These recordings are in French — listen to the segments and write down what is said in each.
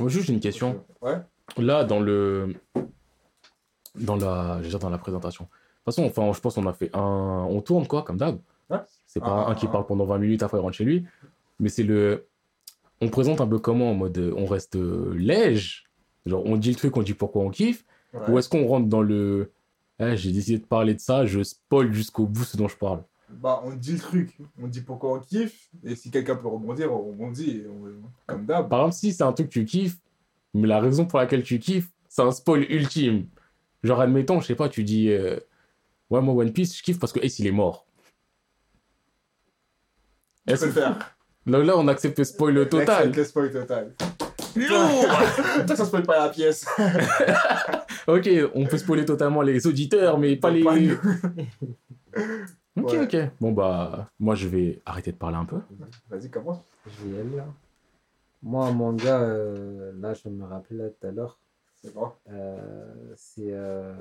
Moi, juste une question. Ouais. Là, dans le. Dans la. Je veux dire, dans la présentation. De toute façon, enfin, je pense qu'on a fait un. On tourne, quoi, comme d'hab. Ouais. C'est pas Ah. un qui parle pendant 20 minutes, après il rentre chez lui. Mais c'est le. On présente un peu comment en mode. euh, On reste euh, léger. Genre, on dit le truc, on dit pourquoi on kiffe. Ouais. Ou est-ce qu'on rentre dans le. Eh, j'ai décidé de parler de ça, je spoil jusqu'au bout ce dont je parle. Bah, on dit le truc, on dit pourquoi on kiffe, et si quelqu'un peut rebondir, on rebondit, et on- comme d'hab. Par exemple, si c'est un truc que tu kiffes, mais la raison pour laquelle tu kiffes, c'est un spoil ultime. Genre, admettons, je sais pas, tu dis. euh, Ouais, moi, One Piece, je kiffe parce que Ace, il est mort. Tu peux le faire. Là, là, on accepte le spoil total. Accepte Le spoil total. Lourd Toi, ça spoil pas la pièce. Ok, on peut spoiler totalement les auditeurs, mais pas les. Pas. Ok, Ouais. ok. Bon, bah, moi, je vais arrêter de parler un peu. Vas-y, commence. Je vais y aller là. Moi, un manga, euh, là, je me rappelle là tout à l'heure. C'est bon. euh, c'est euh,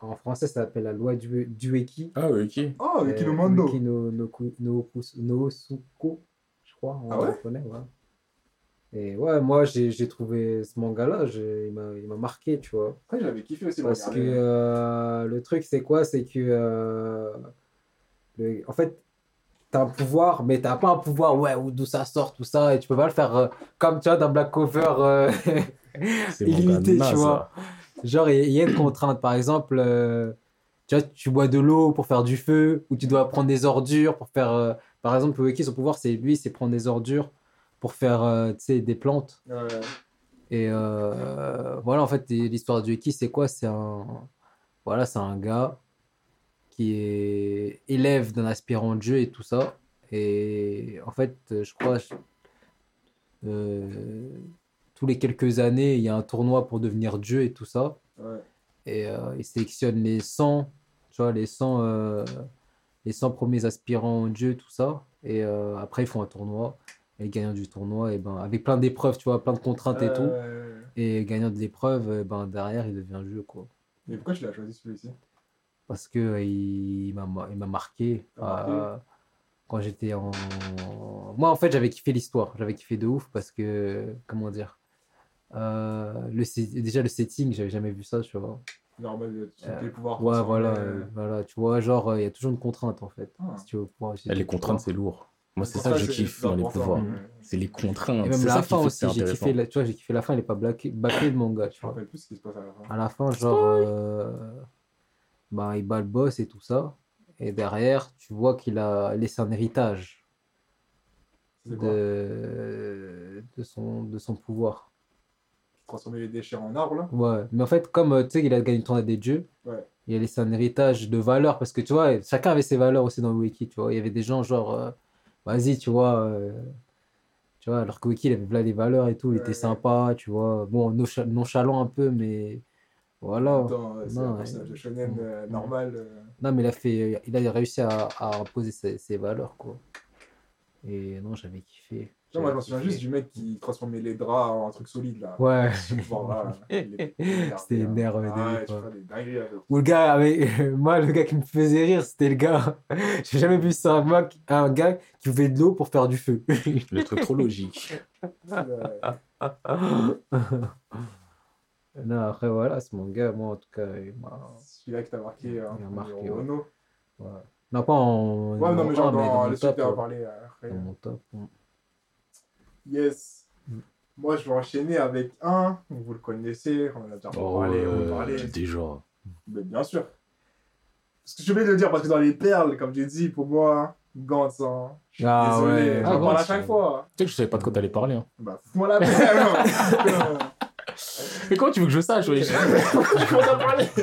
en français, ça s'appelle la loi du, du Eki. Ah, ok. Oh, le Euh. Ueki no, no, ku- no, kus- no Suko, je crois, en Ah ouais? japonais, ouais. Et ouais, moi, j'ai j'ai trouvé ce manga-là, j'ai- il m'a il m'a marqué, tu vois. Après, j'avais kiffé aussi. le Parce que euh, le truc, c'est quoi? C'est que, euh, le- en fait, t'as un pouvoir, mais t'as pas un pouvoir, ouais, où- d'où ça sort, tout ça, et tu peux pas le faire euh, comme, tu vois, dans Black Cover euh, illimité, tu vois. Genre, il y, a une contrainte, par exemple, euh, tu vois, tu bois de l'eau pour faire du feu, ou tu dois prendre des ordures pour faire, euh, par exemple, Ueki, son pouvoir, c'est lui, c'est prendre des ordures pour faire, euh, tu sais, des plantes. Ouais. Et euh, voilà, en fait, l'histoire du Eki, c'est quoi? C'est un, voilà, c'est un gars qui est élève d'un aspirant de jeu et tout ça. Et en fait, je crois, euh, tous les quelques années, il y a un tournoi pour devenir dieu et tout ça. Ouais. Et euh, ils sélectionnent les 100, tu vois, les 100, euh, les 100 premiers aspirants dieu, tout ça. Et euh, après, ils font un tournoi. Et le gagnant du tournoi, et ben, avec plein d'épreuves, tu vois, plein de contraintes et tout. Et gagnant de l'épreuve, ben, derrière, il devient jeu, quoi. Mais pourquoi tu l'as choisi celui-ci? Parce que euh, il, il m'a ma- il m'a marqué. Euh, quand j'étais en... Moi, en fait, j'avais kiffé l'histoire. J'avais kiffé de ouf parce que, comment dire, euh, le, déjà le setting, j'avais jamais vu ça, tu vois. Normal, tu Euh, les pouvoirs. Ouais, voilà, euh, voilà, tu vois, genre, euh, il y a toujours une contrainte, en fait. Ah. Si tu veux pouvoir utiliser Eh, Les contraintes, c'est lourd. Moi, c'est ça que je kiffe dans les pouvoirs. C'est les contraintes. Et même la fin aussi, j'ai kiffé, la... tu vois, j'ai kiffé la fin, elle est pas bâclée, bâclée de manga, tu Je me vois. rappelle plus ce qui se passe à la fin. À la fin, genre, bah, il bat le boss et tout ça. Et derrière, tu vois qu'il a laissé un héritage de... de, son... de son pouvoir. Transformer les déchets en arbres, là? Ouais, mais en fait, comme euh, tu sais, il a gagné le tournoi des dieux, Ouais. il a laissé un héritage de valeurs. Parce que tu vois, chacun avait ses valeurs aussi dans le wiki. Tu vois, il y avait des gens genre, euh, vas-y, tu vois, euh, tu vois, alors que wiki, il avait plein des valeurs et tout, il Ouais, était ouais. sympa, tu vois. Bon, noncha- nonchalant un peu, mais voilà. Attends, c'est Non, un ouais. personnage de shonen euh, normal. euh, Non, mais il a fait, il a réussi à, à imposer ses, ses valeurs, quoi. Et non, j'avais kiffé. Vois, moi, je me souviens juste du mec qui transformait les draps en un truc solide, là. Ouais. C'était énervé Ah des dingueries avec. Ou le gars avec moi le gars qui me faisait rire c'était le gars j'ai jamais vu ça un mec un gars qui ouvrait de l'eau pour faire du feu Le truc trop logique. Non après voilà ce manga moi en tout cas il m'a Celui-là qui t'a marqué, hein, Il m'a marqué, numéro ouais. Renault. ouais. non pas en Ouais, non, mais genre dans, dans le top parler euh, après. dans mon top ouais. Yes. Mm. Moi, je vais enchaîner avec un, vous le connaissez, on en a déjà Oh, parlé, on euh, parlait. déjà. Mais bien sûr. Parce que je vais le dire, parce que dans les perles, comme j'ai dit, pour moi, Gantz, hein, je suis Ah désolé, ouais. j'en Ah, parle à chaque fois. Tu sais que je savais pas de quoi t'allais parler. Hein. Bah, fous-moi la paix, alors. Mais comment tu veux que je sache wesh Je commence à parler.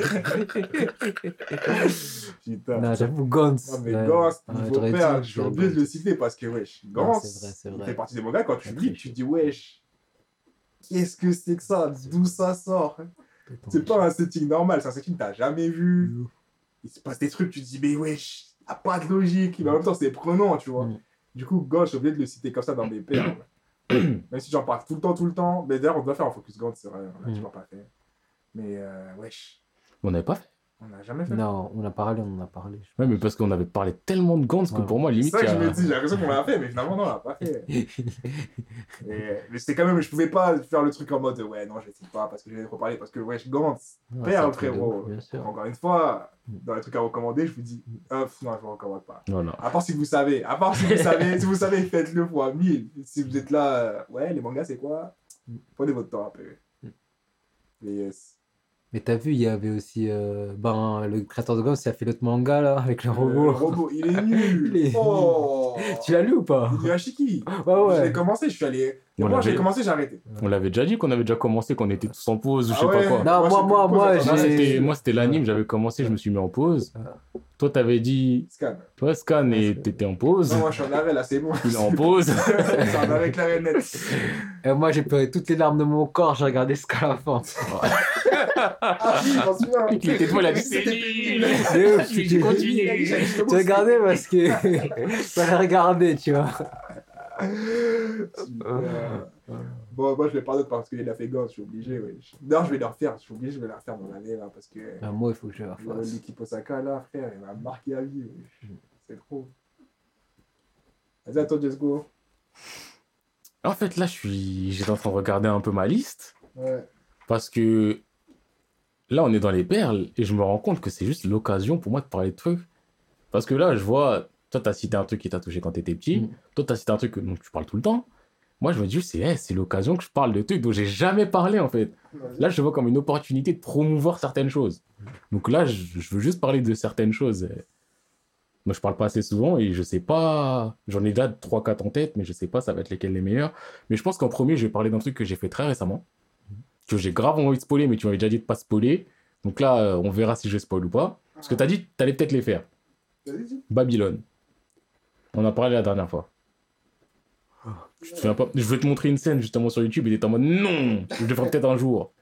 Putain. non j'avoue Gantz Non, mais ouais. Gantz, Ouais, niveau je suis obligé de le citer parce que, wesh, Gantz, c'est vrai, vrai. fait partie des mangas, quand tu lis, tu te dis, wesh, qu'est-ce que c'est que ça? D'où ça sort? C'est pas un setting normal, c'est un setting que t'as jamais vu. Il se passe des trucs, tu te dis, mais wesh, y a pas de logique. Mais en même temps, c'est prenant, tu vois. Mm. Du coup, Gantz, j'ai oublié de le citer comme ça dans mes perles. Même si j'en parle tout le temps, tout le temps. Mais d'ailleurs, on doit faire un focus Gantz, c'est vrai, on l'a Mm. toujours pas fait. Mais euh, wesh, On n'avait pas fait. On n'a jamais fait. Non, on a parlé, on en a parlé. Ouais, mais parce qu'on avait parlé tellement de Gantz que Ouais. pour moi, C'est limite. ça que je me dis, j'ai l'impression qu'on l'a fait, mais finalement, non, on l'a pas fait. Et- mais c'était quand même, je pouvais pas faire le truc en mode, ouais, non, je sais pas, parce que je vais trop parler, parce que, ouais, je Gantz, Ouais, perle, c'est un truc de frérot. ouf, Bien sûr. Encore une fois, dans les trucs à recommander, je vous dis, ah, pff, non, je vous recommande pas. Voilà. À part si vous savez, à part si vous savez, si vous savez, faites-le fois 1000. Si vous êtes là, euh, ouais, les mangas, c'est quoi? Prenez votre temps un peu. Mais yes. Mais t'as vu, il y avait aussi euh, ben, le créateur de Gantz, il a fait l'autre manga là, avec le Le robot. robot, il est nul. Il est Oh Tu l'as lu ou pas? Il est à Shiki. Ouais, Je l'ai ouais. commencé, je suis allé. On Moi, j'ai commencé, j'ai arrêté. On l'avait déjà dit qu'on avait déjà commencé, qu'on était tous en pause ou je sais Ah ouais pas quoi. Non, moi, moi, moi, pause, Moi, j'ai- c'était, moi, c'était l'anime, j'avais commencé, je me suis mis en pause. Toi, t'avais dit, Scan. toi, Scan, et t'étais en pause. Non, moi, je suis en arrêt, là, c'est bon. Il est en pause. c'est en arrêt clair et net. Et moi, j'ai pleuré toutes les larmes de mon corps, j'ai regardé jusqu'à la fin. Ah, oui, je m'en souviens. Il était toi, il a dit, c'est C'était nul. pénible. De ouf, J'ai tu- continué. Tu regardais parce que. Fallait regarder, tu vois. Bon, moi, je vais pas d'autres parce qu'il a fait gosse, je suis obligé. Ouais. Non, je vais le refaire, je suis obligé, je vais le refaire dans l'année, là, parce que Ben, moi, il faut que je le le- refasse. l'équipe Osaka, là, frère, il m'a marqué à vie. ouais. C'est trop. Vas-y, toi, Jesco. En fait, là, je suis, j'étais en train de regarder un peu ma liste. Ouais. Parce que là, on est dans les perles et je me rends compte que c'est juste l'occasion pour moi de parler de trucs. Parce que là, je vois, toi, t'as cité un truc qui t'a touché quand t'étais petit. Mm. Toi, t'as cité un truc dont tu parles tout le temps. Moi, je me dis, c'est eh, c'est l'occasion que je parle de trucs dont j'ai jamais parlé, en fait. Là, je vois comme une opportunité de promouvoir certaines choses. Donc là, je, je veux juste parler de certaines choses. Moi, je parle pas assez souvent et je sais pas. J'en ai déjà 3-4 en tête, mais je sais pas ça va être lesquels les meilleurs. Mais je pense qu'en premier, je vais parler d'un truc que j'ai fait très récemment. Que j'ai grave envie de spoiler, mais tu m'avais déjà dit de pas spoiler. Donc là, euh, on verra si je spoil ou pas. Parce que t'as dit t'allais peut-être les faire. Babylone. On en a parlé la dernière fois. Te pas? Je vais te montrer une scène justement sur YouTube et t'es en mode non Je le ferai peut-être un jour.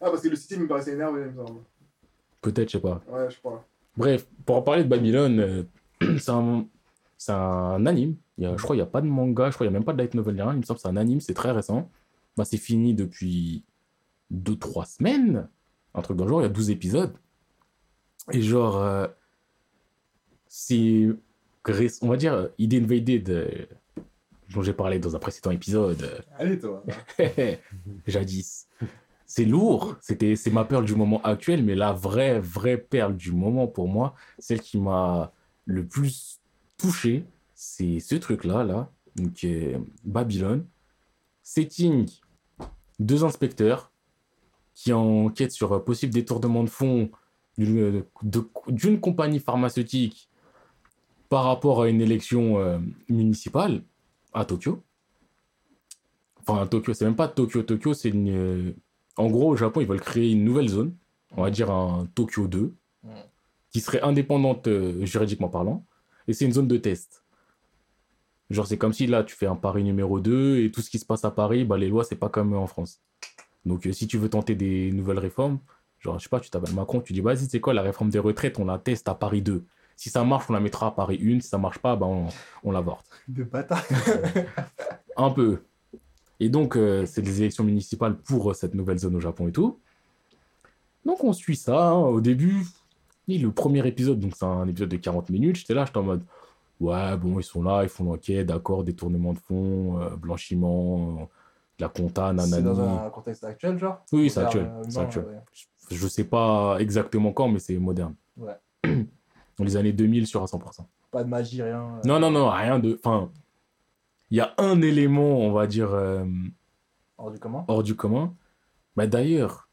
Ah, parce que le City me paraissait énervé, il me semble. Peut-être, je sais pas. Ouais, je crois. Bref, pour en parler de Babylone, euh, c'est un, un anime. Il y a, je crois qu'il n'y a pas de manga, je crois qu'il n'y a même pas de light novel. Il me semble que c'est un anime, c'est très récent. Bah, c'est fini depuis 2-3 semaines. Un truc dans le genre, il y a 12 épisodes. Et genre, euh, c'est, on va dire, euh, Id Invaded, euh, dont j'ai parlé dans un précédent épisode. Allez, toi. jadis. C'est lourd, c'était c'est ma perle du moment actuel, mais la vraie vraie perle du moment pour moi, celle qui m'a le plus touché, c'est ce truc-là là, donc euh, Babylone. Setting deux inspecteurs qui enquêtent sur un possible détournement de fonds d'une de- d'une compagnie pharmaceutique par rapport à une élection euh, municipale à Tokyo. Enfin, Tokyo, c'est même pas Tokyo, Tokyo, c'est une. euh, En gros, au Japon, ils veulent créer une nouvelle zone, on va dire un Tokyo 2, Mm. qui serait indépendante euh, juridiquement parlant, et c'est une zone de test. Genre, c'est comme si là, tu fais un Paris numéro 2, et tout ce qui se passe à Paris, bah, les lois, c'est pas comme en France. Donc, euh, si tu veux tenter des nouvelles réformes, genre, je sais pas, tu t'appelles Macron, tu dis, vas-y, c'est quoi la réforme des retraites, on la teste à Paris 2. Si ça marche, on la mettra à Paris 1, si ça marche pas, bah, on, on l'avorte. De bâtard. Un peu. Et donc, euh, c'est des élections municipales pour euh, cette nouvelle zone au Japon et tout. Donc, on suit ça. hein. Au début, et le premier épisode, donc c'est un épisode de 40 minutes, j'étais là, j'étais en mode, ouais, bon, ils sont là, ils font l'enquête, d'accord, détournement de fonds, euh, blanchiment, la compta, C'est nanani. dans un contexte actuel, genre Oui, c'est actuel, euh, c'est actuel. ouais. Je sais pas exactement quand, mais c'est moderne. Ouais. Dans les années 2000 sur à 100%. Pas de magie, rien. euh, Non, non, non, rien de... Enfin, il y a un élément, on va dire... euh, Hors du commun. hors du commun. Bah d'ailleurs,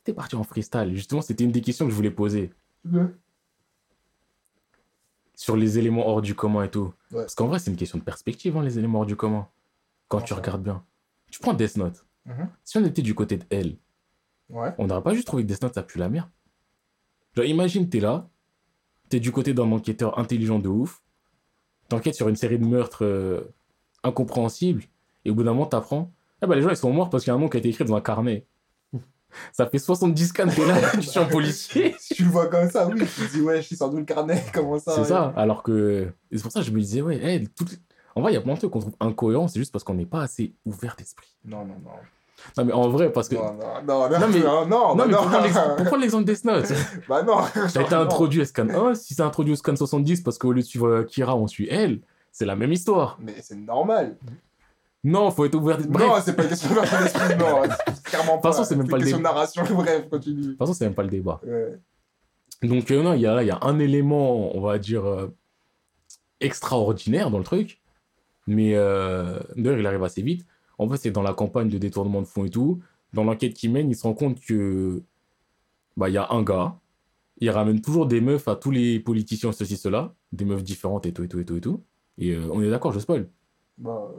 était parti en freestyle, justement, c'était une des questions que je voulais poser sur les éléments hors du commun et tout. Ouais. Parce qu'en vrai, c'est une question de perspective, hein, les éléments hors du commun. Quand tu regardes bien. Tu prends Death Note. Mhm. Si on était du côté de elle, Ouais. on n'aurait pas juste trouvé que Death Note, ça pue la merde. Genre, imagine, t'es là, t'es du côté d'un enquêteur intelligent de ouf, t'enquêtes sur une série de meurtres euh, incompréhensibles, et au bout d'un moment, t'apprends, eh ben, les gens, ils sont morts parce qu'il y a un nom qui a été écrit dans un carnet. Ça fait 70 scans, t'es là, tu suis un policier. Si tu le vois comme ça, oui, tu te dis, ouais, je suis sans doute le carnet, comment ça C'est ouais. ça, alors que. c'est pour ça que je me disais, ouais, hey, toutes- en vrai, il y a plein de trucs qu'on trouve incohérents, c'est juste parce qu'on n'est pas assez ouvert d'esprit. Non, non, non. Non, mais en vrai, parce que. Non, non, non, non, mais- non, non, Non, mais pour prendre l'exemple- Death Note, Bah non. a été introduit à Scan 1. Si c'est introduit au Scan 70 parce qu'au lieu de suivre euh, Kira, on suit elle, c'est la même histoire. Mais c'est normal. Non, faut être ouvert. Bref, Non, c'est pas une question d'ouverture d'esprit, non. Clairement pas. façon, c'est même pas une le question de débat. narration. Bref, continue. de toute façon, c'est même pas le débat. Donc, euh, non, il y a, y a un élément, on va dire, euh, extraordinaire dans le truc. Mais euh, d'ailleurs, il arrive assez vite. En fait, c'est dans la campagne de détournement de fonds et tout. Dans l'enquête qu'il mène, il se rend compte que. Bah, il y a un gars. Il ramène toujours des meufs à tous les politiciens, ceci, cela. Des meufs différentes et tout, et tout, et tout, et tout. Et euh, on est d'accord, je spoil. Bah,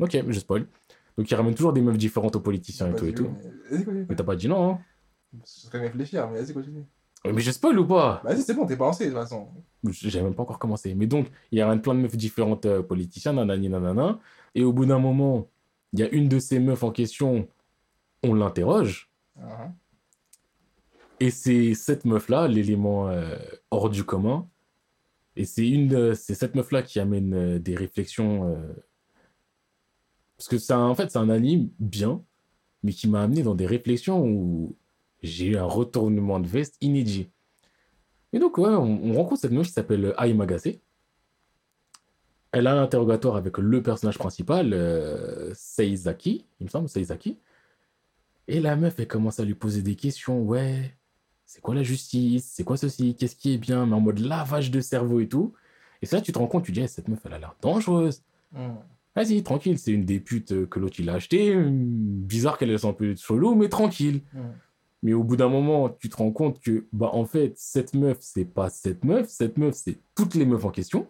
Ok, je spoil. Donc, il ramène toujours des meufs différentes aux politiciens et tout, et tout. mais- t'as pas dit non, hein Je serais réfléchir, mais vas-y, continue. Mais je spoil ou pas? Vas-y, c'est bon, t'es pas lancé de toute façon. J'ai même pas encore commencé. Mais donc, il y a plein de meufs différentes euh, politiciens, nanani, nanana. Et au bout d'un moment, il y a une de ces meufs en question, on l'interroge. Uh-huh. Et c'est cette meuf-là, l'élément euh, hors du commun. Et c'est une c'est cette meuf-là qui amène euh, des réflexions. euh, Parce que un- en fait, c'est un anime bien, mais qui m'a amené dans des réflexions où j'ai eu un retournement de veste inédit. Et donc, ouais, on, on rencontre cette meuf qui s'appelle Ai Magase. Elle a un interrogatoire avec le personnage principal, euh, Seizaki, il me semble, Seizaki. Et la meuf, elle commence à lui poser des questions. Ouais, c'est quoi la justice? C'est quoi ceci? Qu'est-ce qui est bien? Mais en mode lavage de cerveau et tout. Et que tu te rends compte, tu dis, Eh, cette meuf, elle a l'air dangereuse. Hmm. Vas-y, tranquille, c'est une des putes euh, que l'autre il a acheté. Bizarre qu'elle laisse un peu chelou, mais tranquille. Hmm. Mais au bout d'un moment, tu te rends compte que, bah, en fait, cette meuf, c'est pas cette meuf. Cette meuf, c'est toutes les meufs en question.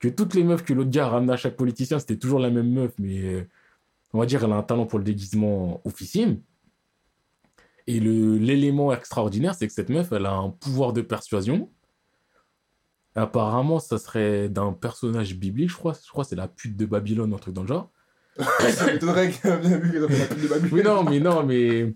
Que toutes les meufs que l'autre gars a ramené à chaque politicien, c'était toujours la même meuf, mais euh, on va dire, elle a un talent pour le déguisement officime. Et le- l'élément extraordinaire, c'est que cette meuf, elle a un pouvoir de persuasion. Apparemment, ça serait d'un personnage biblique, je crois. Je crois que c'est la pute de Babylone, un truc dans le genre. Ça m'étonnerait fait la pub de Babylone. Oui, non, mais non, mais.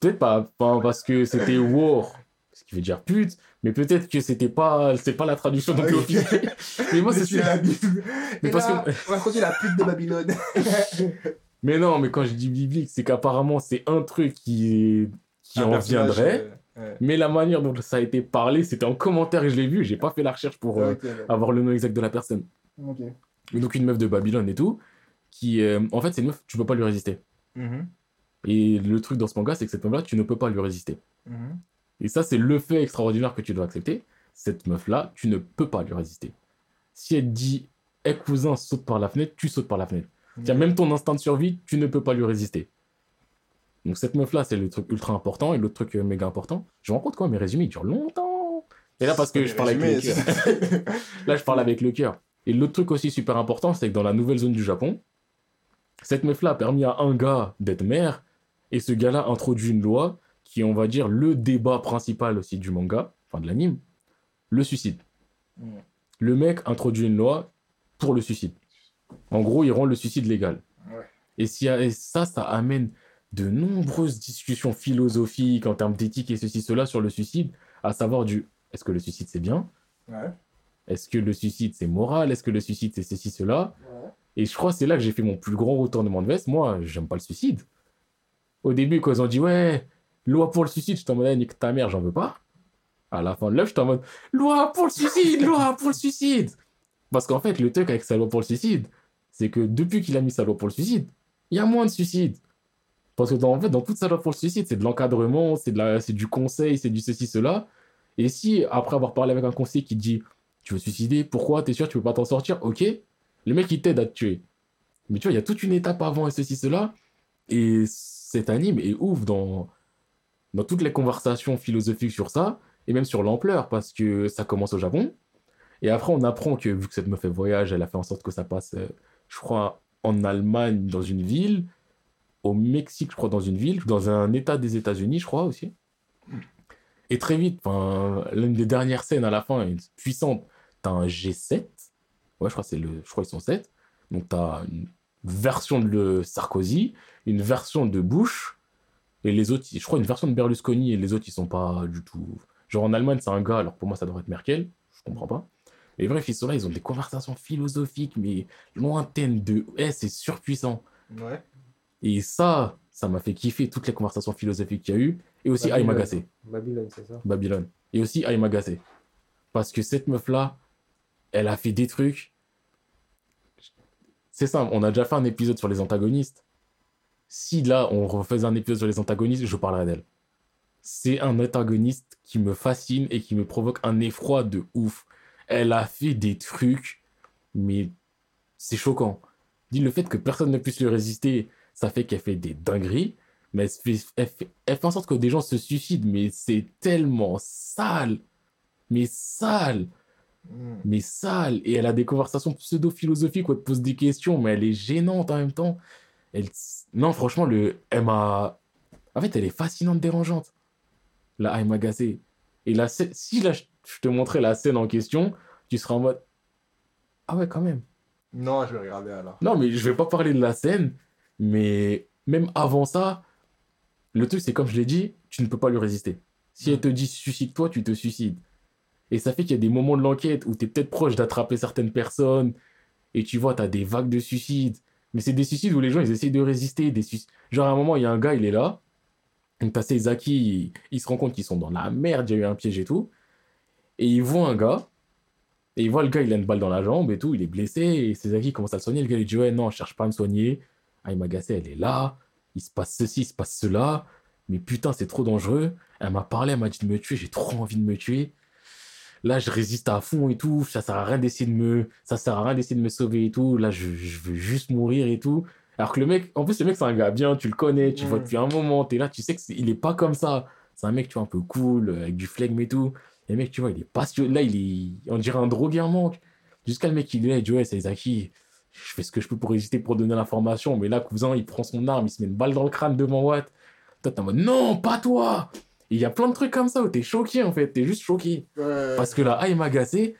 Peut-être pas, pas parce que c'était war, ce qui veut dire pute, mais peut-être que c'était pas, c'est pas la traduction Ok. officielle. Mais moi, c'est Bible. Mais parce là, on va continuer la pute de Babylone. Mais non, mais quand je dis biblique, c'est qu'apparemment, c'est un truc qui, qui Un en viendrait. euh, ouais. Mais la manière dont ça a été parlé, c'était en commentaire et je l'ai vu. J'ai pas fait la recherche pour euh, ouais. avoir le nom exact de la personne. Donc, une meuf de Babylone et tout, qui, euh, en fait, c'est une meuf, tu peux pas lui résister. Mhm. Et le truc dans ce manga, c'est que cette meuf-là, tu ne peux pas lui résister. Mhm. Et ça, c'est le fait extraordinaire que tu dois accepter. Cette meuf-là, tu ne peux pas lui résister. Si elle dit, hé cousin, saute par la fenêtre, tu sautes par la fenêtre. Tiens, même ton instinct de survie, tu ne peux pas lui résister. Donc cette meuf-là, c'est le truc ultra important. Et l'autre truc euh, méga important, je me rends compte quoi, mes résumés, ils durent longtemps. Et là, parce que je parle avec le cœur. Là, je parle avec le cœur. Et l'autre truc aussi super important, c'est que dans la nouvelle zone du Japon, cette meuf-là a permis à un gars d'être maire, et ce gars-là introduit une loi qui est, on va dire, le débat principal aussi du manga, enfin de l'anime, le suicide. Mm. Le mec introduit une loi pour le suicide. En gros, il rend le suicide légal. Ouais. Et, si, et ça, ça amène de nombreuses discussions philosophiques en termes d'éthique et ceci, cela sur le suicide, à savoir du est-ce que le suicide c'est bien? Ouais. est-ce que le suicide c'est moral? Est-ce que le suicide c'est ceci, cela? Ouais. Et je crois que c'est là que j'ai fait mon plus grand retournement de veste. Moi, j'aime pas le suicide. Au début, quand ils ont dit ouais, loi pour le suicide, j'étais en mode Eh, nique ta mère, j'en veux pas. À la fin de l'œuvre, j'étais en mode loi pour le suicide, loi pour le suicide. Parce qu'en fait, le truc avec sa loi pour le suicide, c'est que depuis qu'il a mis sa loi pour le suicide, il y a moins de suicides. Parce que dans, en fait, dans toute sa loi pour le suicide, c'est de l'encadrement, c'est du conseil, c'est du ceci, cela. Et si, après avoir parlé avec un conseiller qui dit Tu veux suicider Pourquoi T'es sûr tu peux pas t'en sortir Ok. Le mec, il t'aide à te tuer. Mais tu vois, il y a toute une étape avant et ceci, cela. Et cet anime est ouf dans, dans toutes les conversations philosophiques sur ça, et même sur l'ampleur, parce que ça commence au Japon. Et après, on apprend que, vu que cette meuf fait voyage, elle a fait en sorte que ça passe, euh, je crois, en Allemagne, dans une ville, au Mexique, je crois, dans une ville, dans un état des États-Unis, je crois aussi. Et très vite, l'une des dernières scènes à la fin est puissante. T'as un G7. Ouais, je crois c'est le, je crois qu'ils sont 7. Donc t'as une version de le Sarkozy, une version de Bush, et les autres, je crois une version de Berlusconi, et les autres, ils sont pas du tout. Genre en Allemagne, c'est un gars, alors pour moi, ça devrait être Merkel. Je comprends pas. Mais bref, ils sont là, ils ont des conversations philosophiques, mais lointaines de. Eh, c'est surpuissant. Ouais. Et ça, ça m'a fait kiffer toutes les conversations philosophiques qu'il y a eu. Et aussi Babylone. Aimagase, Babylone, c'est ça Babylone. Et aussi Aimagase. Parce que cette meuf-là, elle a fait des trucs. C'est ça, on a déjà fait un épisode sur les antagonistes. Si là, on refaisait un épisode sur les antagonistes, je parlerais d'elle. C'est un antagoniste qui me fascine et qui me provoque un effroi de ouf. Elle a fait des trucs, mais c'est choquant. Dis le fait que personne ne puisse lui résister, ça fait qu'elle fait des dingueries, mais elle fait, elle fait- elle fait en sorte que des gens se suicident, mais c'est tellement sale, mais sale, Hmm. mais sale. Et elle a des conversations pseudo-philosophiques où elle te pose des questions, mais elle est gênante en même temps. Elle... Non, franchement, le... elle m'a... En fait, elle est fascinante, dérangeante, la Aima Gassé. Et la scè- si là, je je te montrais la scène en question, tu seras en mode... Ah ouais, quand même. Non, je vais regarder alors. Non, mais je vais pas parler de la scène, mais même avant ça, le truc, c'est comme je l'ai dit, tu ne peux pas lui résister. Si elle te dit suicide-toi, tu te suicides. Et ça fait qu'il y a des moments de l'enquête où tu es peut-être proche d'attraper certaines personnes, et tu vois, tu as des vagues de suicides. Mais c'est des suicides où les gens, ils essayent de résister. Des suic- Genre, à un moment, il y a un gars, il est là, t'as ces Zaki, il, il se rend compte qu'ils sont dans la merde, il y a eu un piège et tout, et il voit un gars, et il voit le gars, il a une balle dans la jambe et tout, il est blessé, et ses amis commencent à le soigner. Le gars lui dit Ouais, non, je cherche pas à me soigner. Aïma Gassé, elle est là, il se passe ceci, il se passe cela, mais putain, c'est trop dangereux. Elle m'a parlé, elle m'a dit de me tuer, j'ai trop envie de me tuer. Là, je résiste à fond et tout, ça sert à rien d'essayer de me, ça sert à rien d'essayer de me sauver et tout. Là, je, je veux juste mourir et tout. Alors que le mec, en plus, le mec, c'est un gars bien, tu le connais, tu vois Mm. depuis un moment, t'es là, tu sais qu'il est pas comme ça. C'est un mec, tu vois, un peu cool, avec du flegme et tout. Et le mec, tu vois, il est passionné. Là, il est, on dirait un drogué en manque. Jusqu'à le mec, il est ouais, c'est Zaki. Je fais ce que je peux pour résister, pour donner l'information. Mais là, cousin, il prend son arme, il se met une balle dans le crâne devant Watt. Toi, t'es en mode, non, pas toi! Il y a plein de trucs comme ça où t'es choqué, en fait. T'es juste choqué. Ouais. Parce que la Aïma Gassé,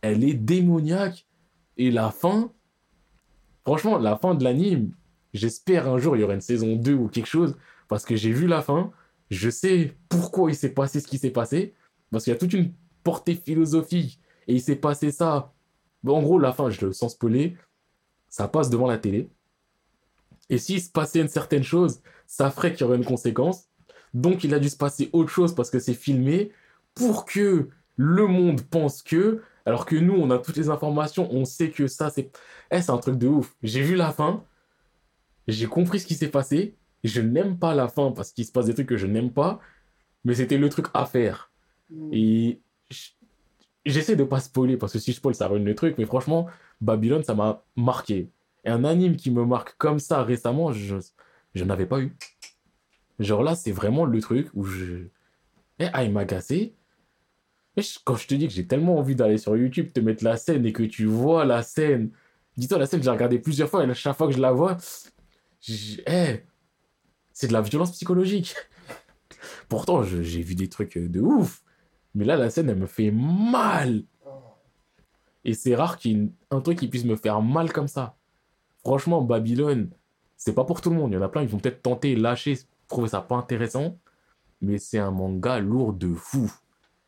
elle est démoniaque. Et la fin, franchement, la fin de l'anime, j'espère un jour il y aura une saison 2 ou quelque chose. Parce que j'ai vu la fin, je sais pourquoi il s'est passé ce qui s'est passé. Parce qu'il y a toute une portée philosophique. Et il s'est passé ça. Bon, en gros, la fin, je le sens spoiler. Ça passe devant la télé. Et s'il se passait une certaine chose, ça ferait qu'il y aurait une conséquence. Donc il a dû se passer autre chose parce que c'est filmé pour que le monde pense que, alors que nous, on a toutes les informations, on sait que ça, c'est... Eh, c'est un truc de ouf. J'ai vu la fin, j'ai compris ce qui s'est passé, je n'aime pas la fin parce qu'il se passe des trucs que je n'aime pas, mais c'était le truc à faire. Et j- j'essaie de pas spoiler parce que si je spoil, ça ruine le truc, mais franchement, Babylone, ça m'a marqué. Et un anime qui me marque comme ça récemment, je, je n'avais pas eu. Genre là, c'est vraiment le truc où je. Eh, ah, il m'a. Et je- quand je te dis que j'ai tellement envie d'aller sur YouTube, te mettre la scène et que tu vois la scène. Dis-toi, la scène, j'ai regardé plusieurs fois et à chaque fois que je la vois, je- eh, c'est de la violence psychologique. Pourtant, j'ai vu des trucs de ouf. Mais là, la scène, elle me fait mal. Et c'est rare qu'il un truc qui puisse me faire mal comme ça. Franchement, Babylone, c'est pas pour tout le monde. Il y en a plein, ils vont peut-être tenter, lâcher, trouver ça pas intéressant. Mais c'est un manga lourd de fou.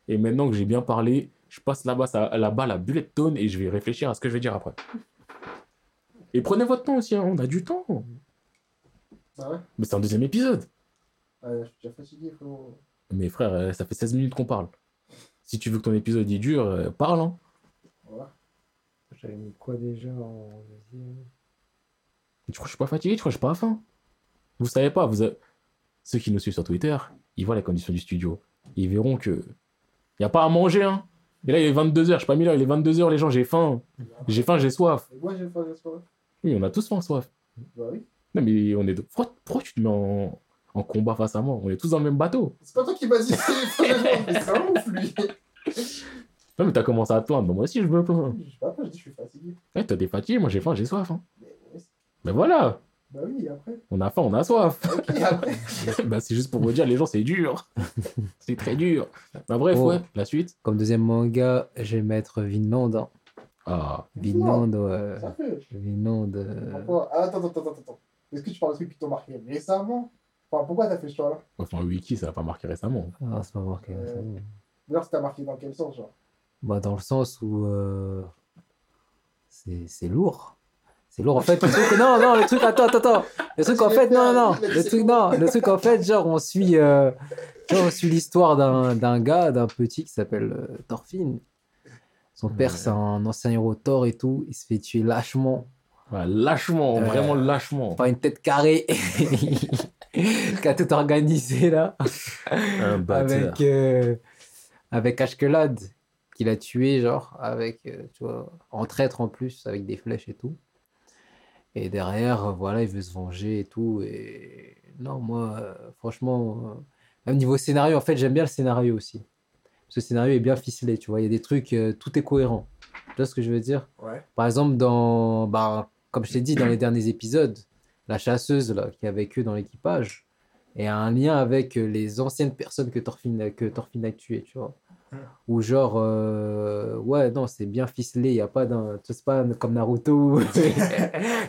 Et maintenant que j'ai bien parlé, je passe là-bas à la balle à bullet tone et je vais réfléchir à ce que je vais dire après. Et prenez votre temps aussi, hein, on a du temps. Ah ouais Mais c'est un deuxième épisode. Ouais, Je suis déjà fatigué, frérot. Mais frère, euh, ça fait 16 minutes qu'on parle. Si tu veux que ton épisode il dure, euh, parle. Hein. Voilà. J'avais mis quoi déjà en deuxième? Tu crois que je suis pas fatigué? Tu crois que j'ai pas faim? Vous savez pas, vous avez- ceux qui nous suivent sur Twitter, ils voient les conditions du studio. Ils verront que y a pas à manger. Hein. Et là, il est 22h, je sais pas mis là, il est 22h, les gens, j'ai faim. J'ai faim, j'ai soif. Moi, j'ai faim, j'ai soif. Oui, on a tous faim, soif. Bah oui. Non, mais on est. de- Pourquoi, pourquoi tu te mets en... en combat face à moi? On est tous dans le même bateau. C'est pas toi qui m'as dit c'est un ouf, lui. Non, mais t'as commencé à te plaindre. Moi aussi, je me plains. Je sais pas, je dis, je suis fatigué. Ouais, t'as des fatigues, moi j'ai faim, j'ai soif. Hein. Mais voilà, bah oui, après. on a faim, on a soif. Après. bah, c'est juste pour vous dire, les gens, c'est dur. c'est très dur. Bah, bref, Oh. ouais, la suite. Comme deuxième manga, je vais mettre Vinland. hein. Ah, Vinland, ouais. Ça fait. Vinland. euh, Pourquoi? Ah, Attends, attends, attends, attends. Est-ce que tu parles de trucs qui t'ont marqué récemment? Enfin, pourquoi t'as fait ce choix-là? Enfin, Wiki, ça va pas marqué récemment. Ah, c'est pas marqué. C'est bon. D'ailleurs, ça t'a marqué dans quel sens, genre? Bah, dans le sens où euh, c'est c'est lourd. C'est lourd. En fait, le truc, non, non, le truc, attends, attends, attends. Le truc, en fait, non, non, le truc, non, le truc, en fait, genre, on suit, euh, genre, on suit l'histoire d'un, d'un gars, d'un petit qui s'appelle euh, Thorfinn. Son père, Ouais. c'est un ancien héros Thor et tout. Il se fait tuer lâchement Ouais, lâchement, Euh, vraiment lâchement. par une tête carrée qui a tout organisé là. Un bâtard. avec euh, avec Ashkelad qui l'a tué genre avec euh, tu vois en traître en plus avec des flèches et tout et derrière euh, voilà il veut se venger et tout. Et non moi euh, franchement euh, même niveau scénario en fait j'aime bien le scénario aussi. Ce scénario est bien ficelé tu vois. Il y a des trucs euh, tout est cohérent. Tu vois ce que je veux dire? Ouais. par exemple dans bah, comme je t'ai dit dans les derniers épisodes la chasseuse là qui est avec eux dans l'équipage et a un lien avec les anciennes personnes que Thorfinn, que Thorfinn a tuées, tu vois. Ou genre, euh, ouais, non, c'est bien ficelé, il n'y a pas d'un. Tu sais, pas comme Naruto.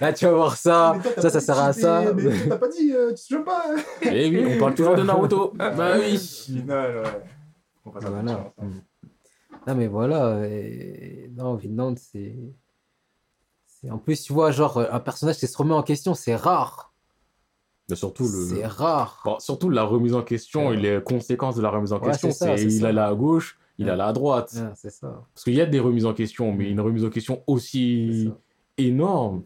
Là, tu vas voir ça, toi, ça, ça sert à ça. T'as pas dit, euh, tu te souviens pas hein Eh oui, on parle toujours de Naruto. bah oui. Final, ouais. On passe à la Voilà. prochaine, Mm. Non, mais voilà. et- Non, Vinland, c'est- En plus, tu vois, genre, un personnage qui se remet en question, c'est rare. Mais surtout, le, C'est rare. Bon, surtout la remise en question et les conséquences de la remise en Ouais, question, c'est il ça. allait à gauche, il allait à droite. C'est ça. Parce qu'il y a des remises en question, mais une remise en question aussi énorme,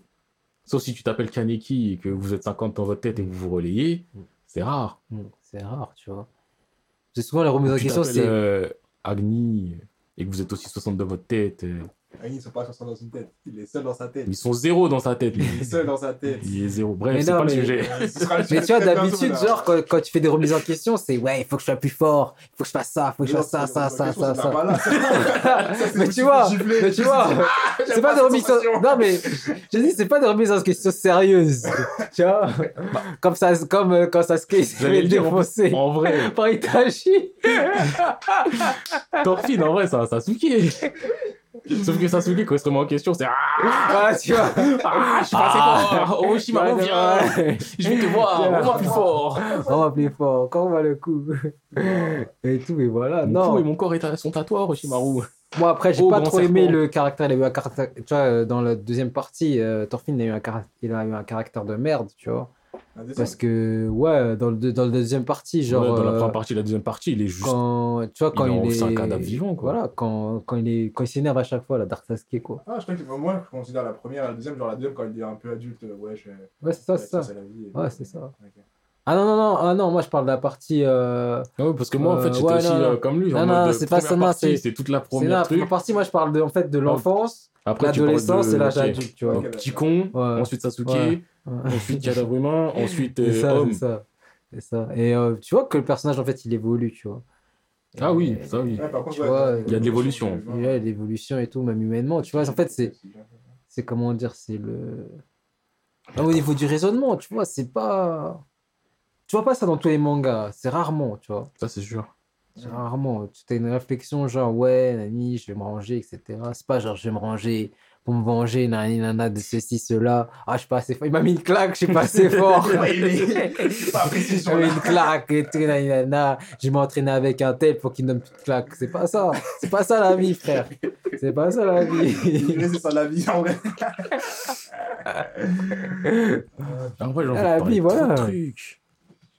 sauf si tu t'appelles Kaneki et que vous êtes 50 dans votre tête et que vous vous relayez, Mm. c'est rare. Mm, C'est rare, tu vois. C'est souvent la remise en question, c'est. euh, Agni et que vous êtes aussi 60 dans votre tête, euh, Ils sont pas 60 dans une tête. Il est seul dans sa tête. ils sont zéro dans sa tête. Il est seul dans sa tête. Il est zéro. Mais Bref, c'est non, pas le mais- sujet. Euh, le Mais sujet tu vois, d'habitude, là. genre, quand, quand tu fais des remises en question, c'est ouais, il faut que je sois plus fort, il faut que je fasse ça, il faut que je fasse ça, ça, ça, ça, ça. Ça, c'est Mais tu vois, mais tu vois, C'est pas des remises en... Non, mais je dis, c'est pas des remises en question sérieuses. tu vois Comme, ça, comme euh, quand ça se fait le défoncer En vrai, par Itachi. Thorfinn, en vrai, c'est un Sasuke. Sauf que Sasuke, quand il se remet en question, c'est Ah, tu vois. ah, je suis pas assez fort. Orochimaru, Ouais, viens. ouais. Je vais te voir, Ouais. vraiment plus fort. On va plus fort, quand on va le coup. Et tout, et voilà. Mon non. cou et mon corps est à son tatouage, Orochimaru. Moi, après, j'ai Oh, pas trop aimé le caractère. Il a eu un caractère. Tu vois, euh, dans la deuxième partie, euh, Thorfinn il a, eu un cara- il a eu un caractère de merde, tu vois. Parce que, ouais, dans, le, dans la deuxième partie, genre. Ouais, dans la euh, première partie, la deuxième partie, il est juste. quand tu vois quand il est il en- est, c'est un cadavre vivant, quoi. voilà quand, quand il est quand il s'énerve à chaque fois la Dark Sasuke quoi Ah, je crois que moi, je considère la première et la deuxième, genre la deuxième quand il est un peu adulte, euh, ouais, je. ouais c'est ça c'est ça la vie. et- Ouais, c'est ça. Ah non non non ah non moi je parle de la partie euh, Ah ouais, parce que moi, en Euh, fait, j'étais ouais, aussi non, non. euh, comme lui. Non, non, c'est pas partie, c'est- C'est toute la c'est première la truc. première partie moi je parle de en fait de l'enfance Après, tu parles l'adolescence de- et l'âge adulte tu vois Donc, Ok, petit con, Ouais. ensuite Sasuke, Ouais. ensuite cadavre humain, ensuite c'est euh, ça homme. c'est ça c'est ça et euh, tu vois que le personnage en fait il évolue tu vois Ah oui, Et- ça oui. Ouais, par contre, Tu ouais, vois, t'as- il y a de l'évolution. il y a l'évolution et tout même humainement tu vois en fait c'est c'est comment dire, c'est le. Au niveau du raisonnement, tu vois, c'est pas. Tu vois pas ça dans tous les mangas, c'est rarement, tu vois. Ça, c'est sûr. C'est rarement. Tu as une réflexion genre, ouais, nani, je vais me ranger, etc. C'est pas genre, je vais me ranger pour me venger, nani, nana, de ceci, cela. Ah, je suis pas assez fort. Il m'a mis une claque, je suis pas assez fort. Il est- pas m'a mis une claque et tout, nani, nana. Je vais m'entraîner avec un tel pour qu'il me donne de claque. C'est pas ça. C'est pas ça la vie, frère. C'est pas ça la vie. C'est ça la vie en vrai. En vrai, j'en Ah, la vie, voilà. trucs.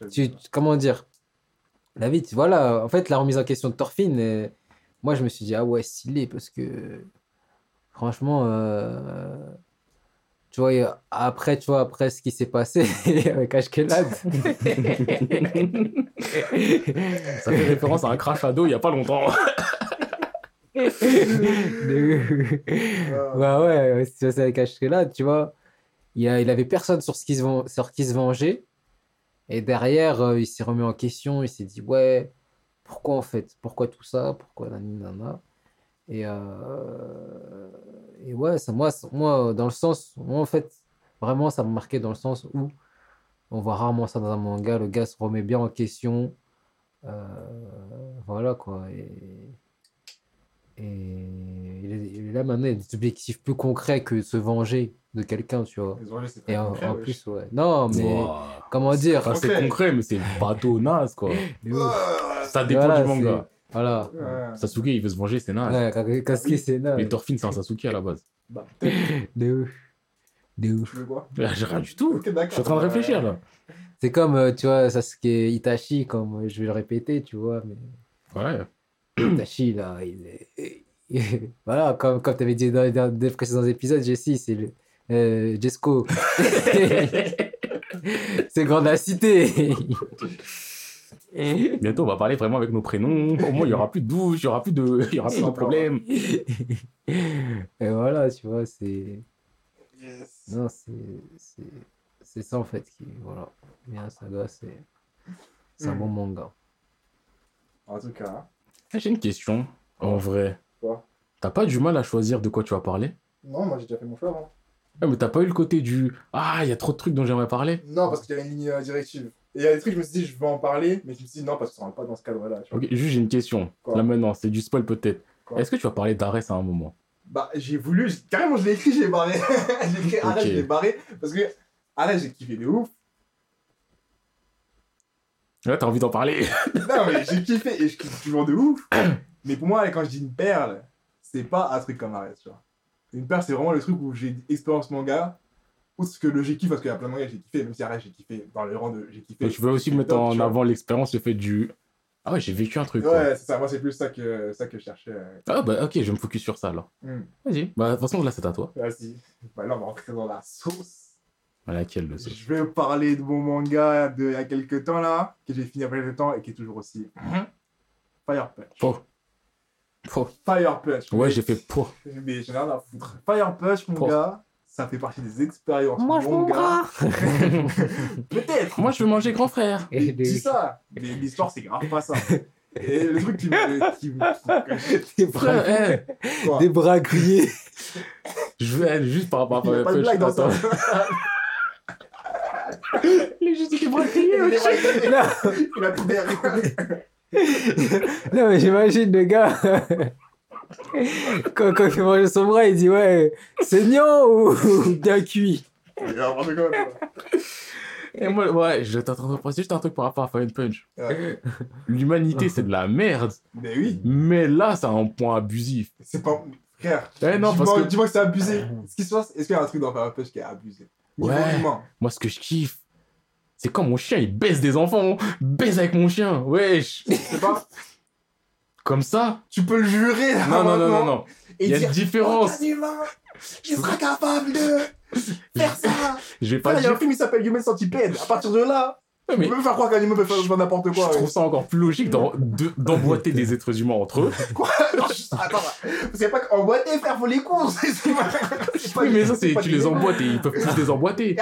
Tu, tu- comment dire? La vie tu- voilà en fait la remise en question de Thorfinn moi je me suis dit ah ouais stylé parce que franchement euh, tu vois après tu vois après ce qui s'est passé avec Ashkelad. Ça fait référence à un crash à dos il y a pas longtemps. ouais ouais qui s'est passé avec Ashkelad tu vois. Il, a, il avait personne sur, ce qui se, ven- sur qui se venger et derrière euh, il s'est remis en question il s'est dit ouais pourquoi en fait pourquoi tout ça pourquoi nani nana et euh, et ouais ça moi moi dans le sens moi en fait vraiment ça m'a marqué dans le sens où on voit rarement ça dans un manga le gars se remet bien en question Euh, voilà quoi. Et et là maintenant il y a des objectifs plus concrets que se venger de quelqu'un tu vois et très en, concret, en plus ouais non mais Ouah. comment dire? Enfin, c'est Concret. mais c'est bateau naze, quoi. Ça dépend Voilà, du manga. voilà ouais. Sasuke, il veut se venger, c'est naze. ouais qui c'est là Mais Thorfinn, c'est un Sasuke à la base. Bah, de ouf De ouf. Tu veux quoi? J'ai rien du tout. Ok, d'accord. Je suis en train de réfléchir là. C'est comme, euh, tu vois, Sasuke Itachi, comme je vais le répéter, tu vois, mais Ouais. Itachi, là, il est. voilà, comme, comme tu avais dit dans les dans les précédents épisodes, Jessie, c'est le. Euh, Jesco. c'est grand de la cité. Bientôt, on va parler vraiment avec nos prénoms. Au moins, il y aura plus de douche, il y aura plus de, il y aura plus de problèmes. Et voilà, tu vois, c'est. Yes. Non, c'est. c'est- C'est ça en fait qui. Voilà. Bien, Saga, c'est. C'est un Mm. bon manga. En tout cas, J'ai une question, en vrai. Quoi? T'as pas du mal à choisir de quoi tu vas parler? Non, moi j'ai déjà fait mon choix avant. Ah, mais t'as pas eu le côté du Ah, il y a trop de trucs dont j'aimerais parler? Non, parce qu'il y avait une ligne euh, directive. Et il y a des trucs, je me suis dit, je vais en parler, mais je me suis dit non, parce que ça rentre pas dans ce cadre-là. tu vois. Ok, juste j'ai une question. Quoi? Là maintenant, c'est du spoil peut-être. Quoi? Est-ce que tu vas parler d'Arès à un moment? Bah, j'ai voulu, j'ai- carrément, je l'ai écrit, j'ai barré. j'ai écrit Arrête, Ok. je l'ai barré. Parce que Arrête, j'ai kiffé de ouf. Là, t'as envie d'en parler Non, mais j'ai kiffé et je kiffe toujours de ouf. Mais pour moi, quand je dis une perle, c'est pas un truc comme Arrête, tu vois. Une perle, c'est vraiment le truc où j'ai expérience manga. Outre que le j'ai kiffé, parce qu'il y a plein de mangas que j'ai kiffé, même si Arrête, j'ai kiffé dans le rang de j'ai kiffé. Tu veux aussi mettre top, en avant l'expérience, le fait du Ah ouais, j'ai vécu un truc. Ouais, c'est ça, moi, c'est plus ça que, ça que je cherchais. euh. Ah bah ok, je vais me focus sur ça alors. Hmm. Vas-y. Bah de toute façon, là, c'est à toi. Vas-y. Bah, là, on va rentrer dans la sauce. À laquelle le sauce Je vais parler de mon manga d'il y a quelques temps là, que j'ai fini il y a quelques temps et qui est toujours aussi. Fire Punch. Oh. Oh. Fire Punch. Ouais, Mais- j'ai fait pour. Mais j'en ai rien à foutre. Fire Punch, mon gars, ça fait partie des expériences. Mange mon manga. Peut-être. Moi, je veux manger grand frère. Mais Dis ça. Mais l'histoire, c'est grave pas ça. Et le truc qui me. Qui me... Des bras, Frère, eh, des bras grillés. je veux juste par rapport Il y a à pas de blague dans ça. Des bras criés, Il ouais. est- non, il a tout derrière. non, mais j'imagine le gars. quand, quand il mange son bras, il dit Ouais, saignant ou bien cuit? Et moi, ouais, je t'entends de penser juste un truc par rapport à Fire Punch. Ouais. L'humanité, c'est de la merde. Mais oui, Mais là, c'est un point abusif. c'est pas. Frère. Eh non, parce dis-moi que que c'est abusé. Ce qui se passe, est-ce qu'il y a un truc dans Fire Punch qui est abusé? Niveau Ouais. humain. moi, ce que je kiffe, c'est quand mon chien, il baisse des enfants. Baise avec mon chien. Wesh. C'est pas. Comme ça Tu peux le jurer là Non, non, non, non, non. Il y a dire, une différence. Oh, humain, il sera capable de faire ça. Je vais pas Frère, il y a un dire. film qui s'appelle Human Centipede. À partir de là, Mais peux faire croire qu'un humain peut faire n'importe je quoi. trouve ça encore plus logique d'emboîter des êtres humains entre eux. Quoi? Attends, a pas qu'emboîter, frère, faut les courses. C'est c'est Oui, mais ça, c'est c'est tu les emboîtes et ils peuvent plus les emboîter.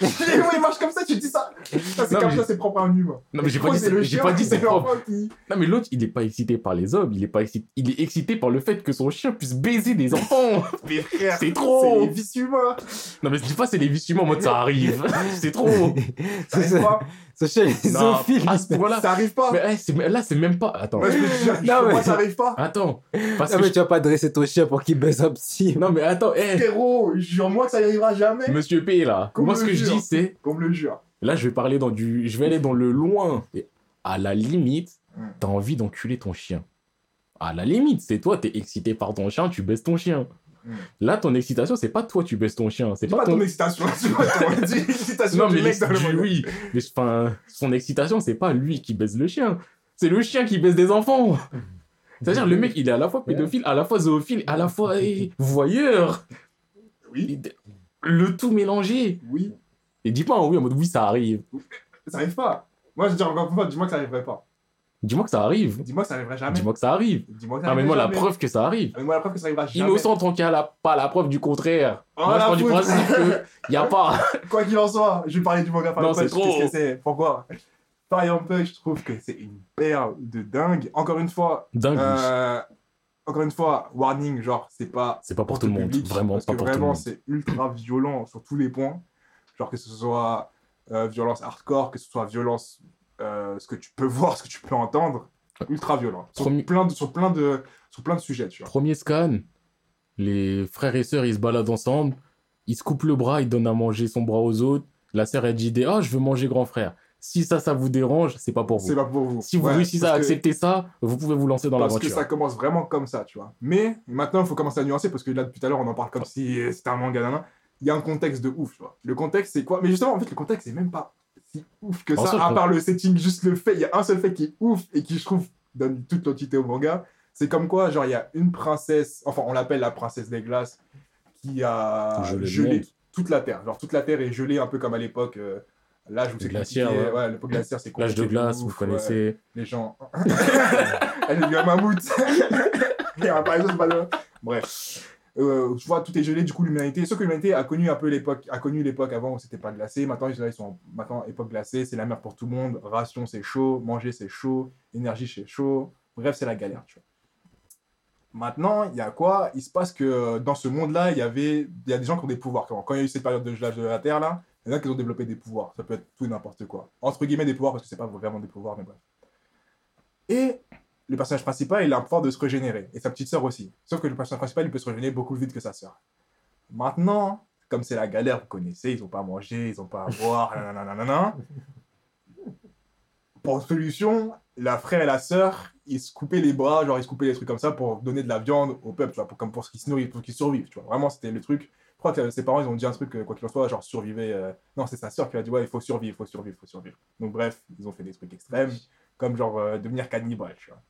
Ils marchent comme ça, tu dis ça. Ça, c'est comme mais- ça, c'est propre à un humain. Non, mais j'ai pas dit, c'est le j'ai chien, pas dit c'est propre. qui- Non, mais l'autre, il est pas excité par les hommes, il est pas excité, il est excité par le fait que son chien puisse baiser des enfants. Mais frère, C'est trop. C'est les vices humains. Non, mais je dis pas c'est les vices humains en mode ça arrive. c'est trop. Ça arrive pas. Ce chien est Non, zoophile. à ce point-là. Ça arrive pas. Mais c'est- là, c'est même pas. Attends. Je je- Non, mais- moi, ça arrive pas. Attends. Parce Non, que mais je- tu vas pas dresser ton chien pour qu'il baisse un psy. Non, mais attends, eh, Frérot, jure-moi que ça arrivera jamais. monsieur P, là. Moi, ce que je dis, c'est. Qu'on me le jure. Là, je vais parler dans du. Je vais aller dans le loin. Et à la limite, Hmm. t'as envie d'enculer ton chien. À la limite, c'est toi, t'es excité par ton chien, tu baisses ton chien. Hmm. Là, ton excitation, c'est pas toi, tu baisses ton chien. C'est pas pas ton. ton excitation, ton Non, du mais mec dans le l'ex- monde. oui. Mais enfin, son excitation, c'est pas lui qui baise le chien. C'est le chien qui baise des enfants. C'est-à-dire, le mec, il est à la fois pédophile, à la fois zoophile, à la fois eh, voyeur. Oui, Le tout mélangé. oui, Et dis pas un oui en mode oui, ça arrive. ça arrive pas. Moi, je dis encore une fois, dis-moi que ça arriverait pas. Dis-moi que ça arrive. Dis-moi que ça arriverait jamais. Dis-moi que ça arrive. Dis-moi que ça moi, la preuve que ça arrive. Amène-moi la preuve que ça arrivera jamais. Innocent tant qu'il n'y a la- pas la preuve du contraire. Oh, moi, je pars du principe qu'il n'y a pas. Quoi qu'il en soit, je vais parler du manga Fire Non, c'est trop. Qu'est-ce que c'est Pourquoi? Fire Punch, je trouve que c'est une perle de dingue. Encore une fois, Dingue. euh, encore une fois, warning, genre, c'est pas C'est pas pour tout le monde. Vraiment parce pas que pour tout le vraiment, monde. c'est ultra violent sur tous les points. Genre que ce soit euh, violence hardcore, que ce soit violence, euh, ce que tu peux voir, ce que tu peux entendre, ultra violent. Sur, plein de, sur, plein de, sur plein de sujets, tu vois. Premier scan, les frères et sœurs, ils se baladent ensemble. Ils se coupent le bras, ils donnent à manger son bras aux autres. La sœur, elle dit Ah, je veux manger grand frère. Si ça, ça vous dérange, c'est pas pour C'est vous. pas pour vous. Si vous Ouais, réussissez à que- accepter ça, vous pouvez vous lancer dans Parce que l'aventure. ça commence vraiment comme ça, tu vois. Mais maintenant, il faut commencer à nuancer parce que là, depuis tout à l'heure, on en parle comme si c'était un manga. il y a un contexte de ouf, tu vois. Le contexte, c'est quoi? Mais justement, en fait, le contexte, c'est même pas si ouf que En ça, à part le setting, juste le fait. Il y a un seul fait qui est ouf et qui, je trouve, donne toute l'entité au manga. C'est comme quoi, genre, il y a une princesse, enfin, on l'appelle la princesse des glaces, qui a Gelé toute la Terre. Genre, toute la Terre est gelée, un peu comme à l'époque. euh, L'âge où c'est glaciaire, compliqué. ouais. l'époque glaciaire, c'est L'âge de glace, ouf, vous ouais. connaissez. Les gens. Elle est du mammouth. Il y a un par exemple, pas le- Bref. Euh, tu vois, tout est gelé, du coup, l'humanité. Sauf que l'humanité a connu un peu l'époque, a connu l'époque avant où c'était pas glacé. Maintenant, ils sont maintenant époque glacée, c'est la mer pour tout le monde. Ration, c'est chaud. Manger, c'est chaud. Énergie, c'est chaud. Bref, c'est la galère, tu vois. Maintenant, il y a quoi? Il se passe que euh, dans ce monde-là, il y avait, y a des gens qui ont des pouvoirs. Quand quand il y a eu cette période de gelage de la Terre là, il y en a qui ont développé des pouvoirs. Ça peut être tout et n'importe quoi. Entre guillemets des pouvoirs parce que c'est pas vraiment des pouvoirs, mais bref. Et le personnage principal, il a un pouvoir de se régénérer. Et sa petite sœur aussi. Sauf que le personnage principal, il peut se régénérer beaucoup plus vite que sa sœur. Maintenant, comme c'est la galère, vous connaissez, ils ont pas à manger, ils ont pas à boire, nanana. Pour solution, la frère et la sœur, ils se coupaient les bras, genre ils se coupaient les trucs comme ça pour donner de la viande au peuple, tu vois, pour, comme pour qu'ils se nourrissent, pour qu'ils survivent, tu vois. Vraiment, c'était le truc. Je crois que ses parents, ils ont dit un truc, euh, quoi qu'il en soit, genre survivez. euh, Non, c'est sa sœur qui a dit, ouais, il faut survivre, il faut survivre, il faut survivre. Donc, bref, ils ont fait des trucs extrêmes, comme genre euh, devenir cannibale, tu vois.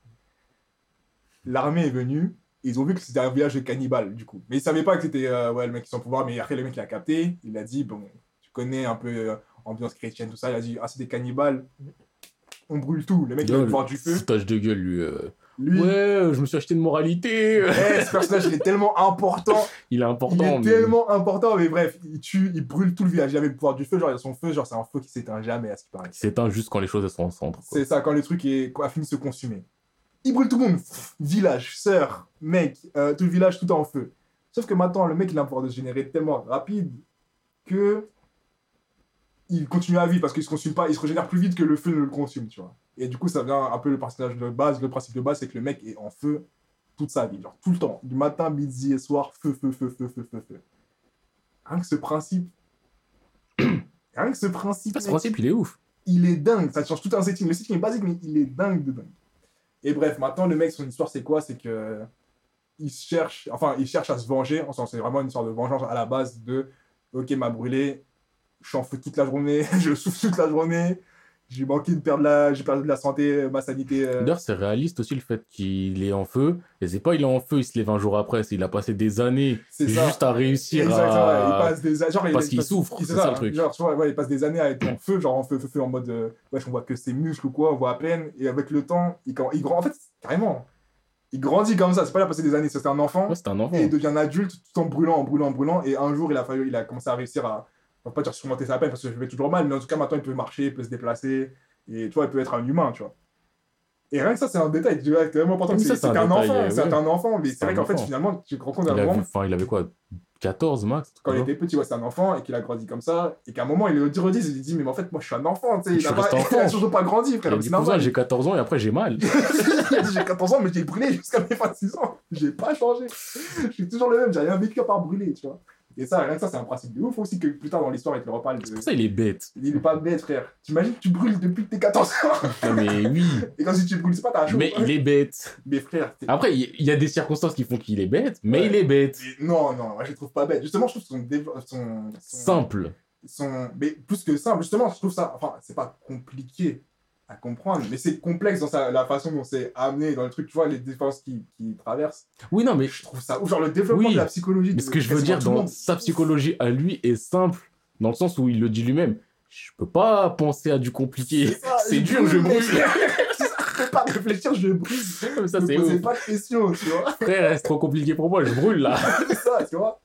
L'armée est venue, ils ont vu que c'était un village de cannibales, du coup. Mais ils savaient pas que c'était euh, ouais, le mec qui sans pouvoir, mais après, le mec, il a capté, il a dit, bon, tu connais un peu euh, ambiance chrétienne, tout ça, il a dit, ah, c'est des cannibales, on brûle tout. Le mec, il a le pouvoir du feu. Foutage de gueule, lui. euh. Lui, Ouais, je me suis acheté une moralité. eh, ce personnage, il est tellement important. Il est important. il est mais- tellement important, mais bref, il tue, il brûle tout le village. Il avait le pouvoir du feu, genre, il a son feu, genre, c'est un feu qui s'éteint jamais, à ce qui paraît. Il s'éteint juste quand les choses elles sont en centre. C'est ça, quand le truc est, a fini de se consumer. Il brûle tout le monde. Village, sœur, mec, euh, tout le village, tout est en feu. Sauf que maintenant, le mec, il a un pouvoir de se générer tellement rapide que il continue à vivre parce qu'il se consume pas, il se régénère plus vite que le feu ne le consume, tu vois. Et du coup, ça vient un peu le personnage de base. Le principe de base, c'est que le mec est en feu toute sa vie, genre tout le temps, du matin, midi et soir, feu, feu, feu, feu, feu, feu, feu. Rien que ce principe. Rien que ce principe. Ce mec, principe, il est ouf. il est dingue. Ça change tout un setting. Le setting est basique, mais il est dingue de dingue. Et bref, maintenant, le mec, son histoire, c'est quoi? C'est que. Il cherche. Enfin, il cherche à se venger. C'est vraiment une histoire de vengeance à la base de. Ok, m'a brûlé. Je suis en toute la journée. je souffre toute la journée. J'ai manqué de perdre la. J'ai perdu de la santé, ma sanité. euh, D'ailleurs, c'est réaliste aussi le fait qu'il est en feu. Et c'est pas il est en feu, il se lève un jour après. c'est Il a passé des années C'est juste à réussir Exactement, ouais, il à. passe des a- genre, il- parce il qu'il souffre, il- c'est ça, le truc. Genre, tu vois, ouais, il passe des années à être en feu, genre en feu, feu, feu, en mode, euh, wesh, on voit que ses muscles ou quoi, on voit à peine, et avec le temps, il, quand- il grand, en fait, carrément, il grandit comme ça, c'est pas là passer des années, c'était un enfant, Ouais, c'est un enfant. et il devient adulte tout en brûlant, en brûlant, en brûlant, et un jour, il a fallu, il a commencé à réussir à, on va pas dire surmonter sa peine, parce que je vais toujours mal, mais en tout cas, maintenant, il peut marcher, il peut se déplacer, et tu vois, il peut être un humain, tu vois. Et rien que ça, c'est un détail, tu vois, c'est tellement important, c'est c'est un c'est un enfant, euh, c'est ouais. un enfant, mais C'est c'est vrai qu'en fait, finalement, tu te rends compte Il, d'un a moment, enfin, il avait quoi 14 max quand il était petit, ouais, c'était un enfant et qu'il a grandi comme ça, et qu'à un moment il le dit, redit, il dit, mais en fait, moi je suis un enfant, tu sais, il a, pas, il a toujours pas grandi, Il frère, a donc dit c'est j'ai 14 ans et après j'ai mal. Il a dit, j'ai 14 ans, mais j'ai brûlé jusqu'à mes 26 ans, j'ai pas changé, je suis toujours le même, j'ai rien vécu à part brûler, tu vois. Et ça, rien que ça, c'est un principe de ouf aussi que plus tard dans l'histoire, il te le reparle. De... C'est pour ça il est bête. Il est pas bête, frère. T'imagines, tu brûles depuis que t'es 14 ans, Non, mais oui. et quand tu brûles, c'est pas ta chose. mais il est bête. Mais frère, Après, il y a des circonstances qui font qu'il est bête, mais Ouais. il est bête. Non, non, moi je le trouve pas bête. Justement, je trouve son développement. Son, son- Simple. mais plus que simple justement je trouve ça enfin c'est pas compliqué à comprendre. Mais c'est complexe dans sa, la façon dont c'est amené dans le truc tu vois les différences qui, qui traversent. Oui, non, mais je trouve ça ou genre le développement Oui, de la psychologie Mais de ce que je veux dire dans sa psychologie à lui est simple, dans le sens où il le dit lui-même. Je peux pas penser à du compliqué. C'est dur, je brûle. je peux pas réfléchir je brûle. Comme ça, c'est pas de questions tu vois. Frère, c'est trop compliqué pour moi, je brûle là. c'est ça tu vois.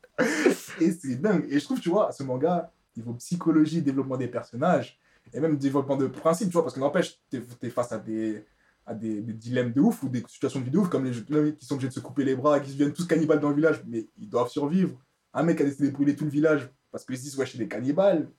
Et c'est dingue. Et je trouve tu vois ce manga niveau psychologie développement des personnages et même développement de principe tu vois parce que n'empêche t'es es face à des à des, des dilemmes de ouf ou des situations de vie de ouf, comme les gens qui sont obligés de se couper les bras, qui deviennent tous cannibales dans le village, mais ils doivent survivre. Un mec a décidé de brûler tout le village parce qu'ils se disent, ouais, je suis des cannibales.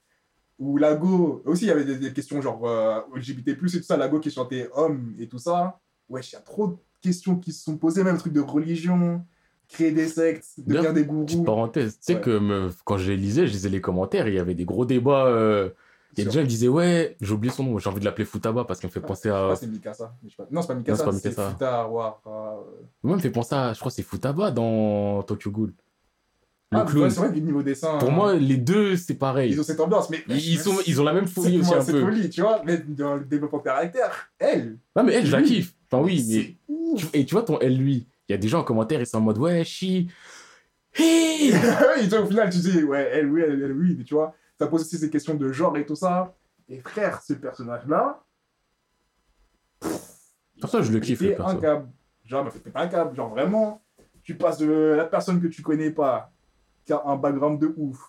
Ou Lago, aussi il y avait des, des questions genre euh, LGBT, et tout ça, Lago qui chantait homme et tout ça. Wesh, il y a trop de questions qui se sont posées, même truc de religion, créer des sectes, devenir des Petite gourous. parenthèse, tu sais Ouais. que me- quand je lisais, je lisais les commentaires, il y avait des gros débats. euh, Il y a des gens qui disaient, ouais, j'ai oublié son nom, j'ai envie de l'appeler Futaba parce qu'elle me fait penser à. Ah, c'est Mikasa. pas. Non, c'est pas Mikasa, pas c'est Mikasa. Euh, Moi, elle me fait penser à, je crois que c'est Futaba dans Tokyo Ghoul. le Ah, clown. ouais, c'est vrai que niveau dessin. Pour euh, moi, les deux, c'est pareil. ils ont cette ambiance, mais. Ils, sont, ils ont la même folie aussi un peu. folie, tu vois, mais dans le développement de caractère, elle. Non, mais elle, je la kiffe. Enfin, oui, mais. c'est Et tu vois, ton elle, lui, il y a des gens en commentaire, ils sont en mode, ouais, chi. Hey tu vois, au final, tu dis, ouais, elle, oui, elle, elle, oui, mais tu vois, ça pose aussi ces questions de genre et tout ça. Et frère, ce personnage-là. Pour ça, je le kiffe, le C'était perso. un câble. Genre, c'était pas un câble. Genre, vraiment, tu passes de la personne que tu connais pas, qui a un background de ouf.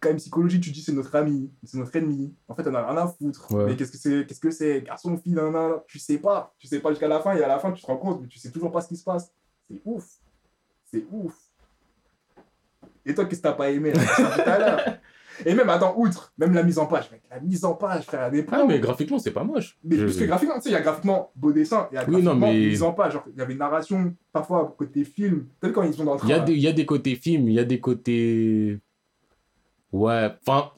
Quand même, psychologie, tu dis c'est notre ami, c'est notre ennemi. En fait, on a rien à foutre. Ouais. Mais qu'est-ce que c'est Qu'est-ce que c'est Garçon, fille, nan, nan, tu sais pas. Tu sais pas jusqu'à la fin, et à la fin, tu te rends compte, mais tu sais toujours pas ce qui se passe. C'est ouf. C'est ouf. Et toi, qu'est-ce que t'as pas aimé là, tout à l'heure Et même, attends, outre, même la mise en page, mec, la mise en page, frère, à des Ah, mais graphiquement, c'est pas moche. mais Je- plus que graphiquement, tu sais, il y a graphiquement beau dessin et il y a Oui, graphiquement non, mais- mise en page. Genre, il y avait une narration, parfois, côté film. Peut-être quand ils sont dans le train. Il y, a là. des, il y a des côtés films, il y a des côtés. Ouais, enfin,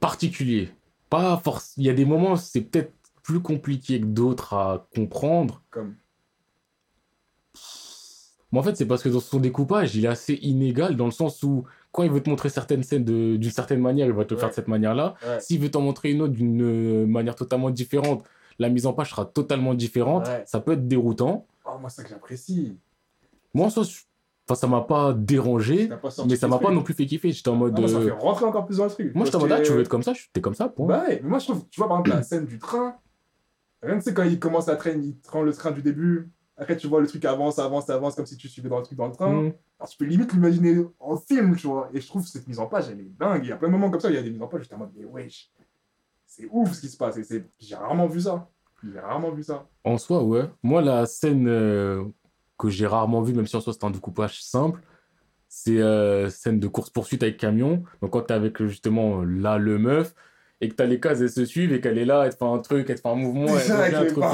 particuliers. Pas force. Il y a des moments, c'est peut-être plus compliqué que d'autres à comprendre. Comme... Mais en fait, c'est parce que dans son découpage, il est assez inégal dans le sens où, quand il veut te montrer certaines scènes d'une certaine manière, il va te le faire de cette manière-là. S'il veut t'en montrer une autre d'une euh, manière totalement différente, la mise en page sera totalement différente. Ça peut être déroutant. Oh, moi, c'est ça que j'apprécie. Moi, en soi, enfin, ça m'a pas dérangé, pas mais ça m'a pas non plus fait kiffer. J'étais en mode. Ah, moi, ça euh, fait rentrer encore plus dans le truc. Moi, j'étais en mode, ah, tu veux être comme ça, t'es comme ça, point. Bah ouais, mais moi, je trouve, tu vois, par exemple, la scène du train. Rien que c'est quand il commence à traîner, il prend le train du début. Après, tu vois le truc avance, avance, avance, comme si tu suivais dans le truc dans le train. Mm. Alors, tu peux limite l'imaginer en film, tu vois. Et je trouve cette mise en page, elle est dingue. Il y a plein de moments comme ça, il y a des mises en page, j'étais en mode, mais wesh, c'est ouf ce qui se passe. Et J'ai rarement vu ça. J'ai rarement vu ça. En soi, ouais. Moi, la scène euh, que j'ai rarement vue, même si en soi c'est un découpage simple, c'est euh, scène de course-poursuite avec camion. Donc, quand t'es avec justement là le meuf, et que t'as les cases, elles se suivent, et qu'elle est là, elle te fait un truc, elle te fait un mouvement, elle avec un truc.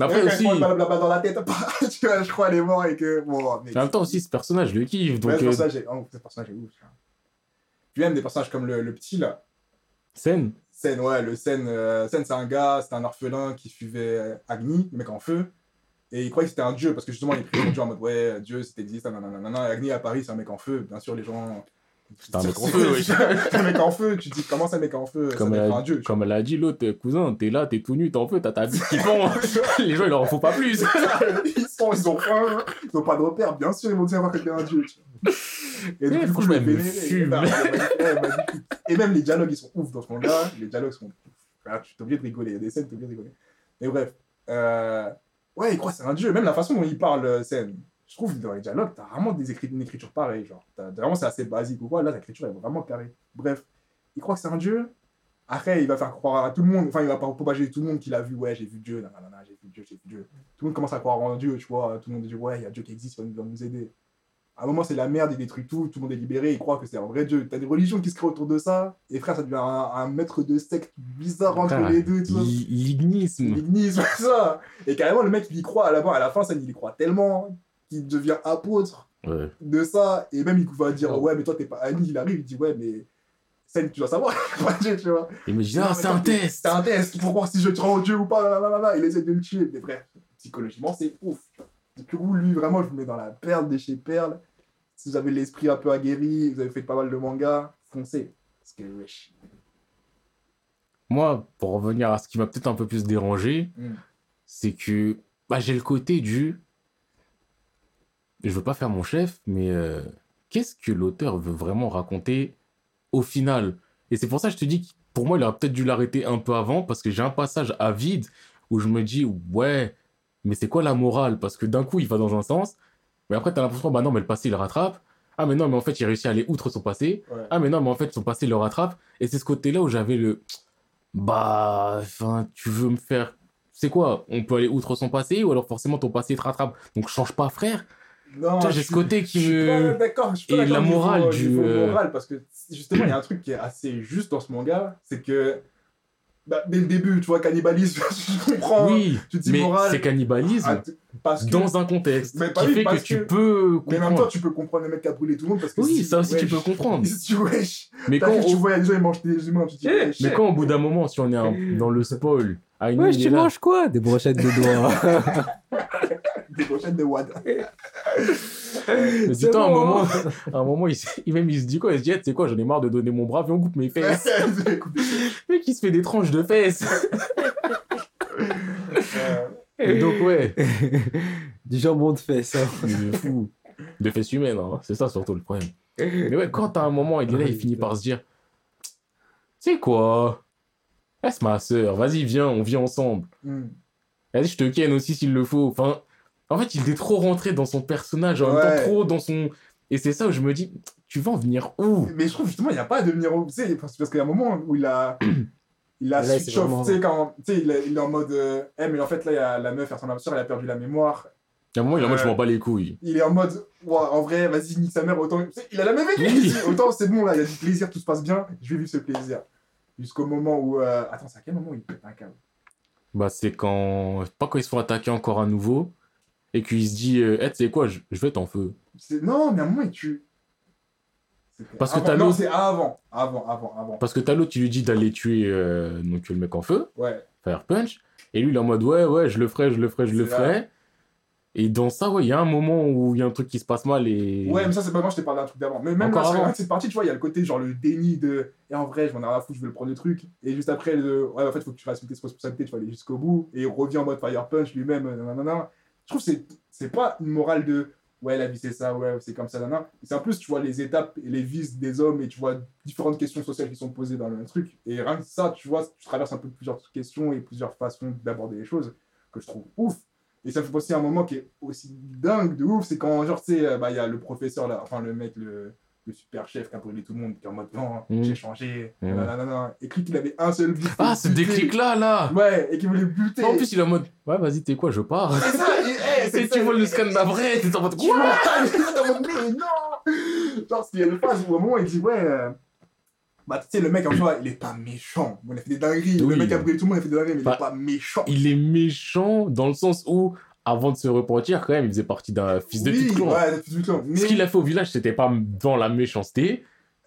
Après aussi, en blabla dans la tête, tu vois, je crois, elle est morte et que. Bon, mec. même temps aussi, ce personnage, je le kiffe. Donc, Ouais, ce euh, personnage est- oh, ce personnage est ouf. tu vois. Puis même des personnages comme le, le petit là. scène. Sen, ouais, le Sen, euh, Sen c'est un gars, c'est un orphelin qui suivait euh, Agni, le mec en feu. Et il croyait que c'était un dieu parce que justement il prit Dieu en mode ouais, Dieu c'est existe, nanana. Agni à Paris c'est un mec en feu. Bien sûr, les gens. C'est un mec en feu, oui. C'est un mec en feu, tu dis comment c'est un mec en feu? Comme Ça elle, a, dieu. comme elle a dit, l'autre, euh, cousin, t'es là, t'es tout nu, t'es en feu, t'as ta bite qui pend. Les gens, il leur en faut pas plus. ils, sont, ils ont faim, ils ont pas de repère, bien sûr ils vont dire avoir quelqu'un un dieu. Et Eh, du coup, franchement, je me fume. Bah, ouais. Et même les dialogues ils sont ouf dans ce manga, les dialogues sont ouf. Ah, tu t'es obligé de rigoler, il y a des scènes, t'es obligé de rigoler. Mais bref, euh... ouais, il croit c'est un dieu, même la façon dont il parle, euh, scène. Je trouve dans les dialogues, t'as vraiment des écrit- une écriture pareille, genre. T'as- Vraiment, c'est assez basique ou quoi, là, l'écriture est vraiment carrée. Bref, il croit que c'est un dieu. Après, il va faire croire à tout le monde, enfin, il va propager tout le monde qu'il a vu, ouais, j'ai vu Dieu, nanana, j'ai vu Dieu, j'ai vu Dieu. Tout le monde commence à croire en Dieu, tu vois, tout le monde dit, ouais, il y a Dieu qui existe, il va nous- aider. À un moment, c'est la merde, il détruit tout, tout le monde est libéré, il croit que c'est un vrai Dieu. T'as des religions qui se créent autour de ça, et frère, ça devient un, un maître de secte bizarre entre les deux, tu vois. L'i- L'ignisme. L'ignisme, ça. Et carrément, le mec, il y croit à la fin, à la fin, ça, il y croit tellement qu'il devient apôtre Ouais. de ça. Et même, il va dire, ouais, mais toi, t'es pas Annie. Il arrive, il dit, ouais, mais Sen, tu dois savoir, tu vois. Il me dit, ah, c'est un test. C'est un test pour voir si je te rends Dieu ou pas. blablabla. Il essaie de le tuer. Mais bref, psychologiquement, c'est ouf. Du coup, lui, vraiment, je vous mets dans la perle de chez Perle. Si vous avez l'esprit un peu aguerri, vous avez fait pas mal de mangas, foncez. Parce que, wesh. Moi, pour revenir à ce qui m'a peut-être un peu plus dérangé, Mm. c'est que bah, j'ai le côté du. Je veux pas faire mon chef, mais euh, qu'est-ce que l'auteur veut vraiment raconter au final? Et c'est pour ça que je te dis que pour moi, il aurait peut-être dû l'arrêter un peu avant, parce que j'ai un passage à vide où je me dis, ouais, mais c'est quoi la morale? Parce que d'un coup, il va dans un sens, mais après, tu as l'impression, bah non, mais le passé, il le rattrape. Ah, mais non, mais en fait, il réussit à aller outre son passé. Ouais. Ah, mais non, mais en fait, son passé le rattrape. Et c'est ce côté-là où j'avais le. Bah, enfin, tu veux me faire. C'est quoi? On peut aller outre son passé ou alors forcément ton passé te rattrape. Donc change pas, frère. Non, j'ai je ce côté qui je me- d'accord, je suis pas Et la morale du, niveau euh, moral, parce que justement, il y a un truc qui est assez juste dans ce manga, c'est que bah, dès le début, tu vois, cannibalisme, tu comprends. oui, tu te dis mais c'est cannibalisme Ah, parce que, dans un contexte Mais pas qui oui, fait que parce tu que- peux mais en même temps, comprendre. tu peux comprendre le mec qui a brûlé tout le monde parce que Oui, si- ça aussi, tu wesh, peux comprendre. Si tu wesh, Mais quand, tu vois, les gens ils mangent des humains, tu te dis Eh, wesh. mais quand au bout d'un moment, si on est un- dans le spoil, Ouais, il est tu là. manges quoi? Des brochettes de doigts. des brochettes de Wad. Mais C'est dis-toi, à un bon, moment, à un moment il, même, il se dit quoi? Il se dit, Eh, tu sais quoi, j'en ai marre de donner mon bras, viens, on coupe mes fesses. Le mec, il se fait des tranches de fesses. Et donc, ouais. Du jambon de fesses. hein. De fou. De fesses humaines, hein. c'est ça surtout le problème. Mais ouais, quand à un moment, il est là, il finit par se dire sais quoi? Laisse ma soeur, vas-y, viens, on vit ensemble. hmm. Vas-y, je te ken aussi s'il le faut. Enfin, en fait, il était trop rentré dans son personnage, en même temps, trop dans son. Et c'est ça où je me dis Tu vas en venir où? Mais je trouve justement, il n'y a pas à devenir. Tu sais, parce parce qu'il y a un moment où il a. Il a Là, switch off, tu sais, quand. Tu sais, il, est- il est en mode. euh, Eh, mais en fait, là, il y a la meuf, son âme sœur, elle a perdu la mémoire. À un moment, il est en mode Je Euh, m'en bats les couilles. Il est en mode. Ouah, en vrai, vas-y, nique sa mère, autant. tu sais, Il a la même vécu. Oui. il dit, Autant c'est bon, là, il y a du plaisir, tout se passe bien, je vais vivre ce plaisir. Jusqu'au moment où. euh, Attends, c'est à quel moment où il pète un câble? Bah, c'est quand. Pas quand ils se font attaquer encore à nouveau. Et qu'il se dit euh, Eh, tu sais quoi, je, je vais être en feu. C'est- Non, mais à un moment, il tue. Parce que t'as Non, c'est avant. Avant, avant, avant. Parce que l'autre qui lui dit d'aller tuer euh, donc, le mec en feu. Ouais. Fire Punch. Et lui, il est en mode, ouais, ouais, je le ferai, je le ferai, je le là. ferai. Et dans ça, ouais, il y a un moment où il y a un truc qui se passe mal et. Ouais, mais ça, c'est pas moi, je t'ai parlé d'un truc d'avant. Mais même Encore là, cette partie, tu vois, il y a le côté, genre, le déni de. Et en vrai, je m'en ai rien à foutre, je vais le prendre le truc. Et juste après, le. Ouais, en fait, faut que tu fasses tes responsabilités, tu vas aller jusqu'au bout. Et il revient en mode Fire Punch lui-même, nanana. Je trouve que c'est pas une morale de. Ouais, la vie, c'est ça, ouais, c'est comme ça, nanana. C'est en plus, tu vois, les étapes et les vices des hommes et tu vois différentes questions sociales qui sont posées dans le truc. Et rien que ça, tu vois, tu traverses un peu plusieurs questions et plusieurs façons d'aborder les choses que je trouve ouf. Et ça me fait penser à un moment qui est aussi dingue de ouf, c'est quand, genre, tu sais, euh, bah, il y a le professeur là, enfin, le mec, le, le super chef qui a brûlé tout le monde, qui est en mode, non, Mhm. j'ai changé, Mhm. nanana. Et qu'il avait un seul but. Ah, ce de buter. déclic-là, là Ouais, et qu'il voulait buter. En plus, il est en mode, ouais, vas-y, t'es quoi, je pars. c'est ça, et, hey, c'est ça, tu vois le scan d'après, t'es en mode, quoi t'es en mode, mais non Genre, il y a une phase où, au moment, il dit, ouais, euh, bah, tu sais, le mec, en soi, il est pas méchant. Bon, il a fait des dingueries. Oui. Le mec a brûlé tout le monde, il a fait des dingueries, mais il Bah, est pas méchant. Il est méchant dans le sens où, avant de se repentir, quand même, il faisait partie d'un fils de oui, clan. Ouais, fils de clan. Mais Ce qu'il a fait au village, c'était pas dans la méchanceté,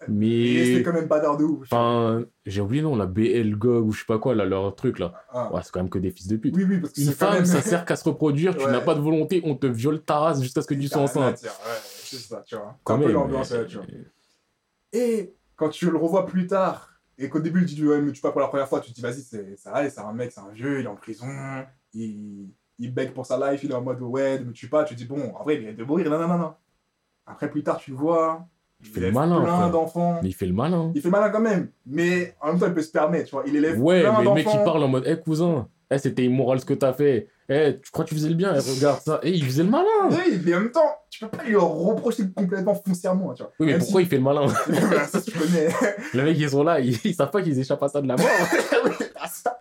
mais. restait quand même pas d'art de ouf. Enfin, j'ai oublié nom, la BL GOG ou je sais pas quoi, là, leur truc là. Ah. Ouais, c'est quand même que des fils de pute. Oui, oui, parce que Une femme, même... ça sert qu'à se reproduire, tu n'as pas de volonté, on te viole ta race jusqu'à ce que tu sois enceinte. ouais, c'est ça, tu vois. Quand un peu même, l'ambiance, mais- là, tu vois. Et quand tu le revois plus tard, et qu'au début, tu dis, ouais, mais tu pas pour la première fois, tu te dis, vas-y, c'est ça, va, c'est un mec, c'est un vieux, il est en prison, il, il beg pour sa life, il est en mode, ouais, ne me tue pas, tu dis, bon, en vrai, il vient de mourir, non, non, non, non. Après, plus tard, tu le vois, il fait élève le malin, plein d'enfants. Mais il fait le malin. Il fait malin quand même, mais en même temps, il peut se permettre, tu vois. Il élève Ouais, plein mais le mec d'enfants. il parle en mode, hé cousin, eh, c'était immoral ce que t'as fait. Eh, tu crois que tu faisais le bien? Regarde ça. Eh, il faisait le malin. Oui, mais en même temps, tu peux pas lui reprocher complètement foncièrement, tu vois. Oui, mais Même pourquoi si- il fait le malin ça, tu connais. Les mecs, ils sont là, ils, ils savent pas qu'ils échappent à ça de la mort. Ah.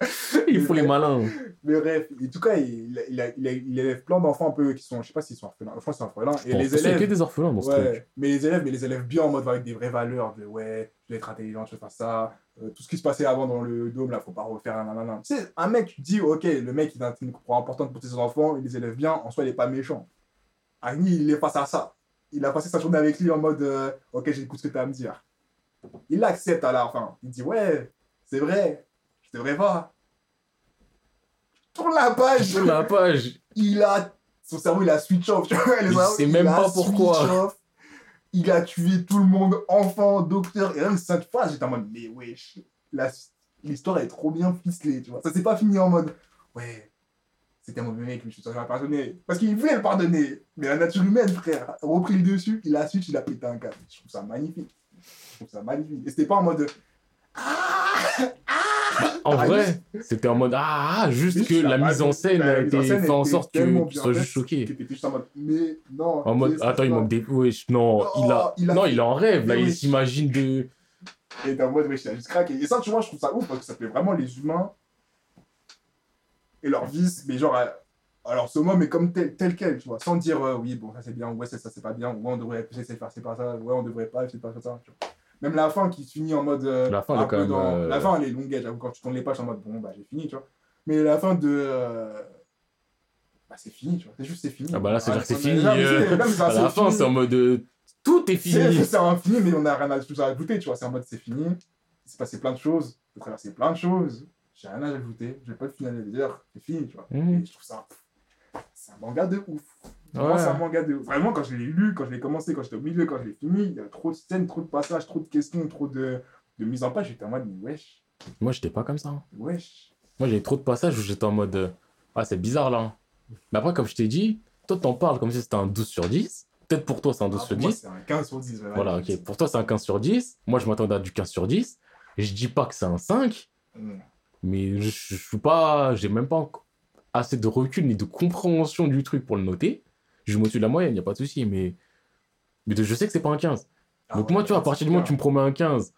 Ils font les malins. Mais bref, en tout cas, il, il, a- il, a- il élève plein d'enfants un peu qui sont, je sais pas s'ils sont orphelins, je qu'ils sont orphelins. Et les c'est que élèves, des orphelins dans ce ouais, truc. mais les élèves, mais les élèves bien en mode avec des vraies valeurs de ouais, je vais être intelligent, je vais faire ça. Euh, tout ce qui se passait avant dans le dôme, là, faut pas refaire, nanana. Tu sais, un mec, tu dis, ok, le mec, il a une croix importante pour ses enfants, il les élève bien, en soi, il est pas méchant. Agni, il est face à ça. Il a passé sa journée avec lui en mode, euh, ok, j'écoute ce que tu as à me dire. Il l'accepte à la fin. Il dit, ouais, c'est vrai, je devrais pas. Tourne la page Sur la page. il a son cerveau il a switch off tu vois Il sait même pas pourquoi. off. il a tué tout le monde enfant docteur et que cette phrase j'étais en mode mais wesh l'histoire est trop bien ficelée tu vois ça s'est pas fini en mode ouais c'était un mauvais mec mais je suis va pardonner parce qu'il voulait le pardonner mais la nature humaine frère a repris le dessus il a switch il a pété un câble je trouve ça magnifique je trouve ça magnifique et c'était pas en mode ah En Ah, vrai, c'était en mode ah, ah, juste Mais que la mise en scène a été fait en sorte que tu sois juste choqué. juste en mode mais non En mode, attends, que il manque des. Wesh, non, Oh, il a. il a non, il est en rêve, là, il s'imagine de. Et t'es en mode, wesh, il a juste craqué. Et ça, tu vois, je trouve ça ouf parce que ça fait vraiment les humains et leurs vices, mais genre, à- alors ce mot, mais comme tel, tel quel, tu vois, sans dire, euh, oui, bon, ça c'est bien, ouais, ça, ça c'est pas bien, ouais, on devrait essayer de faire c'est pas ça, ouais, on devrait pas de faire ça. tu vois. Même la fin qui se finit en mode. euh, La fin, elle est quand même, dans- euh, La fin, elle est longue, j'avoue, quand tu tournes les pages, en mode, bon, bah, j'ai fini, tu vois. Mais la fin de. euh, Bah, c'est fini, tu vois, c'est juste, c'est fini. Ah bah là, c'est-à-dire que c'est fini. là, euh, c'est- À la fin, c'est en mode. euh, Tout est C'est fini. c'est infini, mais on n'a rien à, tout à ajouter, tu vois. C'est en mode c'est fini, il s'est passé plein de choses, j'ai traversé plein de choses, j'ai rien à ajouter, je vais pas le finaliser, c'est fini, tu vois. Mhm. Et je trouve ça. C'est un manga de ouf. Ouais. c'est un manga de. Vraiment, quand je l'ai lu, quand je l'ai commencé, quand j'étais au milieu, quand je l'ai fini, il y a trop de scènes, trop de passages, trop de questions, trop de, de mise en page. J'étais en mode, mais wesh, Moi, j'étais pas comme ça. hein. wesh. Moi, j'avais trop de passages où j'étais en mode euh, Ah, c'est bizarre là. hein. Mais après, comme je t'ai dit, toi, t'en parles comme si c'était un 12 sur 10. Peut-être pour toi, c'est un 12 Ah, sur moi, 10. c'est un 15 sur 10. Voilà, ok. Pour toi, c'est un 15 sur 10. Moi, je m'attendais à du 15 sur 10. Et je dis pas que c'est un 5, Mm. Mais je, je suis pas. J'ai même pas assez de recul ni de compréhension du truc pour le noter. Je me suis de la moyenne, y a pas de souci, mais. Mais je sais que c'est pas un 15. Ah Donc ouais, moi, tu vois, à partir du moment où tu me promets un 15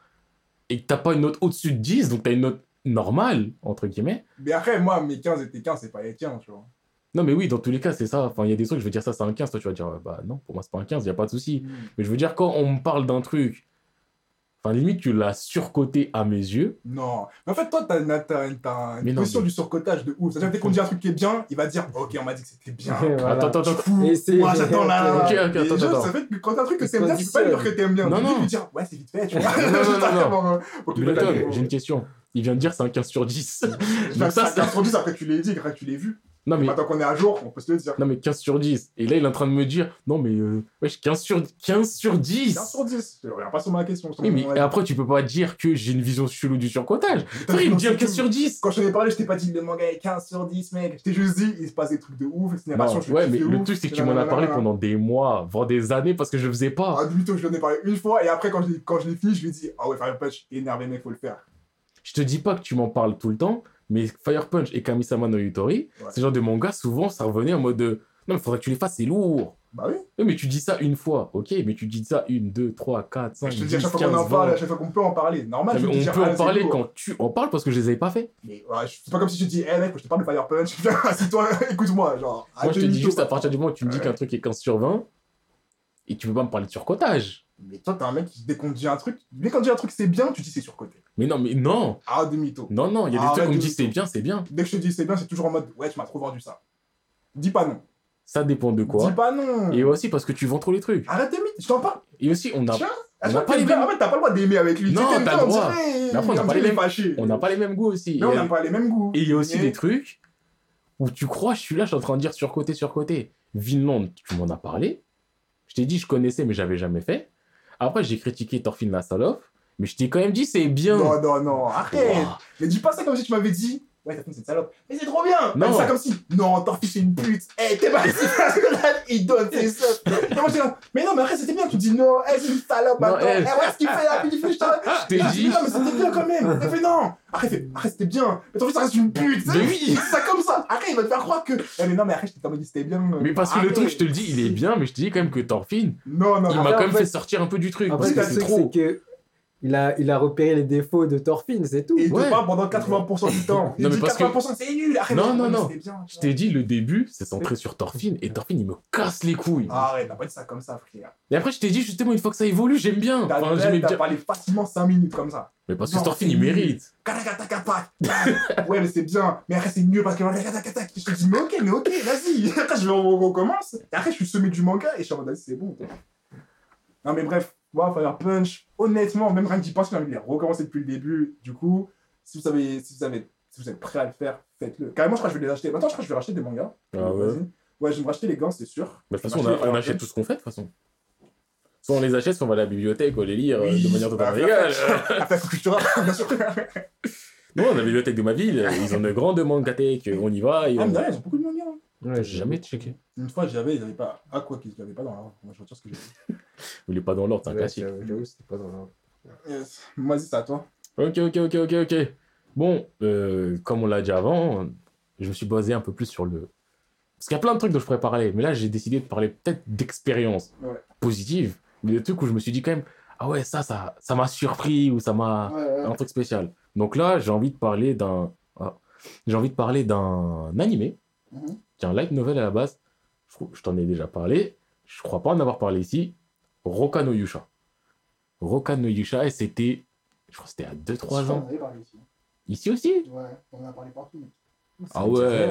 et que t'as pas une note au-dessus de 10, donc t'as une note normale, entre guillemets. Mais après, moi, mes 15 étaient 15, c'est pas les tiens, tu vois. Non, mais oui, dans tous les cas, c'est ça. Enfin, il y a des trucs, je veux dire ça, c'est un 15. Toi, tu vas dire, bah non, pour moi, c'est pas un 15, y a pas de souci. Mm. Mais je veux dire, quand on me parle d'un truc, enfin, limite, tu l'as surcoté à mes yeux. Non. Mais en fait, toi, t'as une, t'as une, non, mais- du surcotage de ouf. C'est-à-dire que dès qu'on dit un truc qui est bien, il va dire, ok, on m'a dit que c'était bien. Voilà. Attends, attends, attends. Fou. Et c'est- Moi, j'attends là. Ok, ok, attends, attends. Ça fait que quand t'as un truc que Il t'aimes bien, tu peux pas lui dire que t'aimes bien. Non, Tu peux non. lui dire, ouais, c'est vite fait, tu vois. Non, non, non, non. j'ai une question. Il vient de dire c'est un 15 sur 10. Je Donc ça, ça, c'est- sur 10 après que tu l'aies dit, après que tu l'aies vu. Non, mais, Maintenant qu'on est à jour, on peut se le dire. non, mais 15 sur 10. Et là, il est en train de me dire, non, mais, euh, wesh, 15 sur, 15 sur 10. 15 sur 10. Je reviens pas sur ma question. Oui, mais et après, tu peux pas dire que j'ai une vision chelou du surcotage. Frère, il me dit un c'est 15 tout. sur 10. Quand je t'en ai parlé, je t'ai pas dit le manga est 15 sur 10, mec. Je t'ai juste dit, il se passe des trucs de ouf, Non, narration, je ouais, mais le truc, c'est que tu m'en as parlé pendant des mois, voire des années, parce que je faisais pas. Ah, du tout, je lui en ai parlé une fois, et après, quand je l'ai quand je l'ai fini, je lui ai dit, ah ouais, Fire Punch, énervé, mec, faut le faire. Je te dis pas que tu m'en parles tout le temps, mais Fire Punch et Kamisama no Yutori, Ouais. ces genre de mangas, souvent, ça revenait en mode de, non, mais faudrait que tu les fasses, c'est lourd. Bah oui. Oui, mais tu dis ça une fois, ok, mais tu dis ça une, deux, trois, quatre, cinq, je te dis à chaque fois qu'on en parle, à chaque fois qu'on peut en parler. Normal, je on dire, peut ah, en parler lourd. quand tu en parles parce que je les avais pas fait. Mais ouais, c'est pas comme si te dis, eh mec, je te parle de Fire Punch, viens, assis-toi, écoute-moi. Genre, Moi, je te dis juste à partir du moment où tu me dis Ouais. qu'un truc est 15 sur 20, et tu peux pas me parler de surcotage. Mais toi, t'es un mec qui, dès qu'on te dit un truc, dès qu'on te dit un truc c'est bien, tu dis c'est surcoté. Mais non, mais non, Ah, de mytho. non, non, il y a des Arrête trucs où on me dit c'est bien, c'est bien. Dès que je te dis c'est bien, c'est toujours en mode, ouais, tu m'as trop vendu ça. Dis pas non. Ça dépend de Dis quoi. pas non. Et aussi parce que tu vends trop les trucs. Arrête tes mythes, je t'en parle. Et aussi, on a, Tiens, on n'a pas les mêmes- En fait, t'as pas le droit d'aimer avec lui. Non, t'as le droit. Mais après, on n'a pas les mêmes- on n'a pas les mêmes goûts aussi. Non, on n'a pas les mêmes goûts. Et il y a aussi des trucs où tu crois, je suis là, je suis en train de dire sur côté, sur côté. Vinland, tu m'en as parlé. Je t'ai dit, je connaissais, mais j'avais jamais fait. Après, j'ai critiqué Thorfinn Lassalov, mais je t'ai quand même dit, c'est bien. Non, non, non, arrête. Mais dis pas ça comme si tu m'avais dit. Ouais, t'as fait c'est une salope. Mais c'est trop bien. Non. Ça comme si. Non, t'en fiches, c'est une pute. Eh, t'es pas parce que là, il donne ses là. Mais non, mais après, c'était bien. Tu dis non, eh, c'est une salope. Non, Attends. eh. Eh, ouais, ce qu'il fait là. Puis il fait, je t'ai dit. Non, mais c'était bien quand même. Il fait non. Fait, après, c'était bien. Mais ton fils, ça reste une pute. Mais oui. C'est ça comme ça. Après, il va te faire croire que. Eh, mais non, mais après, je t'ai dit c'était bien. Mais parce que le Arrête. truc, je te le dis, il est bien, mais je te dis quand même que Thorfinn, Non, non, il m'a quand même fait- sortir un peu du truc. Après, Parce que le c'est trop. que il a, il a repéré les défauts de Thorfinn, c'est tout. Et il te Ouais. parle pendant 80% du temps. Il Non, mais parce que- 80% c'est nul. Après, Non, non, non. bien, Je t'ai dit, le début, c'est centré sur Thorfinn, et Thorfinn, il me casse les couilles. Arrête, t'as pas dit ça comme ça, frère. Et après, je t'ai dit, justement, une fois que ça évolue, j'aime bien. T'as Enfin, t'as bien. parlé facilement 5 minutes comme ça. Mais parce que Thorfinn, il mérite. Ouais, mais c'est bien. Mais après, c'est mieux parce que. Je te dis, mais ok, mais ok, vas-y. Après, je on recommence. Et après, je suis semé du manga et je suis en mode, vas-y, c'est bon. Non, mais bref, Fire Punch, honnêtement, même rien que j'y pense, j'ai envie de les recommencer depuis le début. Du coup, si vous, savez, si vous, avez, si vous êtes prêt à le faire, faites-le. Carrément, je crois que je vais les acheter. Maintenant, je crois que je vais racheter des mangas. Ah ouais. Je vais me racheter les gants, c'est sûr. Mais de toute façon, on, a- achète tout ce qu'on fait, de toute façon. Soit on les achète, soit on va à la bibliothèque, on va les lire euh, Oui, de manière bah, totalement légale. Affaire culturelle, bien sûr. Non, on a la bibliothèque de ma ville, ils ont une grande mangathèque, on y va. Et Ah, on... mais ils ont beaucoup de mangas. hein. Ouais, J'ai jamais checké. Une fois, j'avais, ils avaient pas. Ah, quoi qu'ils l'avaient pas dans la. Moi, je retire ce que j'ai dit. Il est pas dans l'ordre, c'est un classique. j'avoue, j'avoue, c'était pas dans l'ordre. Yes. Vas-y, c'est à toi. Ok, ok, ok, ok, ok. Bon, euh, comme on l'a dit avant, je me suis basé un peu plus sur le. Parce qu'il y a plein de trucs dont je pourrais parler, mais là j'ai décidé de parler peut-être d'expériences Ouais. positives, mais des trucs où je me suis dit quand même, ah ouais, ça, ça ça m'a surpris ou ça m'a. un truc spécial. Donc là, j'ai envie de parler d'un. ah, j'ai envie de parler d'un animé, Mhm. qui est un light novel à la base. Je, t'en ai déjà parlé. Je crois pas en avoir parlé ici. Roka no Yusha. Roka no Yusha, et c'était. Je crois que c'était à 2-3 ans. Ici aussi? Ouais, on en a parlé partout. Ah ouais.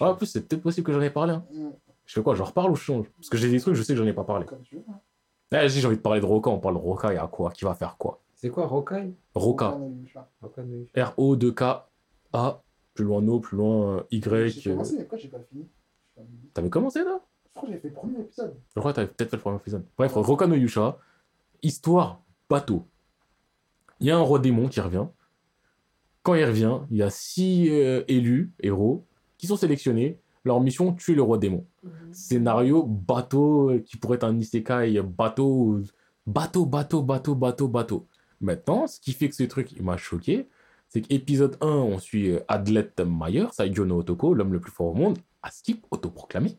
Ah, en plus, c'est peut-être possible que j'en ai parlé. hein. Je fais quoi Je reparle ou je change? Parce que j'ai des trucs, je sais que j'en ai pas parlé. Comme tu veux. Ah, si j'ai envie de parler de Roka, on parle de Roka, il y a quoi? Qui va faire quoi? C'est quoi Rokai Yusha. R-O-2-K-A. Plus loin O, plus loin euh, J'ai Y. euh, commencé, mais pourquoi j'ai pas fini T'avais commencé là Je crois que j'ai fait le premier épisode. Je crois que t'avais peut-être fait le premier épisode. Bref, Roka no Yusha, histoire bateau. Il y a un roi démon qui revient. Quand il revient, il y a six euh, élus, héros, qui sont sélectionnés. Leur mission, tuer le roi démon. Scénario, bateau, euh, qui pourrait être un isekai, bateau, bateau, bateau, bateau, bateau, bateau. Maintenant, ce qui fait que ce truc, il m'a choqué, c'est qu'épisode 1, on suit euh, Adlet Mayer, Saijo no Otoko, l'homme le plus fort au monde, à skip, autoproclamé.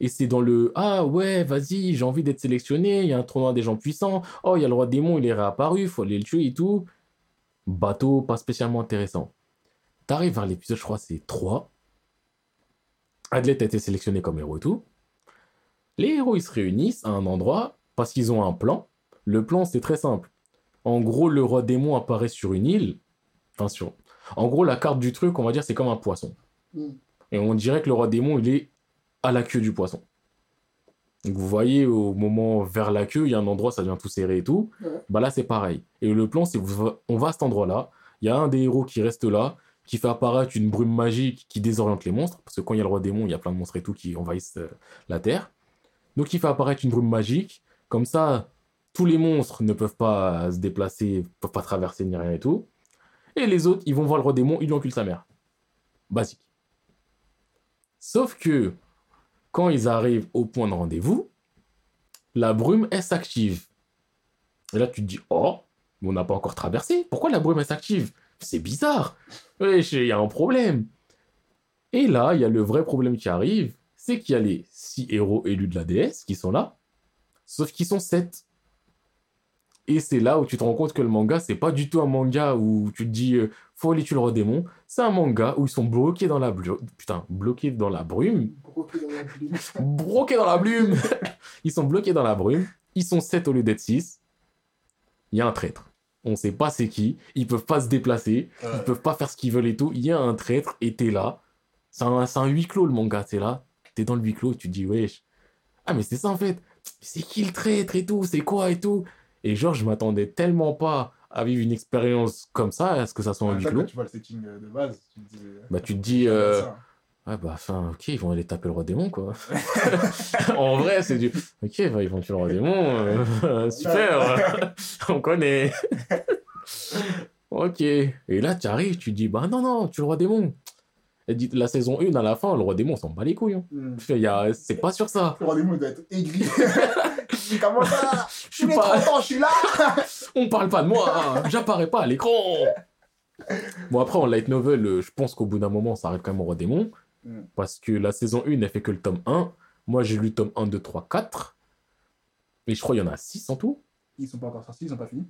Et c'est dans le Ah ouais, vas-y, j'ai envie d'être sélectionné, il y a un tournoi des gens puissants, oh, il y a le roi démon, il est réapparu, faut aller le tuer et tout. Bateau, pas spécialement intéressant. T'arrives vers l'épisode, je crois, c'est 3. Adlet a été sélectionné comme héros et tout. Les héros, ils se réunissent à un endroit parce qu'ils ont un plan. Le plan, c'est très simple. En gros, le roi démon apparaît sur une île. En gros, la carte du truc, on va dire, c'est comme un poisson. Mm. Et on dirait que le roi démon, il est à la queue du poisson. Donc vous voyez, au moment vers la queue, il y a un endroit, ça devient tout serré et tout. Bah là, c'est pareil. Et le plan, c'est on va à cet endroit-là. Il y a un des héros qui reste là, qui fait apparaître une brume magique qui désoriente les monstres. Parce que quand il y a le roi démon, il y a plein de monstres et tout qui envahissent euh, la terre. Donc il fait apparaître une brume magique. Comme ça, tous les monstres ne peuvent pas se déplacer, peuvent pas traverser ni rien et tout. Et les autres, ils vont voir le roi démon, ils lui enculent sa mère. Basique. Sauf que quand ils arrivent au point de rendez-vous, la brume, elle s'active. Et là, tu te dis, oh, mais on n'a pas encore traversé. Pourquoi la brume, elle s'active? C'est bizarre. Il y a un problème. Et là, il y a le vrai problème qui arrive, c'est qu'il y a les six héros élus de la déesse qui sont là, sauf qu'ils sont sept. Et c'est là où tu te rends compte que le manga, c'est pas du tout un manga où tu te dis, euh, faut aller tuer le roi démon. C'est un manga où ils sont bloqués dans la blu- putain, bloqués dans la brume, Broqué dans la pluie. bloqués dans la brume. ils sont bloqués dans la brume. Ils sont 7 au lieu d'être 6. Il y a un traître. On sait pas c'est qui. Ils peuvent pas se déplacer. Ils peuvent pas faire ce qu'ils veulent et tout. Il y a un traître et t'es là. C'est un, c'est un huis clos le manga. T'es là. T'es dans le huis clos. Tu te dis, wesh. Ah, mais c'est ça en fait. C'est qui le traître et tout? C'est quoi et tout? Et genre, je m'attendais tellement pas à vivre une expérience comme ça. À ce que ça soit un En huis clos. tu vois le setting euh, de base, tu te dis. euh, Bah, tu te dis. euh. Ouais, bah, enfin, ok, ils vont aller taper le roi démon, quoi. en vrai, c'est du. Ok, bah, ils vont tuer le roi démon. euh, super, on connaît. ok. Et là, tu arrives, tu dis, bah non, non, tue le roi démon. Elle dit, la saison 1, à la fin, le roi démon, on s'en bat les couilles. hein. Mm. A- C'est pas sur ça. Le rendez-vous doit être aigri. Comment ça Je suis pas. 30 ans, je suis là On parle pas de moi, hein. j'apparais pas à l'écran. Bon, après, en light novel, euh, je pense qu'au bout d'un moment, ça arrive quand même au roi démon. Mm. Parce que la saison 1, elle fait que le tome 1. Moi, j'ai lu tome 1, 2, 3, 4. Et je crois qu'il y en a 6 en tout. Ils sont pas encore sortis, ils ont pas fini.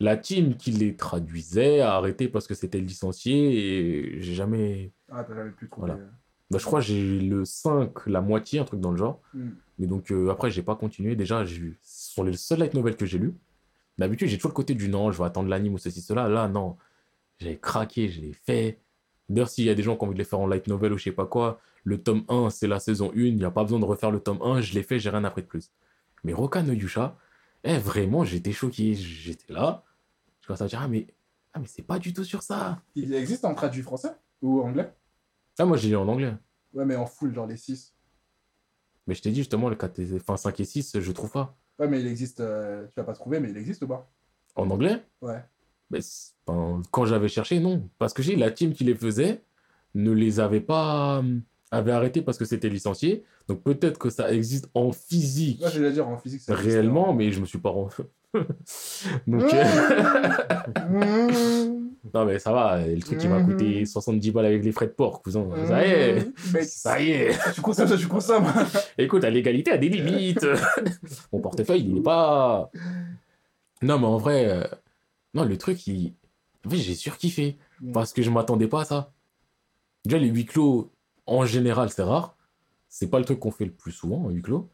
La team qui les traduisait a arrêté parce que c'était licencié et j'ai jamais. Ah, t'as jamais pu trouver. Voilà. Bah, je crois que j'ai le 5, la moitié, un truc dans le genre. Mm. Mais donc euh, après, j'ai pas continué. Déjà, j'ai vu. Ce sont les seuls light novels que j'ai lus. D'habitude, j'ai toujours le côté du non, je vais attendre l'anime ou ceci, cela. Là, non. J'ai craqué, je l'ai fait. D'ailleurs, s'il y a des gens qui ont envie de les faire en light novel ou je sais pas quoi, le tome 1, c'est la saison 1. Il n'y a pas besoin de refaire le tome 1. Je l'ai fait, j'ai rien appris de plus. Mais Roka no Yusha, eh, vraiment, j'étais choqué. J'étais là. Je commençais à me dire, ah, mais, ah, mais c'est pas du tout sur ça. Il existe en traduit français ou anglais? Ah, moi, j'ai lu en anglais. Ouais, mais en full, genre les 6. Mais je t'ai dit justement, le 4 et- enfin, 5 et 6, je trouve pas. Ouais, mais il existe. euh, tu l'as pas trouvé, mais il existe ou pas? En anglais? Ouais. Mais enfin, quand j'avais cherché, non. Parce que j'ai la team qui les faisait ne les avait pas. euh, avait arrêté parce que c'était licencié. Donc peut-être que ça existe en physique Moi, je vais dire en physique. ça réellement, mais je me suis pas rendu. Donc. euh, Mmh. non, mais ça va. Le truc, il va Mhm. coûter 70 balles avec les frais de port, cousin. Ça y est. Mmh. Ça y est. tu consommes, ça, tu consommes. Écoute, la légalité a des limites. Mon portefeuille, il n'est pas. Non, mais en vrai, euh, non, le truc, il. En fait, j'ai surkiffé. Parce que je m'attendais pas à ça. Déjà, les huis clos, en général, c'est rare. C'est pas le truc qu'on fait le plus souvent, un huis clos.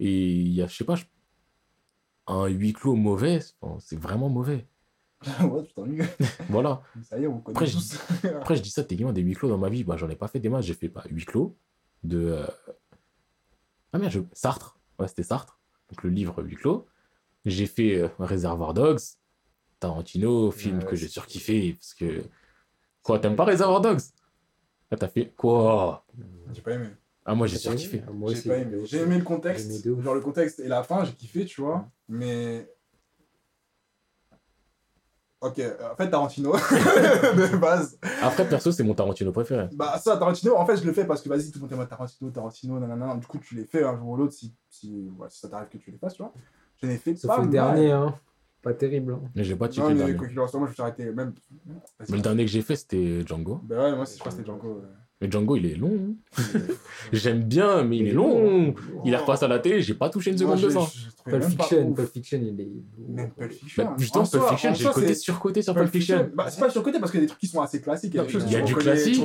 Et il y a, je sais pas, je- un huis clos mauvais, enfin, c'est vraiment mauvais. ouais. Voilà. Ça y est, on connaît Après, je- tous. Après, je dis ça, techniquement, des huis clos dans ma vie, bah, j'en ai pas fait des masses. J'ai fait pas huis clos de. euh, Ah merde, je... Sartre. Ouais, c'était Sartre. Donc le livre huis clos. J'ai fait euh, Réservoir Dogs, Tarantino, film Ouais, que j'ai surkiffé. Parce que. Quoi, t'aimes pas Réservoir Dogs? Ah, t'as fait. Quoi? J'ai pas aimé. Ah, moi, j'ai surkiffé. Moi J'ai pas aimé. J'ai aimé le contexte. Aimé. Genre le contexte et la fin, j'ai kiffé, tu vois. Mais. Ok, euh, en fait, Tarantino, de base. Après, perso, c'est mon Tarantino préféré. Bah, ça, Tarantino, en fait, je le fais parce que vas-y, tout le monde aime Tarantino, Tarantino, nanana. Du coup, tu les fais un jour ou l'autre si, si, ouais, si ça t'arrive que tu les fasses, tu vois. Je les fais Sauf pas le dernier, hein. Pas terrible. hein. Mais j'ai pas checké Non, le mais dernier. quoi qu'il en soit, moi, je me suis arrêté même. Mais le dernier que j'ai fait, c'était Django. Bah ouais, moi, je crois que c'était Django. ouais. Mais Django, il est long. J'aime bien, mais il est long. Il est repassé à la télé, j'ai pas touché une seconde de ça. Pulp Fiction. Pulp Fiction, il est. Même Pulp Fiction. Bah, justement, En Pulp Fiction, j'ai côté surcoté sur Pulp Fiction. Bah, c'est pas surcoté parce qu'il y a des trucs qui sont assez classiques. Non, il y a du classique,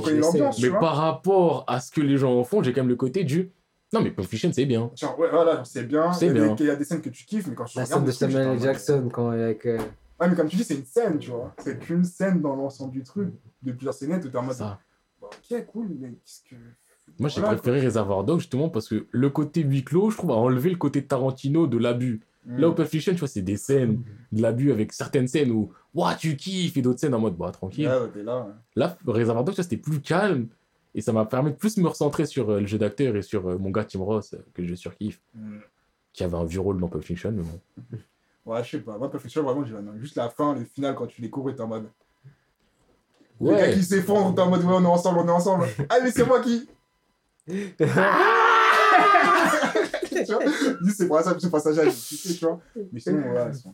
Mais par rapport à ce que les gens en font, j'ai quand même le côté du. Non, mais Pulp Fiction, c'est bien. Genre, ouais, voilà, c'est bien. C'est Il y a bien. des- Il y a des scènes que tu kiffes, mais quand tu La regardes scène de Samuel Jackson quand avec. Ouais, mais comme tu dis, c'est une scène, tu vois. C'est qu'une scène dans l'ensemble du truc, de plusieurs scénettes où t'es en mode. Ça. Ok, cool, mais qu'est-ce que. Moi, j'ai Voilà, préféré Reservoir Dogs justement parce que le côté huis clos, je trouve, a enlevé le côté Tarantino de l'abus. quoi. Là, au Pulp Fiction, tu vois, c'est des scènes de l'abus avec certaines scènes où, ouah, tu kiffes, et d'autres scènes en mode, bah, tranquille. Ouais, ouais, t'es là. ouais. Là, Reservoir Dogs, c'était plus calme et ça m'a permis de plus me recentrer sur euh, le jeu d'acteur et sur euh, mon gars Tim Ross, euh, que je surkiffe, Mm. qui avait un vieux rôle dans Pulp Fiction, mais bon. Ouais, je sais pas. Moi, Perfection, vraiment, j'ai juste la fin, le final, quand tu découvres, t'es en mode. Les Ouais. gars qui s'effondrent, t'es en mode, ouais, on est ensemble, on est ensemble. ah, mais c'est moi qui. tu vois c'est pour ça, ce passage-là, j'ai kiffé, tu vois. Mais sinon, sont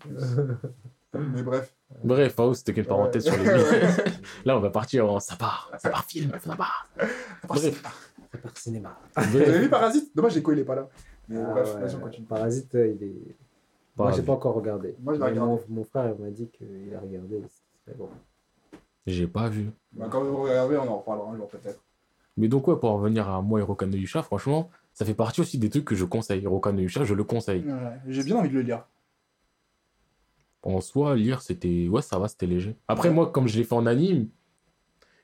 Mais bref. Bref, hein, c'était qu'une parenthèse sur les. Là, on va partir en ça part, ça part film, ça part. Bref, C'est par cinéma. Vous avez vu Parasite? Dommage, Echo, il est pas là. Mais Ah bref, ouais, vas-y, on continue. Parasite, euh, il est. Moi, Pas j'ai pas encore regardé. Moi, je l'ai regardé. Mon, mon frère il m'a dit qu'il a regardé. C'est bon. J'ai pas vu. Bah, quand vous regardez, on en reparlera un jour peut-être. Mais donc, ouais, pour en revenir à moi, Hiroka no Yusha, franchement, ça fait partie aussi des trucs que je conseille. Hiroka no Yusha, je le conseille. Ouais, J'ai bien envie de le lire. En soi, lire, c'était. Ouais, ça va, c'était léger. Après, moi, comme je l'ai fait en anime,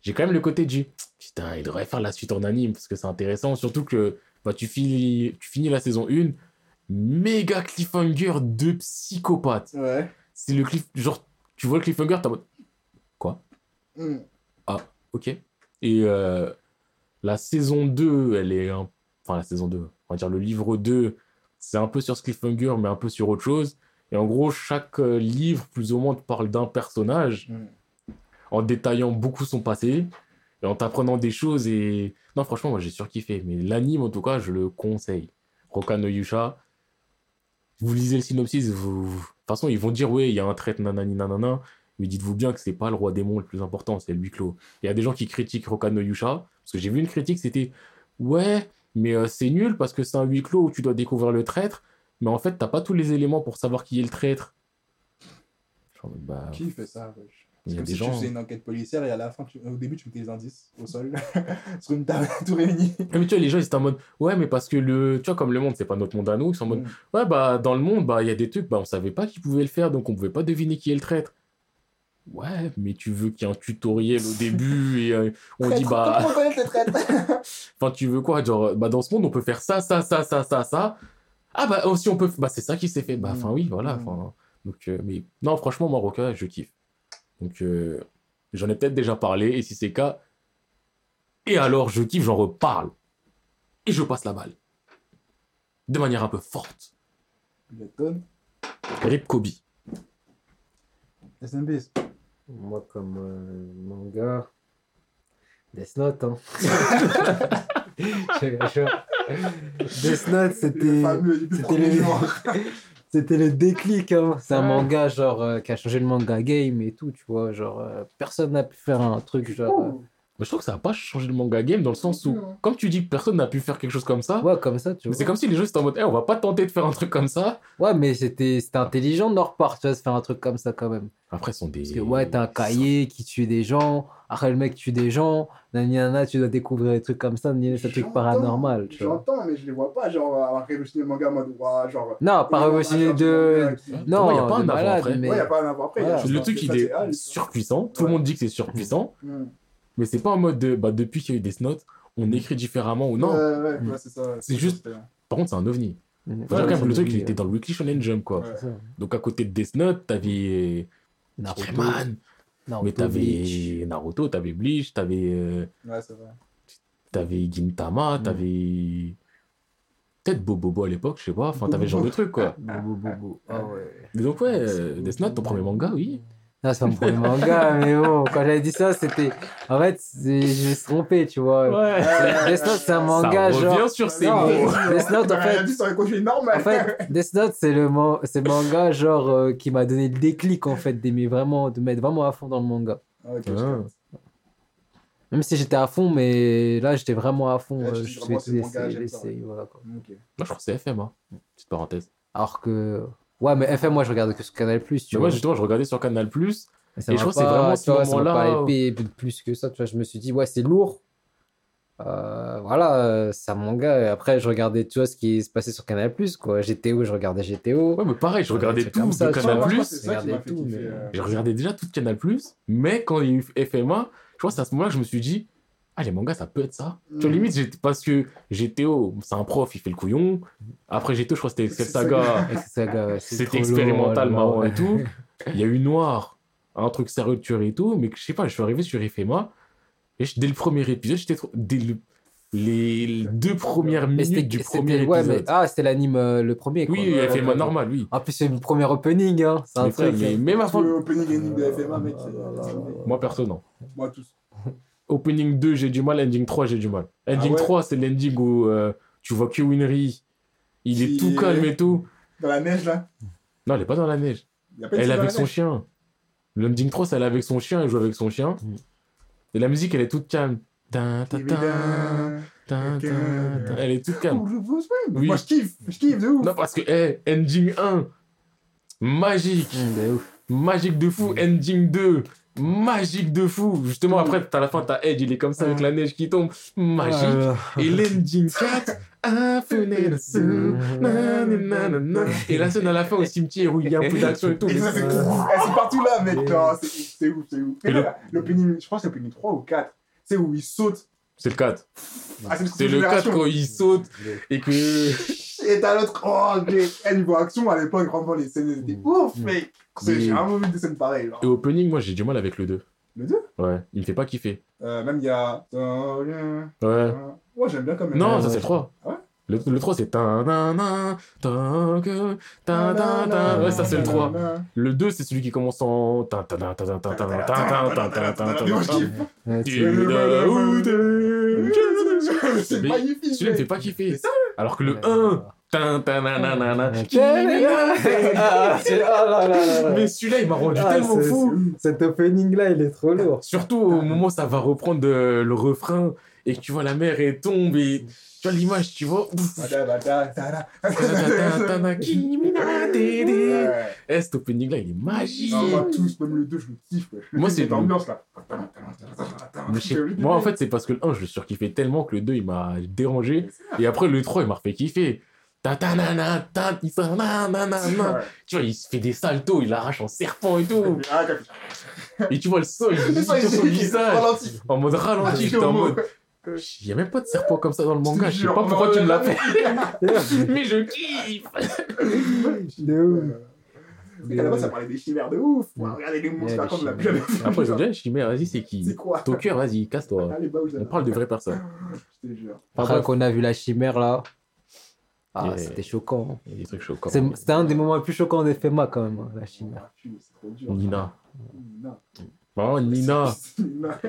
j'ai quand même le côté du. Putain, il devrait faire la suite en anime parce que c'est intéressant. Surtout que bah, tu, finis, tu finis la saison 1, méga cliffhanger de psychopathe. Ouais. C'est le cliff. Genre, tu vois le cliffhanger, t'es Mm. Ok. Et euh, la saison 2, elle est. un- Enfin, la saison 2, on va dire le livre 2, c'est un peu sur ce cliffhanger, mais un peu sur autre chose. Et en gros, chaque euh, livre, plus ou moins, te parle d'un personnage Mm. en détaillant beaucoup son passé et en t'apprenant des choses. Et non, franchement, moi j'ai surkiffé. Mais l'anime, en tout cas, je le conseille. Roka no Yusha. Vous lisez le synopsis, vous... de toute façon, ils vont dire, ouais, il y a un trait, nanani, nanana. Mais dites-vous bien que c'est pas le roi démon le plus important, c'est le huis clos. Il y a des gens qui critiquent Roka no Yusha. Parce que j'ai vu une critique, c'était, ouais, mais euh, c'est nul parce que c'est un huis clos où tu dois découvrir le traître. Mais en fait, t'as pas tous les éléments pour savoir qui est le traître. Mode, bah, Qui fait ça wesh? il y a des si gens. tu faisais une enquête policière et à la fin, tu- au début, tu mettais les indices au sol sur une table tout réunie. Mais tu vois, les gens, ils étaient en mode, ouais, mais parce que le, tu vois, comme le monde, c'est pas notre monde à nous, ils sont en mode, Mm. ouais, bah, dans le monde, bah, il y a des trucs, bah, on savait pas qu'ils pouvaient le faire, donc on pouvait pas deviner qui est le traître. Ouais, mais tu veux qu'il y ait un tutoriel au début et euh, on dit, bah, enfin, tu veux quoi, genre, bah, dans ce monde, on peut faire ça, ça, ça, ça, ça, ça. Ah, bah, aussi, on peut, bah, c'est ça qui s'est fait. Bah, Mm. enfin, oui, voilà, Mm. Donc, euh, mais, non, franchement, moi, Roca, je kiffe. Donc, euh, j'en ai peut-être déjà parlé, et si c'est le cas, et alors, je kiffe, j'en reparle. Et je passe la balle. De manière un peu forte. Rip Kobe. SMBs. Moi, comme euh, manga. Death Note, hein. Death Note, c'était. c'était le- déclic, hein. C'est un Ouais. manga genre euh, qui a changé le manga game et tout, tu vois. Genre, euh, personne n'a pu faire un truc genre. Mais je trouve que ça n'a pas changé le manga game dans le sens où, Non. comme tu dis que personne n'a pu faire quelque chose comme ça, Ouais, comme ça, tu mais vois. c'est comme si les gens étaient en mode, Eh, on va pas tenter de faire un truc comme ça. Ouais, mais c'était c'était intelligent de leur part, tu vois, de faire un truc comme ça quand même. Après, ce sont des. Parce que ouais, t'as un cahier qui tue des gens, après le mec tue des gens, nani nana, tu dois découvrir des trucs comme ça, nani, c'est un truc paranormal, tu vois. J'entends, mais je les vois pas, genre, avoir révolutionné le manga en mode, ouah, genre. Non, pas révolutionner de. Pour moi, y a Non, pas un avant, après. Ouais, a pas un avant après. Le truc, il est surpuissant. Tout le Ouais. monde dit que c'est surpuissant. Mm. Mais c'est pas en mode de, bah, depuis qu'il y a eu Death Note, on écrit différemment ou non. Ouais, ouais, Mm. ouais, c'est ça. C'est juste- Par contre, c'est un ovni. Ouais, Faut dire quand même, ça le truc, il était dans le Weekly Shonen Jump, quoi. Donc, à côté de Death Note, t'avais Naruto, mais t'avais Naruto, t'avais Bleach, t'avais. euh, Ouais, c'est vrai. T'avais Gintama, t'avais. Peut-être Bobobo à l'époque, je sais pas. Enfin, t'avais ce genre de truc, quoi. Bobo, bobo. Ah ouais. Mais donc, ouais, euh, Death Note, ton premier manga, oui. Non, c'est pas mon premier manga, mais bon, quand j'avais dit ça, c'était. En fait, je me suis trompé, tu vois. Ouais. Death Note, c'est un manga, Ça genre. revient sur ces Non, mots. Death Note, en fait. En fait, Death Note, c'est le, man- c'est le manga, genre, euh, qui m'a donné le déclic, en fait, d'aimer vraiment, de mettre vraiment à fond dans le manga. Ah, ok, je Ah. Même si j'étais à fond, mais là, j'étais vraiment à fond. Ouais, euh, je suis c'est le manga, laissé, j'aime ça, laissé, voilà, quoi. Moi, je crois que c'est FMA. Petite parenthèse. Alors que. Ouais, mais FM, moi, je regarde que sur Canal, tu Mais vois. moi, justement, je regardais sur Canal. Et ça Et je crois que c'est vraiment tu ce moment-là pas où- épais plus que ça. Tu vois, je me suis dit, ouais, c'est lourd. Euh, voilà, euh, c'est un manga. Et après, je regardais, tu vois, ce qui se passait sur Canal+, quoi. GTO, je regardais GTO. Ouais, mais pareil, je regardais tout comme ça, de tu Canal+. Moi, je regardais tout, mais- euh, déjà tout Canal+, mais quand il y a eu FMA, je crois que c'est à ce moment-là que je me suis dit, ah, les mangas, ça peut être ça. Tu vois, Mm. limite, parce que GTO, c'est un prof, il fait le couillon. Après GTO, je crois que c'était Saga, c'est c'était expérimental, marrant et tout. Il y a eu Noir, un truc sérieux de tuerie et tout, mais je sais pas, je suis arrivé sur FMA, et je- dès le premier épisode, j'étais trop... Dès le- les deux premières minutes du premier ouais, épisode. mais- Ah, c'était l'anime euh, le premier, quoi. oui, Ouais, FMA ouais, normal, oui. En plus, c'est le premier opening, hein. C'est un truc. mais même avant... Le opening ending de FMA, mec. Moi, perso, non. Moi, tous. Opening 2, j'ai du mal. Ending 3, j'ai du mal. Ending Ah ouais 3, c'est l'ending où euh, tu vois que Winry, il est tout calme et tout. Dans la neige, là? Non, elle est pas dans la neige. Y a pas une Elle est avec son neige? chien. L'ending 3, c'est elle est avec son chien, elle joue avec son chien. Mm. Et la musique, elle est toute calme. Ta, ta, ta, Évidemment. ta, ta, ta. Elle est toute calme. Oui. Moi, je kiffe. Je kiffe de ouf. Non, parce que, eh, ending 1, magique. De ouf. Magique de fou. Ending 2, magique de fou. Justement, après, à la fin, t'as Edge, il est comme ça avec la neige qui tombe. Magique. Et l'ending 4, un fenêtre sous, nanana. Et la scène à la fin au cimetière où il y a un peu d'action et tout. Et c'est. Eh, c'est partout là, mec. Non, c'est ouf, c'est ouf, l'opening, je pense que c'est l'opening 3 ou 4. C'est où il saute. C'est le 4. Ah, c'est le 4 quand il saute et que. Et t'as l'autre, oh, mec. Eh, niveau action, à l'époque, vraiment, les scènes étaient ouf, mec. C'est- Oui. J'ai vraiment vu des scènes pareilles. genre. Et opening, moi j'ai du mal avec le 2. Le 2 Ouais, il me fait pas kiffer. euh, Même il y a. Ouais. Moi, j'aime bien quand même. Non, ça c'est le 3. Ah ouais Le, le 3 c'est. ta. Ouais, ça c'est le 3. Le 2 c'est celui qui commence en. ta ta ta ta ta ta ta ta ta ta. Ouais, C'est Mais magnifique. Celui-là me fait pas kiffer. Alors que le 1. Ah, ah. Mais celui-là il m'a rendu Ah, tellement fou. Cet opening là, il est trop lourd. Surtout au moment où ça va reprendre euh, le refrain et que tu vois la mer et tombe et tu vois l'image, tu vois. Eh, cet opening là, il est magique. Non, moi, tous, même le 2, je le kiffe. ouais. Moi, c'est cette le- ambiance là. Moi, en fait, c'est parce que le 1, je le surkiffais tellement que le 2, il m'a dérangé. Et après, le 3, il m'a refait kiffer. Ta ta na na ta il s'en na na na na. Tu vois, il se fait des saltos, il arrache en serpent et tout. Ah, Et tu vois le sol, il est sur son visage. En mode ralenti, j'étais en mode. Il y a même pas de serpent comme ça dans le manga. Je sais pas pourquoi tu me l'as fait. Mais je kiffe. De ouf. La base, ça parlait des chimères de ouf. Regardez les monstres comme la plus Après, ils ont dit, chimère, vas-y, c'est qui? C'est quoi? Ton cœur, vas-y, casse-toi. Bah, On parle de vraies personnes. Je te jure. Après bref, qu'on a vu la chimère là. Ah, c'était choquant. il y a des trucs choquants. C'est- C'était un des moments les plus choquants des FEMA quand même, hein, la chimère. Ah. Nina. Nina. Oh, Nina.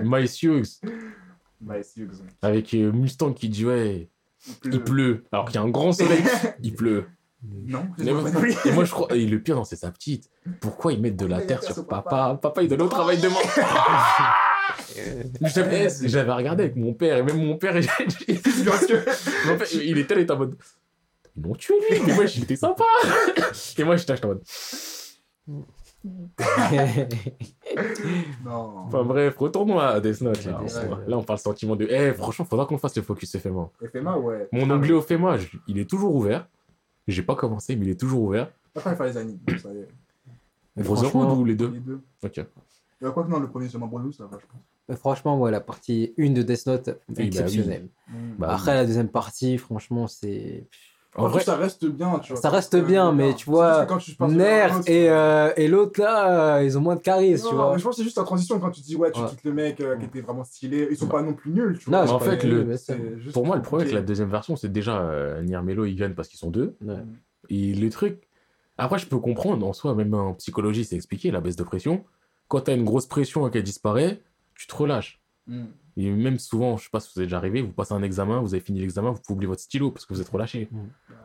Miles Hughes. Avec euh, Mustang qui dit, ouais, Il il pleut. Alors qu'il y a un grand soleil, il pleut. Non, moi- de Et moi, je crois, et le pire, c'est sa petite. Pourquoi ils mettent de la terre sur papa? Papa, il donne au travail demain. J'avais j'avais regardé avec mon père, et même mon père, il, Parce que. mon père, il était en mode. Ils l'ont tué lui, mais moi j'étais sympa. Et moi j'étais en mode. Non. Enfin bref, retournons à Death Note là. On parle sentiment de. Eh, franchement, faudra qu'on fasse le focus FMA. FMA, ouais. Mon onglet au FMA, je- il est toujours ouvert. J'ai pas commencé, mais il est toujours ouvert. Après, il fallait les animes. Brotherhood franchement, ou les deux Les deux. Ok. Euh, Quoi que non, le premier, c'est Brotherhood, ça va, je pense. mais franchement, ouais, la partie 1 de Death Note, bah oui. exceptionnelle. Mm. Bah, Après, la deuxième partie, franchement, c'est. En En vrai, ça reste bien, tu vois. Ça reste bien, mais tu vois, Ner et, euh, et l'autre là, euh, ils ont moins de charisme, Non, tu vois. mais je pense que c'est juste la transition quand tu dis, ouais, tu Ouais. quittes le mec euh, qui était vraiment stylé. Ils sont pas non plus nuls, tu Non, vois. c'est en fait, le- pour moi, le problème avec la deuxième version, c'est déjà euh, Nier Melo, ils viennent parce qu'ils sont deux. Ouais. Et le truc, après, je peux comprendre, en soi, même en psychologie, c'est expliqué, la baisse de pression. Quand tu as une grosse pression et qu'elle disparaît, tu te relâches. Mm. Et même souvent, je sais pas si vous êtes déjà arrivé, vous passez un examen, vous avez fini l'examen, vous pouvez oublier votre stylo parce que vous êtes relâché.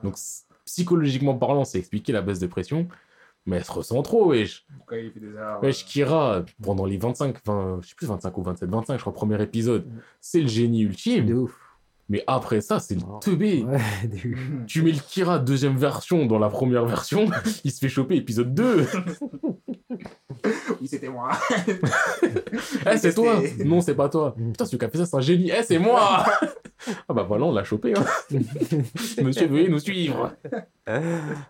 Donc, c- psychologiquement parlant, c'est expliqué la baisse de pression, mais elle se ressent trop, wesh. Quand il fait des erreurs. Wesh, Kira, pendant les 25, 20, je sais plus 25 ou 27, 25, je crois, premier épisode, c'est le génie De ultime. ouf. Mais après ça, c'est le Oh. teubé. Ouais, euh, Tu mets le Kira deuxième version dans la première version, il se fait choper épisode 2. Oui, c'était moi. Eh, c'est toi Non, c'est pas toi. Putain, celui qui a fait ça, c'est un génie. Eh, c'est moi Ah bah voilà, on l'a chopé. hein. Monsieur, veuillez nous suivre. Mais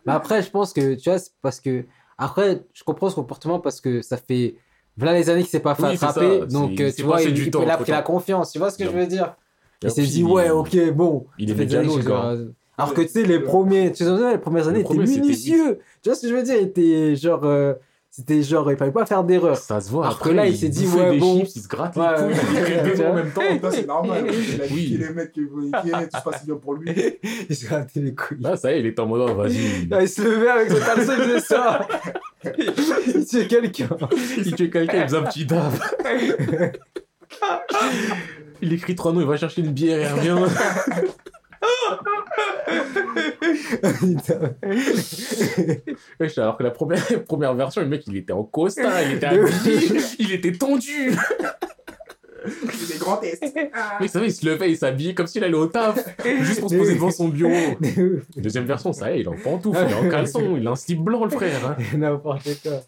après, je pense que, tu vois, c'est parce que. Après, je comprends ce comportement parce que ça fait. Voilà les années qu'il s'est pas fait Oui, c'est attraper. ça, Donc, c'est- euh, il tu vois, passé il, du il- temps il a pris la confiance. Tu vois ce que Bien. je veux dire? Il s'est dit, ouais, ok, bon. il ça aimait fait déjà des années que je- gars. Alors que tu sais, les premiers, tu sais, les premières années Le étaient premier, c'était minutieux. Tu vois ce que je veux dire? Il était genre. euh, C'était genre, il fallait pas faire d'erreur. Ça se voit. Alors que après, là, il s'est dit, ouais, des bon. chips, il se gratte Ouais, les couilles, il ouais. écrit Tu deux mots en même temps. Ça, c'est normal. Il a Oui. les mecs qui vont niquer, tout se passe bien pour lui. il s'est raté les couilles. Là, ça y est, il est en mode, oh, vas-y. Ah, il se levait avec son caleçon, il faisait ça. il tuait quelqu'un. Il tue quelqu'un, il faisait un petit dab. Il écrit trois noms, il va chercher une bière et il revient. Alors que la première, première version, le mec, il était en costard, il était habillé, il était tendu. Des grands tests. Ah. Mais vous savez, il se levait, il s'habillait comme s'il allait au taf, juste pour se poser devant son bureau. Deuxième version, ça y est, il est en pantoufle, il est en caleçon, il a un slip blanc, le frère. hein. N'importe quoi.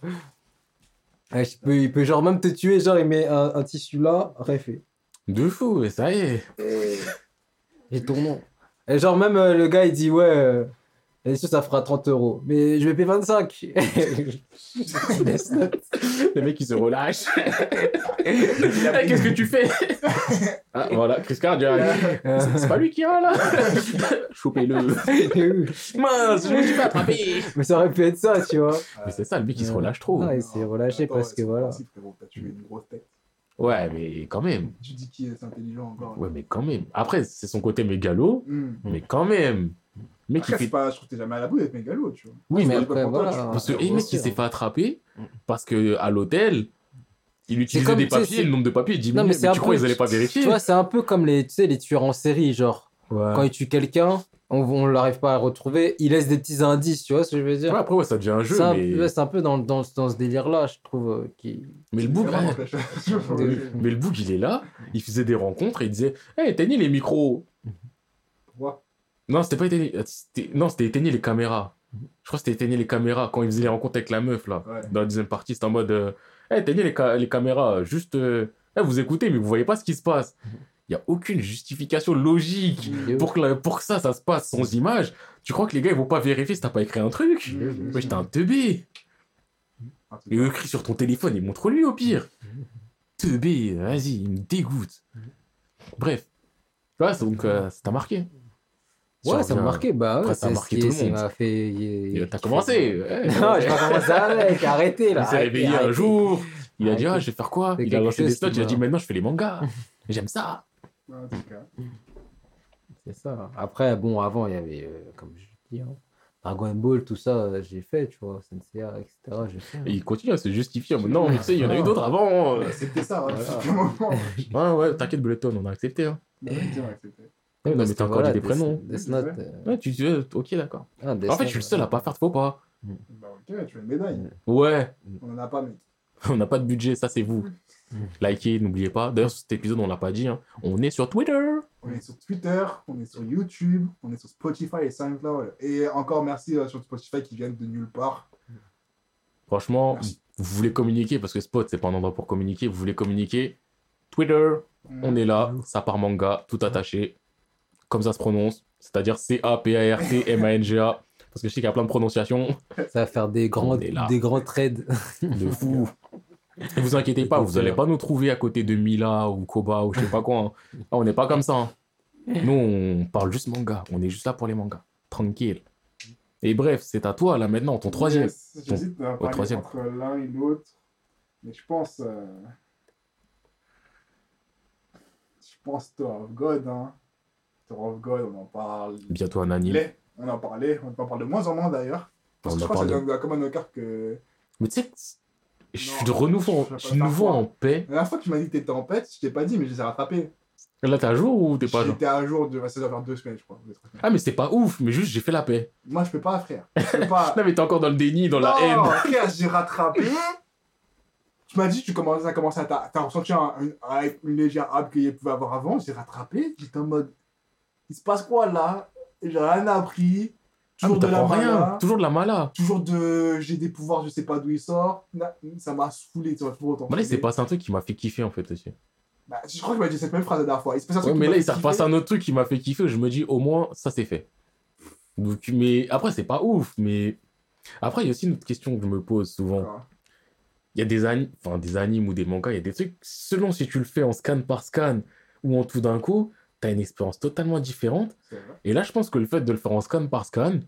Ouais, il peut genre même te tuer, genre il met un, un tissu là, refait. De fou, et ça y est. J'ai ton nom. Et genre même euh, le gars il dit ouais, euh, bien sûr ça fera 30 euros, mais je vais payer 25. Laisse note. Le mec, il se relâche. Eh, Qu'est-ce que tu fais? Ah, voilà, Chris cardiaque. C'est c'est pas lui qui a là Chopez-le. Mince, je me suis fait attraper. mais ça aurait pu être ça, tu vois. Mais c'est ça, le mec, il se relâche trop. Ah, il s'est relâché Attends, parce que voilà. pas T'as tué une grosse tête. Ouais, mais quand même. Tu dis qui est intelligent encore. Ouais, mais quand même. Après, c'est son côté mégalo, Hmm. mais quand même. Il Après, c'est fait. pas, je trouve que t'es jamais à l'abri d'être mégalo, tu vois. Oui, mais mais. après, toi. Parce que le mec, il s'est hein. fait attraper parce que à l'hôtel, il utilisait comme, des papiers, le nombre de papiers diminué. Non, mais mais, tu crois qu'ils allaient pas vérifier? Tu vois, c'est un peu comme les, tu sais, les tueurs en série, genre Ouais. quand ils tuent quelqu'un, on, on l'arrive pas à retrouver, ils laissent des petits indices, tu vois ce que je veux dire? Ouais, après, ouais, ça devient un jeu, C'est un, mais... ouais, un peu dans, dans, dans ce délire-là, je trouve. euh, qui... mais le De- mais le boug, il est là, il faisait des rencontres et il disait Hey, éteignez les micros. Pourquoi? Non, c'était pas éteigner, c'était- non, c'était éteigner les caméras. Je crois que c'était éteigner les caméras quand il faisait les rencontres avec la meuf, là. Ouais. Dans la deuxième partie, c'était en mode euh, Hey, éteignez les, ca- les caméras, juste. euh, hey, vous écoutez, mais vous voyez pas ce qui se passe. Il y a aucune justification logique pour que, la- pour que ça, ça se passe sans image. Tu crois que les gars, ils vont pas vérifier si t'as pas écrit un truc? Ouais, j'étais un teubé. Ah, Et écrit sur ton téléphone et montre-lui au pire. Teubé, vas-y, il me dégoûte. Bref. Ouais, c'est donc euh, ça t'a marqué. Ouais, ça m'a marqué, bah ouais, ça a c'est marqué tout le monde. m'a fait. il- T'as commencé. ouais. Non, j'ai pas commencé avec, arrêtez là. Il s'est arrêtez, réveillé un arrêtez. jour. Il a dit, ah, je vais faire quoi? Il a lancé des qui Il a dit, m'a- maintenant, je fais les mangas. J'aime ça. Ouais, en tout cas. C'est ça. Après, bon, avant, il y avait, euh, comme je dis, hein, Dragon Ball, tout ça, euh, j'ai fait, tu vois, Senseiya, etc. J'ai fait. Et il continue à se justifier. en mode, Non, mais tu sais, il y en a eu d'autres avant. euh. C'était ça, hein, Voilà. depuis un moment. Ouais, ouais, t'inquiète, Bulleton, on a accepté. Hein. Ouais, ouais, Ouais, non, mais t'as encore voilà, des prénoms. Death Note. euh, Ouais, tu dis, ok, d'accord. ah, En fait, je suis le seul à pas faire de faux pas. Bah, ok, tu as une médaille. Ouais, On en a pas, mec. on n'a pas de budget, ça c'est vous. Likez, n'oubliez pas. D'ailleurs, cet épisode, on l'a pas dit. hein. On est sur Twitter. On est sur Twitter, on est sur YouTube, on est sur Spotify et SoundCloud. Et encore merci euh, sur Spotify qui viennent de nulle part. Franchement, Merci. vous voulez communiquer parce que Spot, c'est pas un endroit pour communiquer. Vous voulez communiquer. Twitter, on est là. Ça part manga, tout attaché. Comme ça se prononce. C'est-à-dire C-A-P-A-R-T-M-A-N-G-A. Parce que je sais qu'il y a plein de prononciations. Ça va faire des grands, des grands trades. De fou. Et vous inquiétez pas, vous allez pas nous trouver à côté de Mila ou Koba ou je sais pas quoi. hein. Ah, on n'est pas comme ça. hein. Nous, on parle juste manga. On est juste là pour les mangas. tranquille. Et bref, c'est à toi là maintenant, ton troisième. Yes, J'hésite à parler troisième. entre l'un et l'autre. Mais je pense. euh, Je pense Tower of God. Hein. Tower of God, on en parle. Bientôt un anime. Les- On en parlait. On en parle de moins en moins d'ailleurs. Parce On que je en crois que parle c'est de- comme un que. Mais tu sais, je suis de renouveau, je suis faire nouveau en paix. La dernière fois que tu m'as dit que t'étais en pète, je t'ai pas dit, mais je les ai rattrapés. Là, t'es à jour ou t'es pas à jour J'étais à jour de. Ça doit faire deux semaines, je crois. Ah, mais c'est pas ouf, mais juste j'ai fait la paix. Moi, je peux pas, frère. Je peux pas. Non, mais t'es encore dans le déni, dans la Non, haine. frère, j'ai rattrapé. Tu m'as dit tu commençais à commencer à. T'as ressenti un- une, un- une légère hype qu'il pouvait avoir avant. J'ai rattrapé. J'étais en mode. Il se passe quoi là? J'ai rien appris. Ah, Toujours de la rien, mana. toujours de la mala. Toujours de. J'ai des pouvoirs, je sais pas d'où ils sortent. Ça m'a saoulé, tu vois, toujours autant. Bah là, il s'est passé un truc qui m'a fait kiffer en fait aussi. Bah, je crois que tu m'as dit cette même phrase la dernière fois. Il se passe un Ouais, truc qui mais m'a là, il s'est repassé un autre truc qui m'a fait kiffer. Je me dis, au moins, ça c'est fait. Donc, mais après, c'est pas ouf. Mais après, il y a aussi une autre question que je me pose souvent. Il y a des, ani- enfin, des animes ou des mangas, il y a des trucs, selon si tu le fais en scan par scan ou en tout d'un coup, t'as une expérience totalement différente. Et là, je pense que le fait de le faire en scan par scan,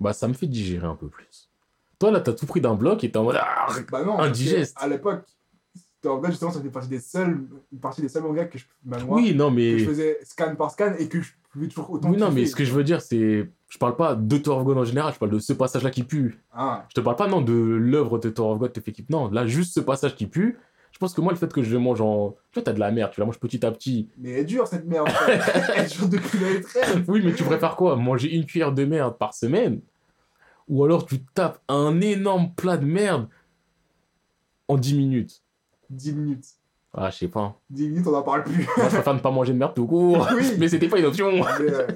bah, ça me fait digérer un peu plus. Toi, là, t'as tout pris d'un bloc et t'es en mode. Ah Bah non. Indigeste. À l'époque, en fait, justement, ça fait partie des seuls, une partie des seuls mangas que je, bah, moi, oui, non, que je mais. faisais scan par scan et que je pouvais toujours autant Oui, non, mais ce que je veux dire, c'est. Je parle pas de Tower of God en général, je parle de ce passage-là qui pue. Ah, Je te parle pas, non, de l'œuvre de Tower of God te fait kiffer. Non, là, juste ce passage qui pue. Je pense que moi, le fait que je mange en. Tu vois, t'as de la merde, tu la manges petit à petit. mais elle est dure cette merde. elle est dure depuis la traîne. Oui, mais tu préfères quoi? Manger une cuillère de merde par semaine? Ou alors tu tapes un énorme plat de merde en 10 minutes? 10 minutes. Ah, je sais pas. 10 minutes, on n'en parle plus. Moi, je préfère ne pas manger de merde tout court. Oui. Mais c'était pas une option. mais, euh,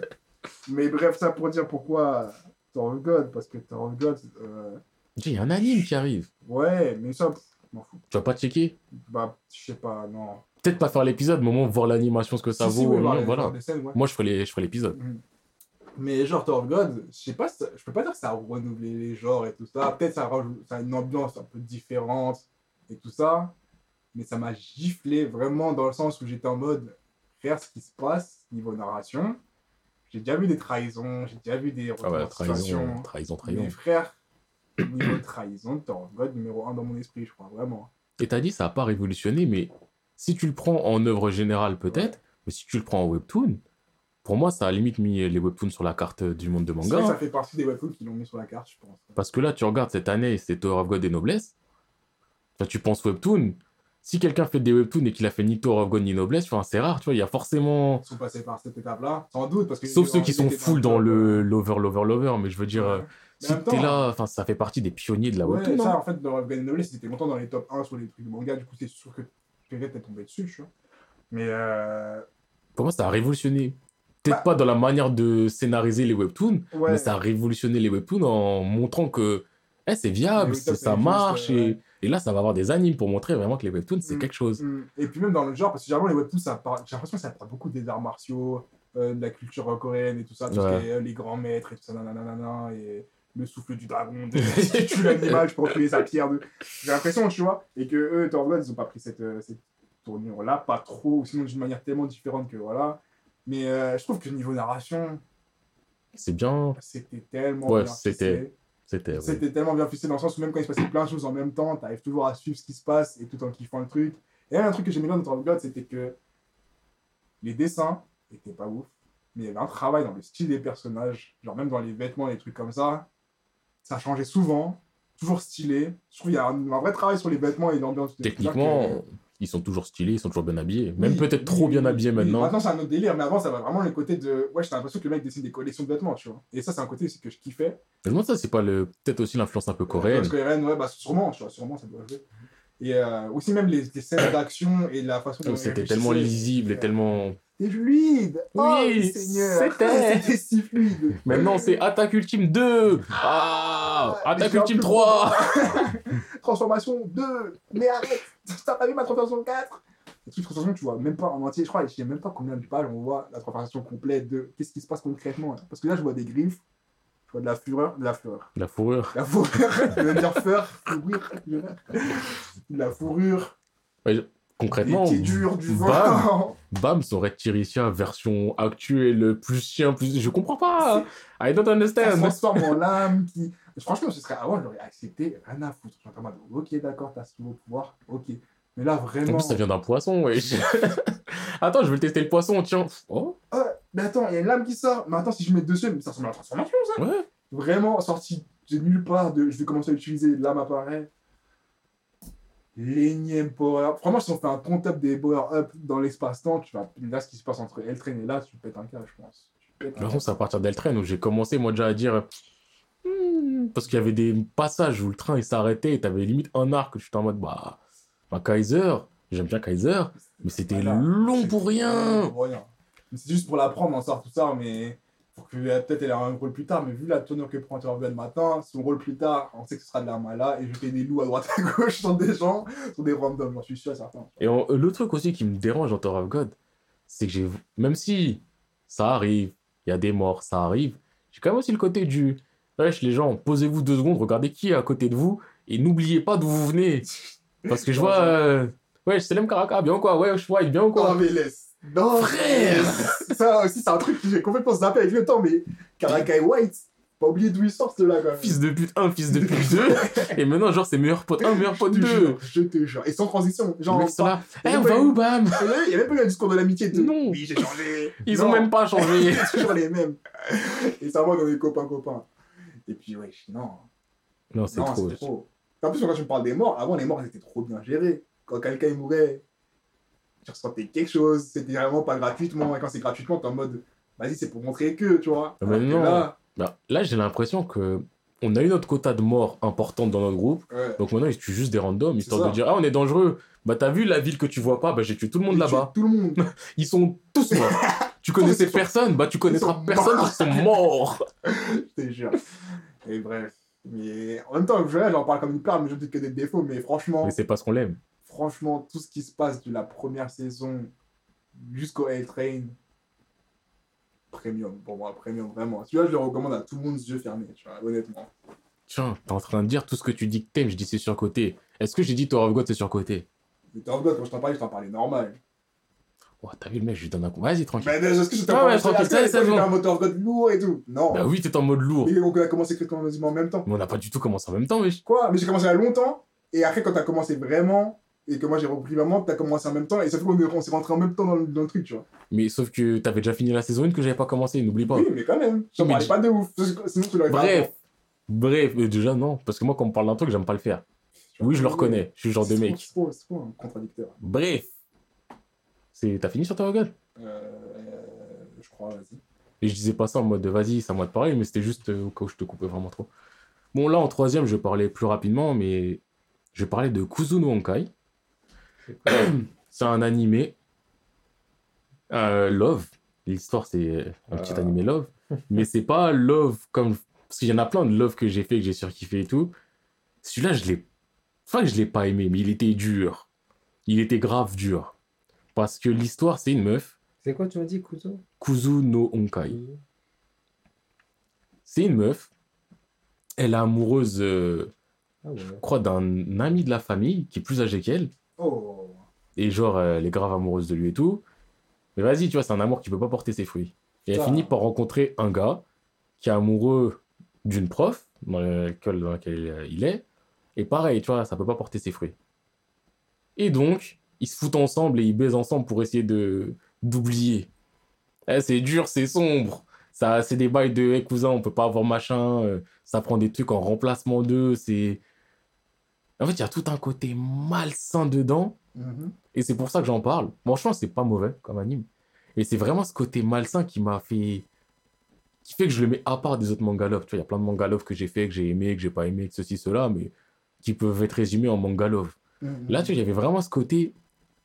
mais bref, ça pour dire pourquoi Tower of God. Parce que Tower of God, euh, a un anime qui arrive. ouais, mais ça, m'en fous. Tu vas pas checker? Bah, je sais pas, non. Peut-être pas faire l'épisode, mais au moins voir l'animation, ce que ça Si, si, vaut. oui, non, les- voilà. voir des scènes, ouais. Moi, je ferai l'épisode. Mhm. Mais genre of God, je sais pas, si je peux pas dire que ça a renouvelé les genres et tout ça. Peut-être ça, ça a une ambiance un peu différente et tout ça. Mais ça m'a giflé vraiment dans le sens où j'étais en mode, frère, ce qui se passe niveau narration. J'ai déjà vu des trahisons, j'ai déjà vu des Ah situation. trahison, trahison, trahison. Mais frère, niveau trahison, Tower of God numéro 1 dans mon esprit, je crois, vraiment. Et t'as dit, ça a pas révolutionné, mais si tu le prends en œuvre générale, peut-être, mais si tu le prends en webtoon, pour moi, ça a limite mis les webtoons sur la carte du monde de manga. vrai ça hein. fait partie des webtoons qui l'ont mis sur la carte, je pense. Parce que là, tu regardes cette année, c'est Tower of God et Noblesse. Enfin, tu penses webtoon. Si quelqu'un fait des webtoons et qu'il a fait ni Tower of God ni Noblesse, enfin, c'est rare, tu vois, il y a forcément. Ils sont passés par cette étape-là, sans doute. Parce que Sauf ceux qui sont full dans le lover, lover, lover, mais je veux dire, Ouais. Si t'es là, enfin, ça fait partie des pionniers de la Ouais, webtoon. ça, hein. en fait, dans Gun Noblesse, c'était longtemps dans les top 1 sur les trucs de manga, du coup, c'est sûr que quelqu'un t'est tombé dessus, tu vois. Mais euh... Pour moi, ça a révolutionné. Peut-être Bah- pas dans la manière de scénariser les webtoons, ouais, mais ça a révolutionné les webtoons en montrant que eh, c'est viable, ça marche. juste, et, et là, ça va avoir des animes pour montrer vraiment que les webtoons, c'est Mm. quelque chose. hum, Et puis même dans le genre, parce que généralement, les webtoons, ça parle... j'ai l'impression que ça parle beaucoup des arts martiaux, euh, de la culture coréenne et tout ça, tout ce Ouais. qui est, euh, les grands maîtres et tout ça, nanana, et le souffle du dragon, de... tu tues l'animal, je peux retrouver sa pierre. De... J'ai l'impression, tu vois, et que eux, God, ils ont pas pris cette, euh, cette tournure-là, pas trop, ou sinon d'une manière tellement différente que voilà. Mais euh, je trouve que niveau narration, C'est bien. c'était tellement Ouais, bien c'était-. C'était. ouais. Tellement bien ficelé dans le sens où même quand il se passait plein de choses en même temps, t'arrives toujours à suivre ce qui se passe et tout en kiffant le truc. Et un truc que j'aimais bien dans God, c'était que les dessins étaient pas ouf, mais il y avait un travail dans le style des personnages, genre même dans les vêtements, les trucs comme ça. Ça changeait souvent, toujours stylé. Je trouve qu'il y a un, un vrai travail sur les vêtements et l'ambiance. Techniquement, ils sont toujours stylés, ils sont toujours bien habillés. Même Oui, peut-être oui, trop bien habillés maintenant. Maintenant, c'est un autre délire, mais avant, ça va vraiment le côté de. Ouais, j'ai l'impression que le mec dessine des collections de vêtements, tu vois. Et ça, c'est un côté aussi que je kiffais. Je me demande ça, c'est pas le... peut-être aussi l'influence un peu coréenne. Que Eren, ouais, bah, sûrement, tu vois, sûrement, ça doit jouer. Et euh, aussi, même les, les scènes d'action et la façon dont. Il C'était tellement lisible et tellement. C'était fluide Oh, Oui, Seigneur c'était. Si fluide Maintenant, c'est Attaque Ultime 2 Ah Attaque Ultime peu 3 Transformation 2 Mais arrête T'as pas vu ma transformation 4 Les trucs de transformation, tu vois, même pas en entier. Je crois, je sais même pas combien de pages on voit la transformation complète de qu'est-ce qui se passe concrètement. là. Parce que là, je vois des griffes, je vois de la fureur, de la fureur. La fourrure. La fourrure, je veux dire feur, fourrure, fureur. De la fourrure. concrètement, qui est dur, du bam, bam, son Red Tirissia version actuelle, plus chien, plus. Je comprends pas. I don't Ça understand. transforme en lame qui. Franchement, ce serait avant, j'aurais accepté, rien à foutre. En mode, ok, d'accord, t'as ce nouveau pouvoir, ok. Mais là, En vraiment. plus, ça vient d'un poisson, wesh. Attends, je vais tester le poisson, tiens. Oh, Ouais, mais attends, il y a une lame qui sort. Mais attends, si je mets dessus, mais ça ressemble à la transformation, ça. ouais. Vraiment sorti de nulle part. De... Je vais commencer à utiliser l'âme apparaît. L'énième power-up. Franchement, si on fait un compte-up des power-up dans l'espace-temps, tu vas. Là, ce qui se passe entre Eltrain et là, tu pètes un câble, je pense. De toute façon, c'est à partir d'Eltrain où j'ai commencé, moi, déjà à dire. Hmm, Parce qu'il y avait des passages où le train il s'arrêtait et t'avais limite un arc. Je suis en mode, bah, bah Kaiser, j'aime bien Kaiser, mais c'était Voilà. long pour rien. pour rien. Mais C'est juste pour l'apprendre, on sort tout ça, mais pour que euh, peut-être elle ait un rôle plus tard. Mais vu la tournure que prend le matin, son rôle plus tard, on sait que ce sera de l'armala et jeter des loups à droite à gauche sur des gens, sur des randoms, j'en suis sûr et certain. Et en- le truc aussi qui me dérange dans Tower of God, c'est que j'ai. Même si ça arrive, il y a des morts, ça arrive, j'ai quand même aussi le côté du. Wesh, les gens, posez-vous deux secondes, regardez qui est à côté de vous et n'oubliez pas d'où vous venez. Parce que je vois. Euh... Wesh, Selem Karaka, bien ou quoi? Wesh, White, bien ou Non, quoi mais laisse. Non, Frère Ça aussi, c'est un truc que j'ai complètement zappé avec le temps, mais Karakai White, pas oublier d'où il sort ceux-là quand même. Fils de pute 1, fils de pute 2. et maintenant, genre, c'est meilleur pote 1, meilleur pote te 2. jure, je te jure. Et sans transition. Genre, sont là. Eh, on va où, bam? il y a même pas eu un discours de l'amitié de. Non. Oui, j'ai changé. Ils Non. ont même pas changé. C'est toujours les mêmes. Et ça va dans les copains-copains. Et puis, wesh, non. non, c'est non, trop. c'est trop. En plus, quand tu me parles des morts, avant, les morts, elles étaient trop bien gérées. Quand quelqu'un mourait, tu ressentais quelque chose. C'était vraiment pas gratuitement. Et quand c'est gratuitement, t'es en mode, vas-y, c'est pour montrer que, tu vois. Ah, mais Alors que non. Là, Bah, là, j'ai l'impression que on a eu notre quota de morts importante dans notre groupe. ouais. Donc maintenant, ils tuent juste des randoms, histoire ça. de dire Ah, on est dangereux. Bah, t'as vu la ville que tu vois pas? Bah, j'ai tué tout le monde là-bas. Tout le monde. Ils sont tous morts. tu connaissais personne? Bah, tu connaîtras personne parce qu'ils sont morts. Je te jure. Et bref. Mais en même temps, je j'en parle comme une perle, mais je dis que des défauts. Mais franchement, Mais c'est parce qu'on l'aime. Franchement, tout ce qui se passe de la première saison jusqu'au L-Train, premium pour moi, premium vraiment. Tu vois, je le recommande à tout le monde, yeux fermés, tu vois, honnêtement. Tiens, t'es en train de dire tout ce que tu dis que t'aimes, je dis c'est surcoté. Est-ce que j'ai dit Tower of God c'est surcoté Mais Tower of God, quand je t'en parlais, je t'en parlais normal. Oh, t'as vu le mec, je lui donne un coup. Vas-y, tranquille. Mais est-ce que je t'ai ouais, que- tranquille, ça, c'est bon. un moteur God lourd et tout Non. Bah oui, t'es en mode lourd. Mais on a commencé quasiment en même temps. Mais on n'a pas du tout commencé en même temps, wesh. Quoi Mais j'ai commencé il y a longtemps. Et après, quand t'as commencé vraiment, et que moi j'ai repris vraiment, t'as commencé en même temps. Et ça fait qu'on est- on s'est rentré en même temps dans le, dans le truc, tu vois. Mais sauf que t'avais déjà fini la saison 1 que j'avais pas commencé, n'oublie pas. Oui, mais quand même. Je t'en Mais parlais pas de ouf. Sinon, tu l'aurais Bref, bref, mais déjà non, parce que moi quand on me parle d'un truc, j'aime pas le faire. Oui, je le reconnais, je suis le genre de mec. C'est trop un contradicteur. Bref, t'as fini sur of God Euh, je crois, vas-y. Et je disais pas ça en mode vas-y, à moi de parler, mais c'était juste euh, au cas où je te coupais vraiment trop. Bon, là en troisième, je parler plus rapidement, mais je parler de Kuzuno Honkai. C'est un animé euh, Love. L'histoire, c'est un petit Euh. animé Love. mais c'est pas Love comme. Parce qu'il y en a plein de Love que j'ai fait, que j'ai surkiffé et tout. Celui-là, je l'ai. Que je l'ai pas aimé, mais il était dur. Il était grave dur. Parce que l'histoire, c'est une meuf, C'est quoi, tu m'as dit, Kuzo? Kuzuno Honkai. C'est une meuf. Elle est amoureuse, euh, Ah ouais. je crois, d'un ami de la famille qui est plus âgé qu'elle. Oh. Et genre, euh, elle est grave amoureuse de lui et tout. Mais vas-y, tu vois, c'est un amour qui peut pas porter ses fruits. Et elle finit par rencontrer un gars qui est amoureux d'une prof dans l'école dans laquelle euh, il est. Et pareil, tu vois, ça peut pas porter ses fruits. Et donc, ils se foutent ensemble et ils baisent ensemble pour essayer de d'oublier. Eh, c'est dur, c'est sombre. Ça, c'est des bails de hey, cousin, on peut pas avoir machin. euh, ça prend des trucs en remplacement d'eux. C'est. En fait, il y a tout un côté malsain dedans. Mhm. Et c'est pour ça que j'en parle. Franchement, c'est pas mauvais comme anime. Et c'est vraiment ce côté malsain qui m'a fait. qui fait que je le mets à part des autres manga love. Tu vois, il y a plein de manga love que j'ai fait, que j'ai aimé, que j'ai pas aimé, que ceci, cela, mais qui peuvent être résumés en manga love. Mhm. Là, tu vois, il y avait vraiment ce côté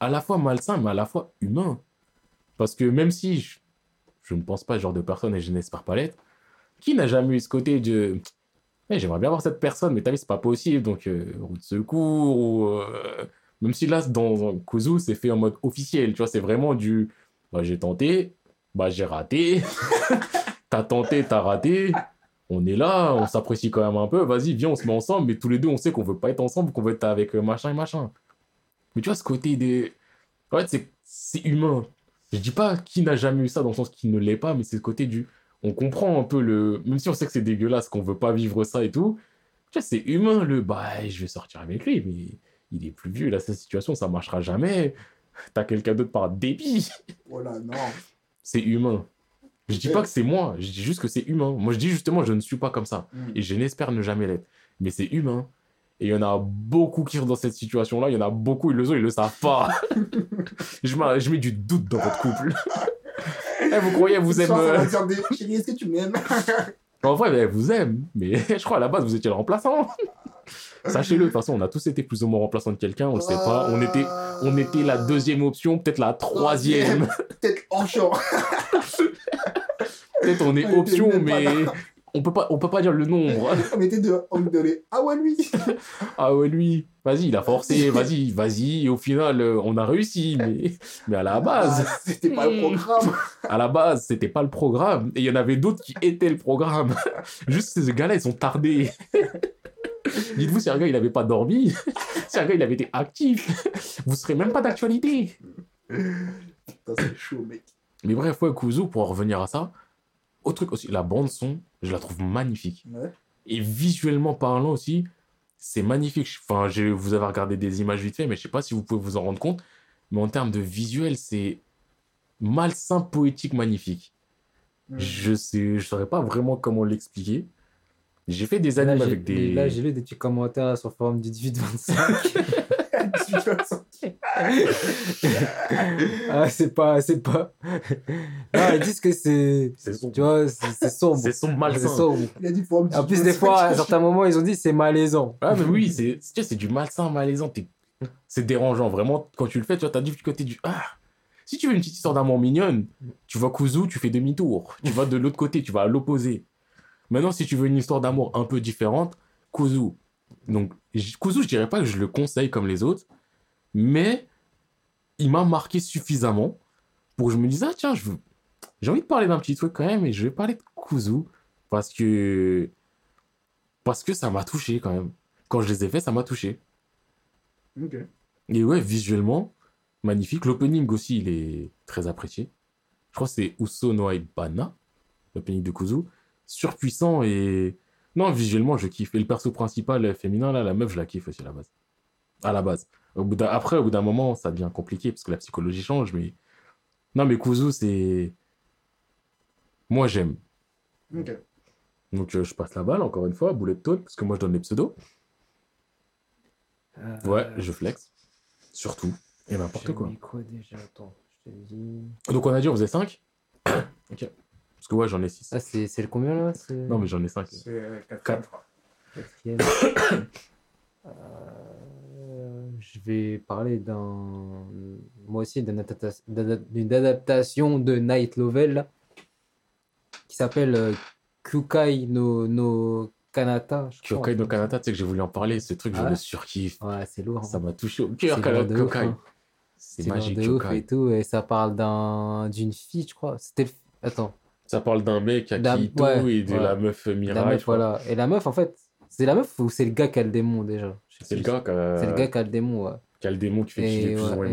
à la fois malsain, mais à la fois humain. Parce que même si je, je ne pense pas ce genre de personne et je n'espère pas l'être, qui n'a jamais eu ce côté de. J'aimerais bien voir cette personne, mais t'as vu, c'est pas possible, donc euh, route de secours, ou. euh, Même si là, dans Kuzu, c'est fait en mode officiel, tu vois, c'est vraiment du. Bah, j'ai tenté, bah, j'ai raté, t'as tenté, t'as raté, on est là, on s'apprécie quand même un peu, vas-y, viens, on se met ensemble, mais tous les deux, on sait qu'on veut pas être ensemble, qu'on veut être avec euh, machin et machin. Mais tu vois, ce côté des. En fait, c'est- humain. Je dis pas qui n'a jamais eu ça dans le sens qu'il ne l'est pas, mais c'est le côté du. On comprend un peu le. Même si on sait que c'est dégueulasse, qu'on veut pas vivre ça et tout. Tu vois, c'est humain le. Bah, je vais sortir avec lui, mais il est plus vieux, là, cette situation, ça marchera jamais. T'as quelqu'un d'autre par débit. Voilà, non. C'est humain. Je dis pas que c'est moi, je dis juste que c'est humain. Moi, je dis justement, je ne suis pas comme ça. Mm. Et je n'espère ne jamais l'être. Mais c'est humain. Et il y en a beaucoup qui sont dans cette situation-là. Il y en a beaucoup, ils le sont, ils le savent pas. je, mets, je mets du doute dans votre couple. Eh, vous croyez, elle vous aime. euh, va dire des chérie, est-ce que tu m'aimes? En vrai, elle vous aime. Mais je crois à la base, vous étiez le remplaçant. Sachez-le, de toute façon, on a tous été plus ou moins remplaçants de quelqu'un, on le sait pas. On était, on était la deuxième option, peut-être la troisième. Peut-être en. Peut-être on est option, mais. On peut pas, on peut pas dire le nombre. On était deux. On lui donnait Ah ouais, lui Ah ouais, lui, vas-y, il a forcé, vas-y, vas-y. Et au final, euh, on a réussi, mais, mais à la base, Ah, C'était pas le Mm. programme. à la base, c'était pas le programme. Et il y en avait d'autres qui étaient le programme. Juste ces gars-là, ils sont tardés. Dites-vous, si un gars, il avait pas dormi, si un gars, il avait été actif, vous serez même pas d'actualité. Putain, c'est chaud, mec. Mais bref, ouais, Kuzu, pour en revenir à ça, autre truc aussi, la bande-son, je la trouve magnifique. Ouais. Et visuellement parlant aussi, c'est magnifique. Enfin, je, vous avez regardé des images vite fait, mais je sais pas si vous pouvez vous en rendre compte. Mais en termes de visuel, c'est malsain, poétique, magnifique. Mm. Je sais, je saurais pas vraiment comment l'expliquer. J'ai fait des animes avec des. là, j'ai lu des petits commentaires sur le forum du 18-25. ah, c'est pas. C'est pas. Non, ils disent que c'est. C'est sombre. Tu vois, c'est sombre. C'est sombre, C'est malsain. sombre. Il a dit pour un petit En plus, des fois, à certains moments, ils ont dit c'est malaisant. Ah, mais oui, c'est tu sais, c'est du malsain, malaisant. C'est dérangeant, vraiment. Quand tu le fais, tu vois, t'as du côté du. Ah Si tu veux une petite histoire d'amour mignonne, tu vois Kuzu, tu fais demi-tour. Tu vas de l'autre côté, tu vas à l'opposé. Maintenant, si tu veux une histoire d'amour un peu différente, Kuzu. Donc, Kuzu, je dirais pas que je le conseille comme les autres, mais il m'a marqué suffisamment pour que je me dise, ah tiens, je j'ai envie de parler d'un petit truc quand même, et je vais parler de Kuzu parce que parce que ça m'a touché quand même. Quand je les ai faits, ça m'a touché. Ok. Et ouais, visuellement, magnifique. L'opening aussi, il est très apprécié. Je crois que c'est Uso no Aibana, l'opening de Kuzu. Surpuissant et... Non, visuellement, je kiffe. Et le perso principal euh, féminin, là, la meuf, je la kiffe aussi à la base. À la base. Au bout d'un- Après, au bout d'un moment, ça devient compliqué parce que la psychologie change, mais... Non, mais Kuzu, c'est... Moi, j'aime. Ok. Donc, euh, je passe la balle, encore une fois, Bullet Toad, parce que moi, je donne les pseudos. Ouais, je flex. Surtout. Et n'importe quoi déjà? Attends, je te dis. Donc on a dit on faisait 5 Ok. Parce que ouais, j'en ai 6. Ah, c'est c'est le combien là C'est Non, mais j'en ai 5. C'est euh, quatre. Quatre. quatrième. Euh, je vais parler d'un. Moi aussi, d'une adapta- d'ada- d'une adaptation de Night Novel là, qui s'appelle euh, Kukai no, no Kanata. je crois, Kyokai un no Kanata, tu sais que j'ai voulu en parler, ce truc, je Ah ouais le surkiffe. Ouais, c'est lourd. Ça hein. m'a touché au C'est cœur, ouf, Kyokai. hein. C'est C'est magique, de ouf et tout. Et ça parle d'un d'une fille, je crois. C'était. Attends. Ça parle d'un mec à Kito ouais, et de ouais. la meuf La Mirai. meuf, voilà. Et la meuf, en fait, c'est la meuf ou c'est le gars qui a le démon déjà? C'est le gars qui a... C'est le gars qui a le démon, ouais. qui a le démon qui fait qu'il est plus ou moins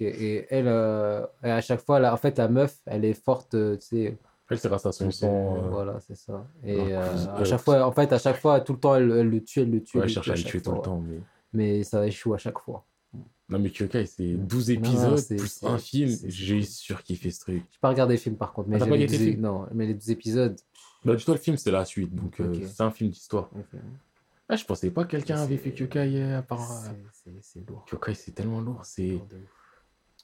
et- elle, euh, et à chaque fois, là, en fait, la meuf, elle est forte, euh, tu sais. Elle, c'est grâce à son sang. euh, Voilà, c'est ça. Et à chaque fois, en fait, à chaque fois, tout le temps, elle, elle le tue, elle le tue. Ouais, elle le cherche à le tuer tout le temps. Mais... Mais ça échoue à chaque fois. Non, mais Kyokai, c'est 12 non, épisodes c'est- plus un film. J'ai surkiffé ce truc. J'ai pas regardé le film par contre, mais Ah, pas les regardé 12 le film? Non, mais les 12 épisodes. Bah, dis-toi, le film, c'est la suite. Donc, euh, c'est un film d'histoire. ok. Ah, je pensais pas que quelqu'un avait fait Kyokai à part. euh, C'est- lourd. Kyokai, c'est tellement lourd. C'est.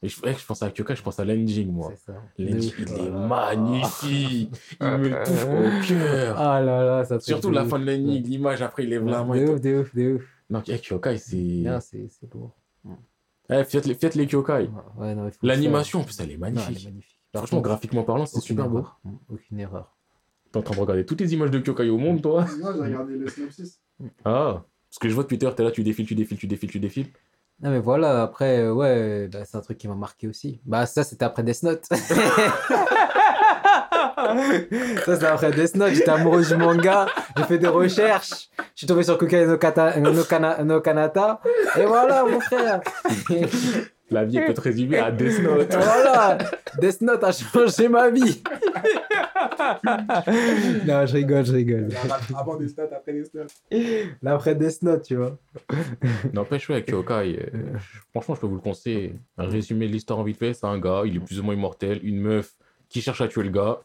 Et je, ouais, je pense à Kyokai, je pense à l'ending, moi. Ouf. il est magnifique. Il me touche au cœur. Ah là là, ça Surtout la fin de l'ending, l'image, après, il lève la main. ouf, de ouf, de ouf. Non, Kyokai, c'est. Non, c'est c'est lourd. Eh, faites les, faites les Kyokai. Ouais, non, L'animation, en plus, elle est faire. Non, elle est magnifique. Franchement, contre, graphiquement parlant, c'est super beau. erreur. Mm, Aucune erreur. T'es en train de regarder toutes les images de Kyokai au monde, toi Non, j'ai regardé le synopsis. Ah. Parce que je vois Twitter, t'es là, tu défiles, tu défiles, tu défiles, tu défiles. Non, mais voilà, après, ouais, bah, c'est un truc qui m'a marqué aussi. Bah, ça, c'était après Death Note. ça, c'était après Death Note. J'étais amoureux du manga. J'ai fait des recherches. Je suis tombé sur Kukai no, Kata- no, Kana- no Kanata. Et voilà, mon frère. La vie peut te résumer à Death Note. Voilà Death Note a changé ma vie Non, je rigole, je rigole. Avant des stats, après des stats. Là, après Death Note, tu vois. N'empêche, ouais, Kyokai, euh, franchement, je peux vous le conseiller. Un résumé de l'histoire en vite fait, c'est un gars, il est plus ou moins immortel, une meuf qui cherche à tuer le gars.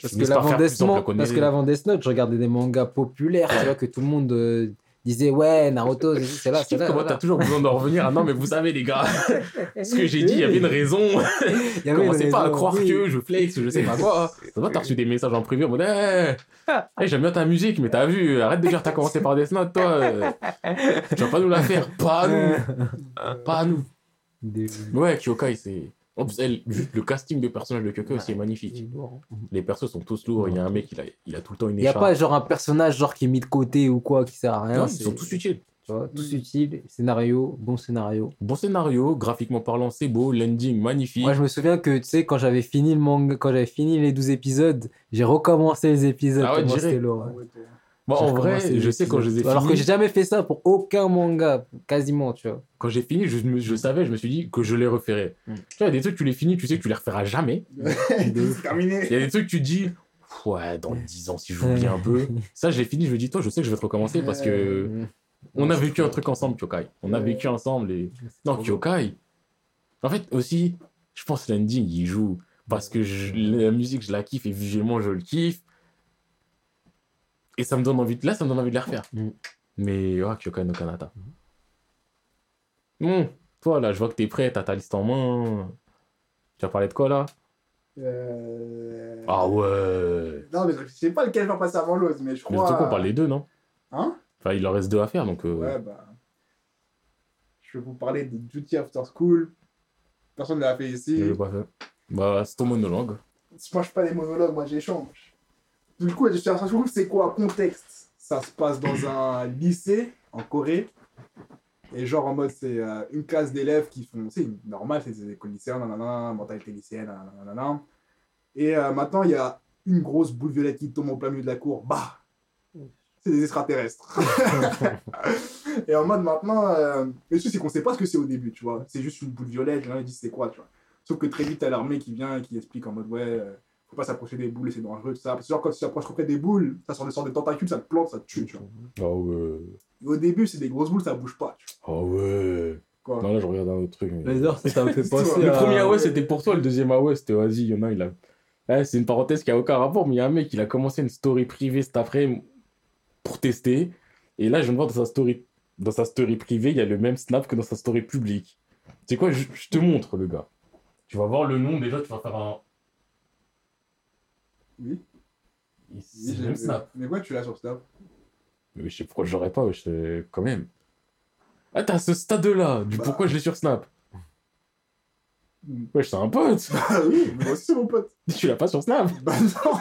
Parce que, l'avant Death Note, parce que l'avant Death Note, je regardais des mangas populaires, tu vois, que tout le monde euh, disait, ouais, Naruto, c'est- là, c'est là. comment t'as toujours besoin d'en revenir. Ah non, mais vous savez, les gars, ce que j'ai dit, il y avait une raison. Il y avait Commencez pas à croire oui. que je flex, je sais pas quoi. Ça va, t'as reçu des messages en privé en mode, hey, hey, j'aime bien ta musique, mais t'as vu, arrête de dire t'as commencé par Death Note, toi. Tu vas pas nous la faire, pas à nous, pas à nous. Des- ouais, Kyokai, c'est. En plus, elle, juste le casting de personnages de Kyokai aussi est magnifique. Les persos sont tous lourds. Il y a un mec, il a, il a tout le temps une Il n'y a écharpe. pas genre un personnage genre qui est mis de côté ou quoi, qui sert à rien. Non, ils sont tous utiles. tu vois, tous utiles. Scénario, bon scénario. Bon scénario, graphiquement parlant, c'est beau. L'ending, magnifique. Moi, je me souviens que, tu sais, quand j'avais fini le manga, quand j'avais fini les 12 épisodes, j'ai recommencé les épisodes. Ah ouais, lourd, ouais. J'ai en vrai, je sais quand je les ai. Alors que finis- j'ai jamais fait ça pour aucun manga, quasiment, tu vois. Quand j'ai fini, je, me- je savais, je me suis dit que je les referais. Mm. Tu vois, il y a des trucs, tu les finis, tu sais que tu les referas jamais. c'est terminé. Il y a des trucs, tu te dis, ouais, dans 10 ans, si j'oublie un peu. Ça, je l'ai fini, je me dis, toi, je sais que je vais te recommencer parce que on a vécu un truc ensemble, Kyokai. On a vécu ensemble et. Non, Kyokai. En fait, aussi, je pense que l'ending, il joue parce que je- la musique, je la kiffe et visuellement, je le kiffe. Et ça me donne envie de... Là, ça me donne envie de les refaire. Mm. Mais, ouais, Kyokai no Kanata. Bon, toi, là, je vois que t'es prêt, t'as ta liste en main. Tu vas parler de quoi, là? Euh... Ah ouais Non, mais je sais pas lequel va passer avant l'autre, mais je Mais crois. surtout qu'on parle les deux, non? Hein? Enfin, il en reste deux à faire, donc... euh, Ouais, bah. Je vais vous parler de Duty After School. Personne ne l'a fait ici. je l'ai pas fait. Bah, c'est ton monologue. Moi, je fais pas des monologues, moi, j'échange. Du coup, After School, c'est quoi Contexte. Ça se passe dans un lycée en Corée. Et genre, en mode, c'est euh, une classe d'élèves qui font. C'est normal, c'est des écoles lycéennes, nanana, mentalité lycéenne, nanana. Et euh, maintenant, il y a une grosse boule violette qui tombe au plein milieu de la cour. Bah C'est des extraterrestres. et en mode maintenant, euh, le truc c'est qu'on sait pas ce que c'est au début, tu vois. C'est juste une boule violette, ils disent c'est quoi, tu vois. Sauf que très vite, t'as l'armée qui vient et qui explique en mode ouais, euh, faut pas s'approcher des boules et c'est dangereux, tout ça. Parce que genre quand tu t'approches près des boules, ça sort des sortes de tentacules, ça te plante, ça te tue, tu vois. Ah ouais. Et au début, c'est des grosses boules, ça bouge pas, tu Ah ouais. vois. Quoi. Non, là, je regarde un autre truc. mais- ça, me fait penser. Le à- premier AOS c'était pour toi, le deuxième AOS c'était vas-y, il y en a, il a. Ouais, c'est une parenthèse qui a aucun rapport, mais il y a un mec, il a commencé une story privée cet après pour tester. Et là, je viens de voir dans sa story, dans sa story privée, il y a le même snap que dans sa story publique. C'est quoi, je, je te montre le gars. Tu vas voir le nom déjà, tu vas faire un. Oui. Oui, j'ai snap. Mais quoi, tu l'as sur Snap Mais je sais pourquoi j'aurais pas, wesh, euh, quand même. Ah, t'as ce stade-là, du Bah. pourquoi je l'ai sur Snap? Hmm. Wesh, c'est un pote. Ah oui, moi aussi, mon pote. tu l'as pas sur Snap? Bah non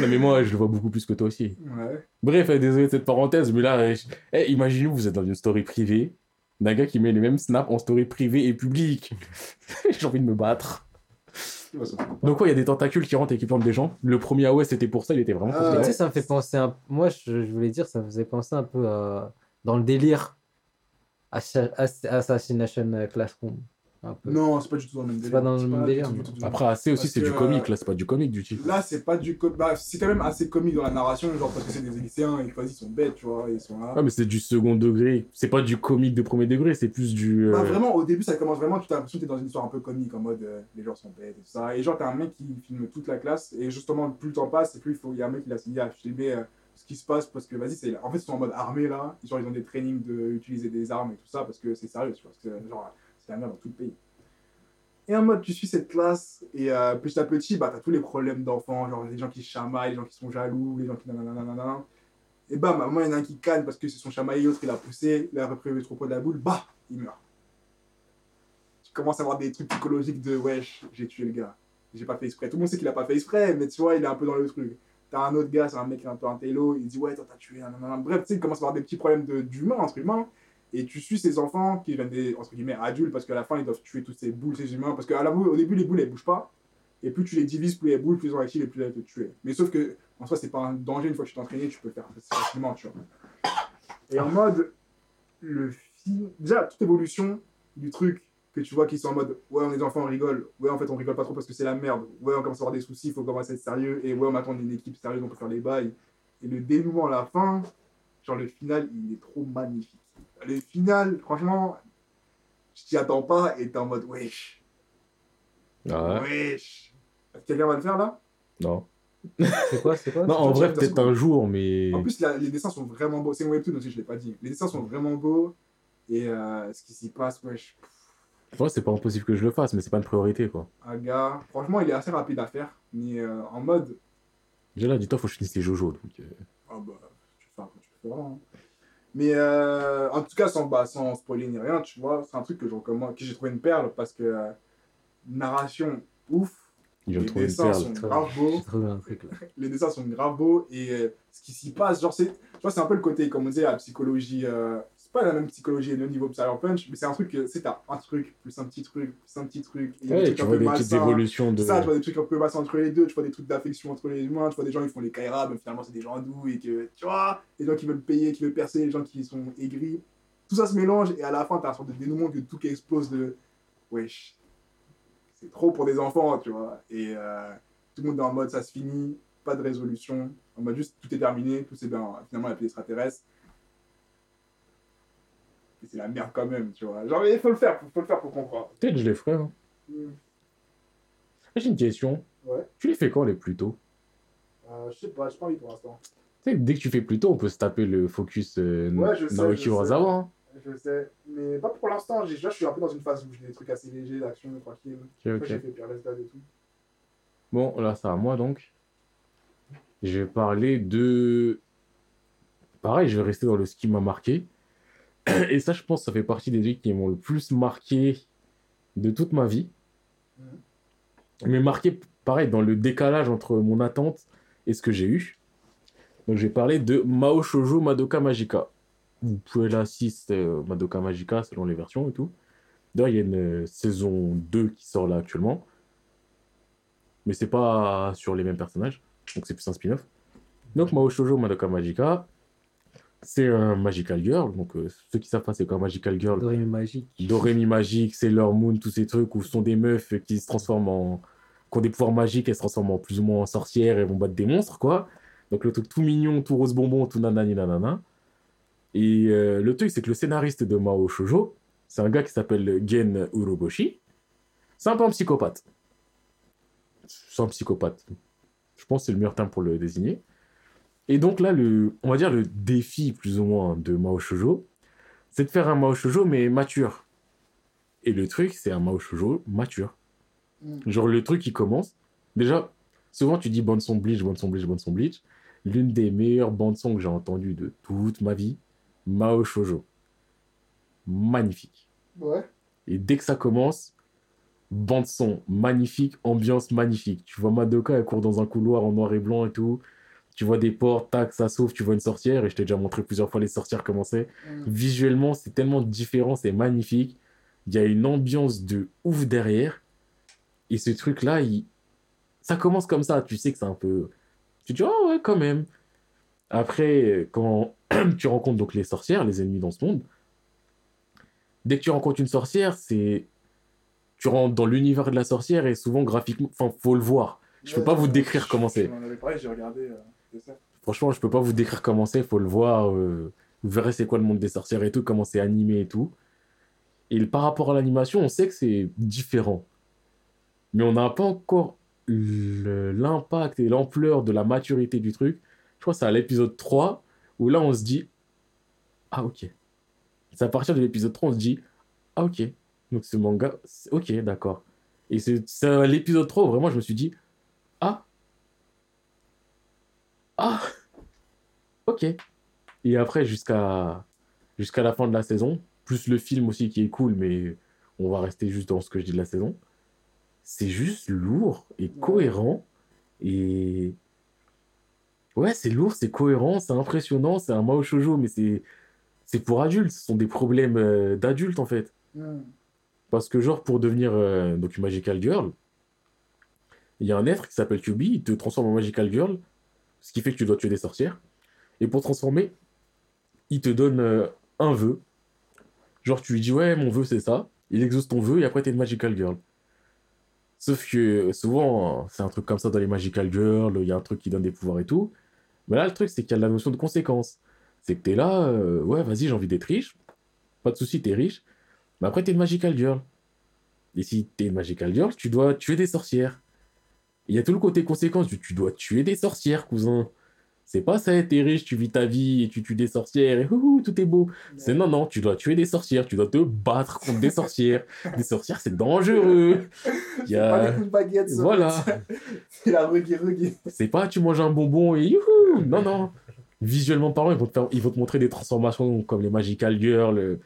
Non, mais moi, je le vois beaucoup plus que toi aussi. Ouais. Bref, euh, désolé de cette parenthèse, mais là, euh, je- eh, imaginez-vous, vous êtes dans une story privée d'un gars qui met les mêmes snaps en story privée et publique. J'ai envie de me battre. Donc, quoi, il y a des tentacules qui rentrent et qui plantent des gens. Le premier AOS, c'était pour ça, il était vraiment Ah, tu sais, ça me fait penser un... Moi, je, je voulais dire, ça me faisait penser un peu à... dans le délire Assa- Ass- Assassination Classroom. Un peu. Non, c'est pas du tout dans le même délire. pas dans le même. Après, AC aussi, c'est du que, comique, euh, là, c'est pas du comique du type. Là, c'est pas du bah, c'est quand même assez comique dans la narration, genre parce que c'est des lycéens et ils sont bêtes, tu vois, ils sont là. Ah, mais c'est du second degré. C'est pas du comique de premier degré, c'est plus du. euh, Bah, vraiment, au début, ça commence vraiment, tu as l'impression que t'es dans une histoire un peu comique, en mode euh, les gens sont bêtes et tout ça. Et genre, t'as un mec qui filme toute la classe, et justement, plus le temps passe, et plus il faut, il y a un mec qui a dit à filmer euh, ce qui se passe, parce que vas-y, c'est, en fait, ils sont en mode armé là, genre, ils ont des trainings d'utiliser des armes et tout ça, parce que c'est sérieux, tu vois, parce que genre, la merde dans tout le pays. Et en mode, tu suis cette classe, et euh, petit à petit, bah, t'as tous les problèmes d'enfants, genre les gens qui chamaillent, les gens qui sont jaloux, les gens qui. Et un moment, il y en a un qui canne parce que c'est son chamaillé, l'autre il a poussé, il a repris le troupeau de la boule, bah, il meurt. Tu commences à avoir des trucs psychologiques de wesh, j'ai tué le gars. J'ai pas fait exprès. Tout le monde sait qu'il a pas fait exprès, mais tu vois, il est un peu dans le truc. T'as un autre gars, c'est un mec un peu un télo, il dit ouais, toi t'as tué, nanana. Bref, tu sais, il commence à avoir des petits problèmes d'humain, entre humains. Et tu suis ces enfants qui viennent des, entre guillemets, adultes, parce qu'à la fin, ils doivent tuer toutes ces boules, ces humains. Parce qu'à la boule, au début, les boules, elles bougent pas. Et plus tu les divises, plus les boules, plus elles sont actives et plus elles te tuer. Mais sauf que, en soi, c'est pas un danger, une fois que tu t'es entraîné, tu peux le faire facilement, tu vois. Et en mode, le. Déjà, toute évolution, du truc que tu vois qu'ils sont en mode ouais, on est enfants, on rigole. Ouais, en fait, on rigole pas trop parce que c'est la merde. Ouais, on commence à avoir des soucis, il faut commencer à être sérieux. Et ouais, on attend une équipe sérieuse, on peut faire les bails. Et le dénouement à la fin, genre le final, il est trop magnifique. Le final, franchement, je t'y attends pas et t'es en mode wesh. Ah ouais Wesh. Quelqu'un va le faire là? Non. C'est quoi, c'est quoi? Non, en vrai, peut-être un jour, mais. En plus, la- les dessins sont vraiment beaux. C'est une webtoon aussi, je l'ai pas dit. Les dessins sont vraiment beaux. Et euh, ce qui s'y passe, wesh. En vrai, c'est pas impossible que je le fasse, mais c'est pas une priorité, quoi. Un gars, franchement, il est assez rapide à faire. Mais euh, en mode, Déjà là, dis-toi, faut que je finisse les Jojo. Donc, euh, Ah bah, tu fais un peu, tu fais vraiment. hein. Mais euh, en tout cas, sans, bah, sans spoiler ni rien, tu vois, c'est un truc que je recommande, que j'ai trouvé une perle parce que euh, narration ouf, les dessins sont grave beaux, les dessins sont grave beaux et euh, ce qui s'y passe, genre, c'est, tu vois, c'est un peu le côté, comme on disait, la psychologie, euh, c'est pas la même psychologie et le niveau Punch, mais c'est un truc que, c'est un truc, plus un petit truc, plus un petit truc, et Ouais, tu vois des petites évolutions de. Ça, tu vois des trucs un peu malsains entre les deux, tu vois des trucs d'affection entre les humains, tu vois des gens qui font les Kaira, mais finalement c'est des gens doux et que, tu vois, les gens qui veulent payer, qui veulent percer, les gens qui sont aigris. Tout ça se mélange et à la fin, t'as un sorte de dénouement que tout qui explose de wesh. C'est trop pour des enfants, tu vois. Et euh, tout le monde est en mode ça se finit, pas de résolution, en mode juste tout est terminé, tout c'est bien. Finalement, la extraterrestre. Et c'est la merde quand même, tu vois. Genre, il faut le faire, faut, faut le faire pour comprendre. Peut-être je les ferai. Hein. Hmm. J'ai une question. Ouais. Tu les fais quand les plus tôt? Euh, je sais pas, j'ai pas envie pour l'instant. Tu sais, dès que tu fais plus tôt, on peut se taper le focus euh, Ouais, je sais, je. Urasawa. hein. Je sais, mais pas pour l'instant. Je suis un peu dans une phase où j'ai des trucs assez légers, d'action, tranquille. Ok, Moi, ok. j'ai fait Peerless Dad et tout. Bon, là, c'est à moi donc. Je vais parler de. Pareil, je vais rester dans le ce qui m'a marqué. Et ça, je pense, ça fait partie des trucs qui m'ont le plus marqué de toute ma vie. Mais marqué, pareil, dans le décalage entre mon attente et ce que j'ai eu. Donc, je vais parler de Mao Shoujo Madoka Magica. Vous pouvez 6 euh, Madoka Magica selon les versions et tout. D'ailleurs, il y a une euh, saison 2 qui sort là actuellement mais c'est pas sur les mêmes personnages, donc c'est plus un spin-off. Donc Mao Shoujo Madoka Magica, c'est un Magical Girl, donc euh, ceux qui savent pas c'est quoi Magical Girl, Doremi magique. Doremi Magique, Sailor Moon, tous ces trucs où ce sont des meufs qui se transforment en... qui ont des pouvoirs magiques, elles se transforment en plus ou moins en sorcières et vont battre des monstres, quoi. Donc le truc tout mignon, tout rose bonbon, tout nanani nanana. Et euh, le truc c'est que le scénariste de Mao Shoujo, c'est un gars qui s'appelle Gen Uroboshi, c'est un peu un psychopathe c'est un psychopathe. Je pense que c'est le meilleur terme pour le désigner. Et donc là, le, on va dire le défi plus ou moins de Mao Shoujo, c'est de faire un Mao Shoujo mais mature. Et le truc, c'est un Mao Shoujo mature. Mm. Genre le truc qui commence. Déjà, souvent tu dis bande son Bleach, bande son Bleach, bande son Bleach. L'une des meilleures bandes son que j'ai entendues de toute ma vie, Mao Shoujo. Magnifique. Ouais. Et dès que ça commence, bande son magnifique, ambiance magnifique. Tu vois Madoka, elle court dans un couloir en noir et blanc et tout. Tu vois des portes, tac, ça s'ouvre, tu vois une sorcière. Et je t'ai déjà montré plusieurs fois les sorcières comment c'est. Visuellement, c'est tellement différent, c'est magnifique. Il y a une ambiance de ouf derrière. Et ce truc-là, il... ça commence comme ça. Tu sais que c'est un peu. Tu te dis, oh ouais, quand même. Après, quand tu rencontres donc les sorcières, les ennemis dans ce monde, dès que tu rencontres une sorcière, c'est. Tu rentres dans l'univers de la sorcière et souvent graphiquement, enfin, faut le voir. Je peux pas vous décrire comment c'est. Parlé, j'ai regardé. euh. Franchement, je peux pas vous décrire comment c'est, faut le voir. euh, vous verrez c'est quoi le monde des sorcières et tout, comment c'est animé et tout. Et par rapport à l'animation, on sait que c'est différent. Mais on n'a pas encore l'impact et l'ampleur de la maturité du truc. Je crois que c'est à l'épisode 3 où là on se dit Ah ok. C'est à partir de l'épisode 3 on se dit Ah ok. Donc ce manga, ok d'accord. Et c'est à l'épisode 3 où vraiment je me suis dit Ah Ah Ok. Et après, jusqu'à jusqu'à la fin de la saison, plus le film aussi qui est cool, mais on va rester juste dans ce que je dis de la saison. C'est juste lourd et cohérent. Et. Ouais, c'est lourd, c'est cohérent, c'est impressionnant, c'est un Mao Shoujo, mais c'est. C'est pour adultes, ce sont des problèmes euh, d'adultes en fait. Mm. Parce que, genre, pour devenir euh, donc Magical Girl, il y a un être qui s'appelle QB, il te transforme en Magical Girl, ce qui fait que tu dois tuer des sorcières. Et pour transformer, il te donne euh, un vœu. Genre, tu lui dis, ouais, mon vœu, c'est ça. il exauce ton vœu et après t'es une Magical Girl. Sauf que souvent, c'est un truc comme ça dans les Magical Girls, il y a un truc qui donne des pouvoirs et tout. Mais là, le truc, c'est qu'il y a la notion de conséquence. C'est que t'es là, euh, ouais, vas-y, j'ai envie d'être riche. Pas de souci, t'es riche. Mais après, t'es une Magical Girl. Et si t'es une Magical Girl, tu dois tuer des sorcières. Il y a tout le côté conséquence du tu dois tuer des sorcières, cousin. C'est pas ça, t'es riche, tu vis ta vie et tu tues des sorcières et ouh, tout est beau. C'est non, non, tu dois tuer des sorcières, tu dois te battre contre des sorcières. des sorcières, c'est dangereux. Il y C'est pas a... des coups de baguette, ça. Voilà. C'est la reggae reggae. C'est pas tu manges un bonbon et youhou Non, non. Visuellement parlant, ils vont, te faire- ils vont te montrer des transformations comme les Magical Girls. euh,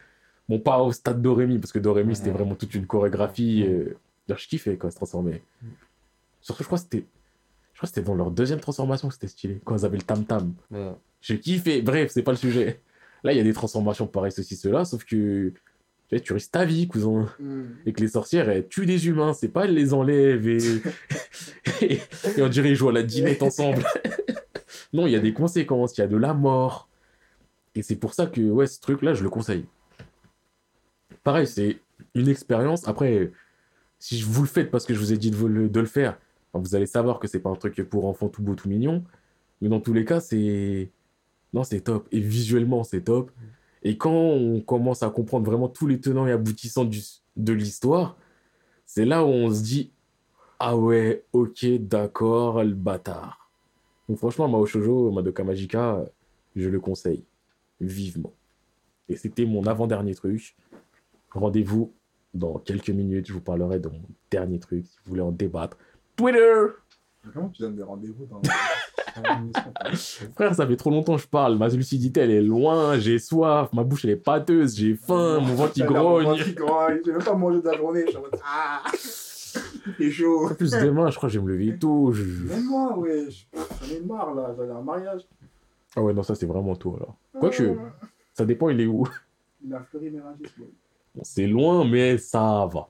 Bon, pas au stade Doremi, parce que Doremi, c'était vraiment toute une chorégraphie. euh, je kiffais quand ils se transformaient. Surtout, je crois que c'était. Je crois que c'était dans leur deuxième transformation que c'était stylé, quand ils avaient le tam-tam. Ouais. Je kiffais. Bref, c'est pas le sujet. Là, il y a des transformations pareilles, ceci, cela, sauf que. Tu risques ta vie, cousin. Hmm. Et que les sorcières, elles tuent des humains, c'est pas elles les enlèvent et... et, et on dirait ils jouent à la dinette ensemble. non, il y a des conséquences, il y a de la mort. Et c'est pour ça que, ouais, ce truc-là, je le conseille. Pareil, c'est une expérience. Après, si vous le faites parce que je vous ai dit de, vous le, de le faire, vous allez savoir que c'est pas un truc pour enfants tout beau, tout mignon. Mais dans tous les cas, c'est. Non, c'est top. Et visuellement, c'est top. Et quand on commence à comprendre vraiment tous les tenants et aboutissants du, de l'histoire, c'est là où on se dit Ah ouais, ok, d'accord, le bâtard. Donc franchement, Mao Shoujo, Madoka Magica, je le conseille vivement. Et c'était mon avant-dernier truc. Rendez-vous dans quelques minutes, je vous parlerai de mon dernier truc, si vous voulez en débattre. Twitter Comment tu donnes des rendez-vous dans Frère, ça fait trop longtemps que je parle. Ma lucidité, elle est loin. J'ai soif. Ma bouche, elle est pâteuse. J'ai faim. Mon ventre, il grogne. ventre, il grogne. J'ai même pas mangé de la journée. Je suis en mode Ah C'est chaud. En plus, demain, je crois que je vais me lever tôt. je- Même moi, ouais. J'en ai marre là. J'allais à un mariage. Ah ouais, non, ça, c'est vraiment tôt, alors. Quoique, ça dépend, il est où? Il a fleuri. Bon, c'est loin, mais ça va.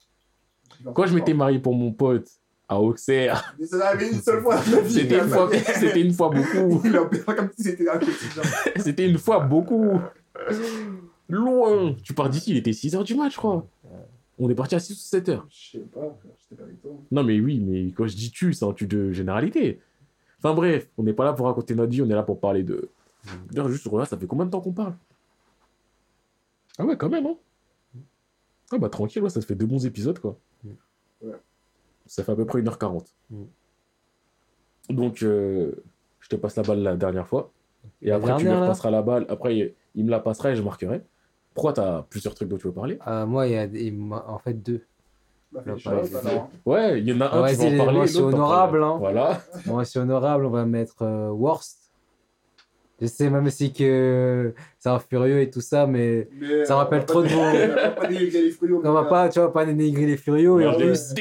Quand je m'étais marié pour mon pote à Auxerre, Mais ça arrivé une seule fois dans c'était une fois, c'était une fois beaucoup. Comme si c'était un petit genre. C'était une fois beaucoup. Loin. Tu pars d'ici, il était 6h du match, je crois. On est parti à 6 ou 7h. Je sais pas, j'étais pas avec toi. Non, mais oui, mais quand je dis tu, c'est un tu de généralité. Enfin bref, on n'est pas là pour raconter notre vie, on est là pour parler de. D'ailleurs, juste regarde, ça fait combien de temps qu'on parle? Ah ouais, quand même, hein Ah bah tranquille, ouais, ça fait deux bons épisodes, quoi. Ouais. Ça fait à peu près 1h40. Mm. Donc, euh, je te passe la balle la dernière fois. Et La après, tu me repasseras la balle. Après, il- me la passera et je marquerai. Pourquoi t'as plusieurs trucs dont tu veux parler? Ah, moi, il y a il en fait deux. Bah, Non, pas. Ouais, il y en a un, Ah, tu vas vas-y, en parler. moi, t'en honorable, hein. Voilà. Moi, c'est honorable, on va mettre euh, Worst. Je sais même si que c'est un furieux et tout ça, mais Mais, Ça rappelle trop de on mots. on va pas, tu vois, pas dénigrer les furieux. Et en plus,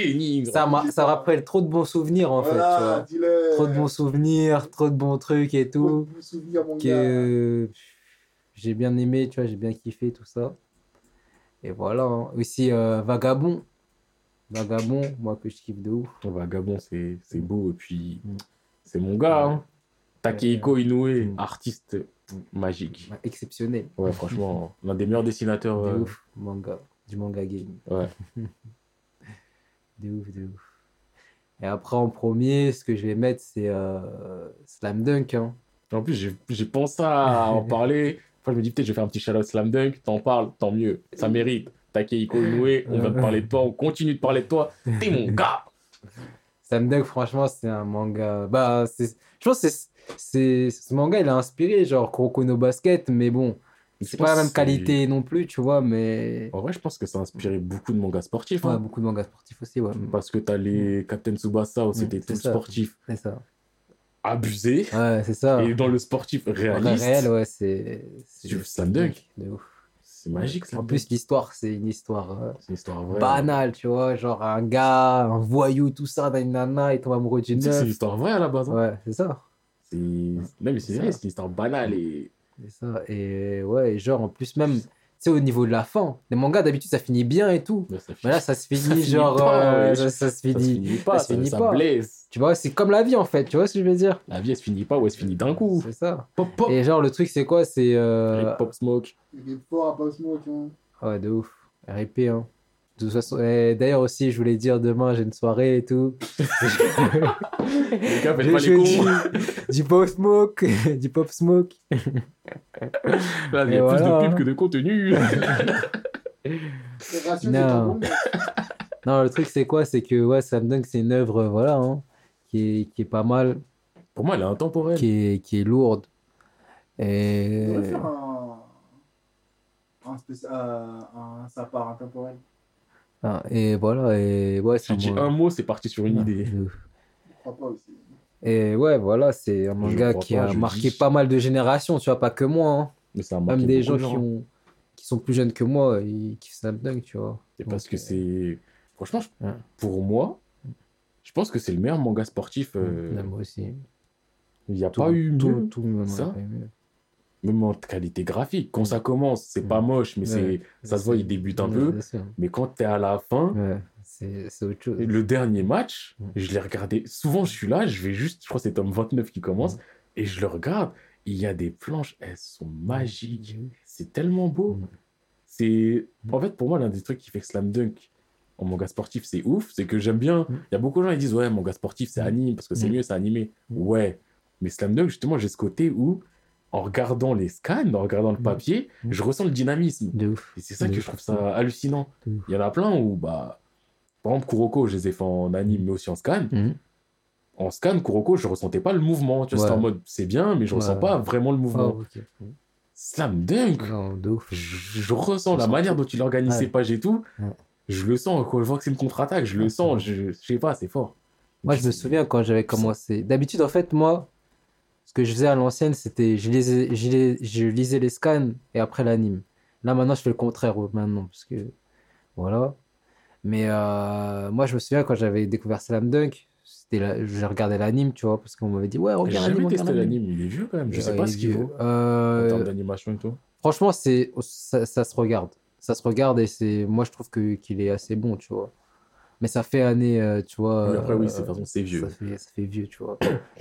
ça, m'a- ça rappelle trop de bons souvenirs, en fait, tu vois. Trop de bons souvenirs, trop de bons trucs et tout. Que j'ai bien aimé, tu vois, j'ai bien kiffé tout ça. Et voilà. hein. Aussi, euh, Vagabond. Vagabond, moi que je kiffe de ouf. Vagabond, c'est c'est beau. Et puis, c'est mon gars. Hein. Takehiko Inoue, Mm. artiste magique. Exceptionnel. Ouais, franchement, l'un des meilleurs dessinateurs. De euh, ouf, manga. Du manga game. Ouais. De ouf, de ouf. Et après, en premier, ce que je vais mettre, c'est euh, Slam Dunk. Hein. En plus, j'ai- pensé à en parler. Enfin, je me dis, peut-être, je vais faire un petit shout-out slam dunk. T'en parles, tant mieux. Ça mérite. Takehiko Inoue, on vient de parler de toi, on continue de parler de toi. T'es mon gars. Slam Dunk, franchement, c'est un manga. Bah, je pense que c'est- c'est ce manga, il a inspiré, genre Kuroko no Basket, mais bon, c'est pas la même qualité non plus, tu vois, mais. En vrai, je pense que ça a inspiré beaucoup de mangas sportifs. Ouais, hein. beaucoup de mangas sportifs aussi, ouais. Parce que t'as les Captain Tsubasa où c'était Mm, tout c'est ça. sportif C'est ça. abusé. Ouais, c'est ça. Et dans le sportif réaliste, réel, ouais, c'est. c'est- Slam Dunk De ouf. c'est magique. Slam En plus, l'histoire, c'est une histoire euh, c'est une histoire vraie. banale, tu vois. Genre, un gars, un voyou, tout ça, dans une nana, il tombe amoureux d'une que c'est une meuf. histoire vraie à la base. hein. Ouais, c'est ça. Non, mais c'est vrai, c'est une histoire banale et. C'est ça. Et ouais, et genre, en plus, même, tu sais, au niveau de la fin, les mangas, d'habitude, ça finit bien et tout. Mais là, ça se finit, finit genre, pas, euh, ça, ça se ça se finit. finit pas, ça se finit ça pas. blesse. Tu vois, c'est comme la vie, en fait. Tu vois ce que je veux dire? La vie, elle se finit pas ou elle se finit d'un coup. C'est ça. Pop, pop. Et genre, le truc, c'est quoi? C'est. euh, Pop Smoke. Il est fort à pas smoke, hein. Ouais, de ouf. RIP, hein. Toute façon, et d'ailleurs aussi, je voulais dire demain, j'ai une soirée et tout. Les gars, faites J'ai pas les jeudi, cons. du pop smoke, du pop smoke. Là, il y a plus voilà. de pub que de contenu. Non. Non, le truc, c'est quoi? C'est que ouais, Slam Dunk, c'est une œuvre, voilà, hein, qui, est, qui est pas mal, Pour moi, elle est intemporelle. qui est, qui est lourde. On Et faire un. Un, spécial, euh, un intemporel. Ah, et voilà, et ouais, c'est Tu dis un mot, c'est parti sur une idée. Et ouais, voilà, c'est un manga qui pas, a marqué dis. pas mal de générations, tu vois, pas que moi, hein. Mais ça a marqué Même des gens qui, ont, qui sont plus jeunes que moi, ils kiffent Slam Dunk, tu vois. C'est parce que euh, c'est. Franchement, je- Ouais. pour moi, je pense que c'est le meilleur manga sportif. euh, Ouais, moi aussi. Il n'y a Tout, pas eu tout, mieux. tout le monde Ça a pas eu mieux. Même en qualité graphique. Quand ça commence, c'est pas moche, mais Ouais. c'est ça se voit, il débute un peu. Mais quand t'es à la fin, c'est autre chose. le dernier match, je l'ai regardé. Souvent, je suis là, je vais juste, je crois que c'est tome 29 qui commence, et je le regarde. Il y a des planches, elles sont magiques. C'est tellement beau. C'est en fait pour moi l'un des trucs qui fait que Slam Dunk en manga sportif c'est ouf, c'est que j'aime bien. Il y a beaucoup de gens qui disent ouais manga sportif c'est anime parce que c'est mieux c'est animé. Ouais, mais Slam Dunk justement j'ai ce côté où en regardant les scans, en regardant le Mm. papier, Mm. je ressens le dynamisme. De ouf. Et c'est ça De que je trouve ça hallucinant. Il y en a plein où bah par exemple Kuroko je les ai fait en anime mais aussi en scan. Mhm. En scan Kuroko je ressentais pas le mouvement. Tu vois, c'était en mode c'est bien mais je ressens Ouais. pas vraiment le mouvement. ok. Slam Dunk Non, de ouf. je, je ressens la ressens manière tout. dont il organise Ouais. ses pages et tout. Je le sens quand je vois que c'est une contre-attaque, je le sens, je, je sais pas, c'est fort. Moi, je me souviens quand j'avais commencé. D'habitude, en fait, moi, ce que je faisais à l'ancienne, c'était je lisais, je, lisais, je lisais les scans et après l'anime. Là, maintenant, je fais le contraire euh, maintenant parce que voilà. Mais euh, moi, je me souviens quand j'avais découvert Slam Dunk, la... je regardais l'anime, tu vois, parce qu'on m'avait dit ouais, J'ai regarde jamais l'anime, testé l'anime, il est vieux quand même, je sais Ouais, pas ce qu'il vaut en Euh, termes d'animation et tout. Franchement, c'est ça, ça se regarde. Ça se regarde et c'est moi je trouve que qu'il est assez bon, tu vois. Mais ça fait année, euh, tu vois. Après, oui, euh, c'est façon, c'est vieux. Ça fait, ça fait vieux, tu vois.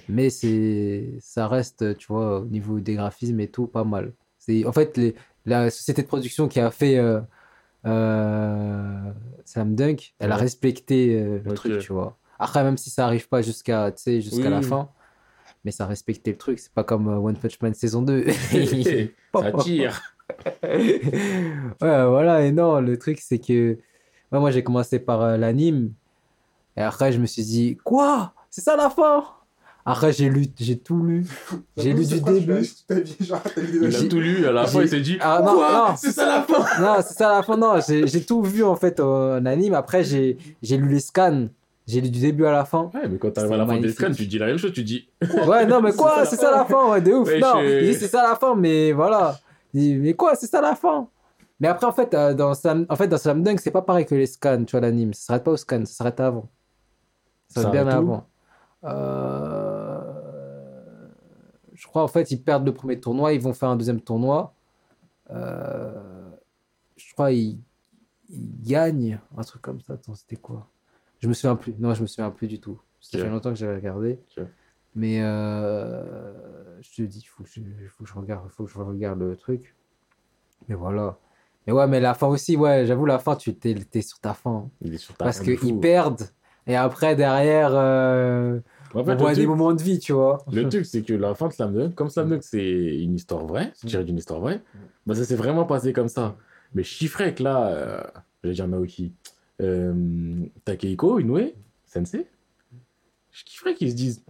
Mais c'est ça reste, tu vois, au niveau des graphismes et tout, pas mal. C'est en fait les, la société de production qui a fait euh, euh, Slam Dunk, elle a respecté euh, le truc, tu vois. Après, même si ça arrive pas jusqu'à, tu sais, jusqu'à Oui, la oui. fin, mais ça a respecté le truc. C'est pas comme euh, One Punch Man saison 2. ça tire. ouais, voilà, et non, le truc c'est que ouais, moi j'ai commencé par euh, l'anime et après je me suis dit quoi? C'est ça la fin? Après j'ai lu, j'ai tout lu. J'ai lu du début. Il a tout lu, à la fin, il s'est dit Ah, non, Quoi? non. C'est ça la fin? Non, c'est ça la fin. Non, j'ai j'ai tout vu en fait en anime. Après j'ai j'ai lu les scans. J'ai lu du début à la fin. Ouais, mais quand t'arrives à la fin des scans, tu dis la même chose, tu dis Ouais, non, mais quoi? C'est ça la fin, ouais, de ouf. Ouais, non, je- il dit, c'est ça la fin, mais voilà. Il dit, mais quoi? C'est ça la fin? Mais après, en fait, euh, dans Slam, en fait, dans Slam Dunk, c'est pas pareil que les scans, tu vois, l'anime. Ça s'arrête pas au scan, ça s'arrête avant. Ça s'arrête bien avant. Euh, Je crois, en fait, ils perdent le premier tournoi, ils vont faire un deuxième tournoi. Euh, Je crois, ils... ils gagnent, un truc comme ça. Attends, c'était quoi? Je me souviens plus. Non, je me souviens plus du tout. Ça Ok. fait longtemps que j'avais regardé. Mais euh, je te dis, il faut que je, faut que je regarde, faut que je regarde le truc. Mais voilà. Mais ouais, mais la fin aussi, ouais, j'avoue, la fin, tu t'es, t'es sur ta fin. Il est sur ta Parce qu'ils perdent. Et après, derrière, euh, En fait, on voit des moments de vie, tu vois. Le truc, c'est que la fin de Slam Dunk, comme Slam Dunk, c'est une histoire vraie, c'est tiré d'une histoire vraie, bah, ça s'est vraiment passé comme ça. Mais je chiffrais que là, euh, j'allais dire Naoki, euh, Takehiko, Inoue, Sensei, je kifferais qu'ils se disent,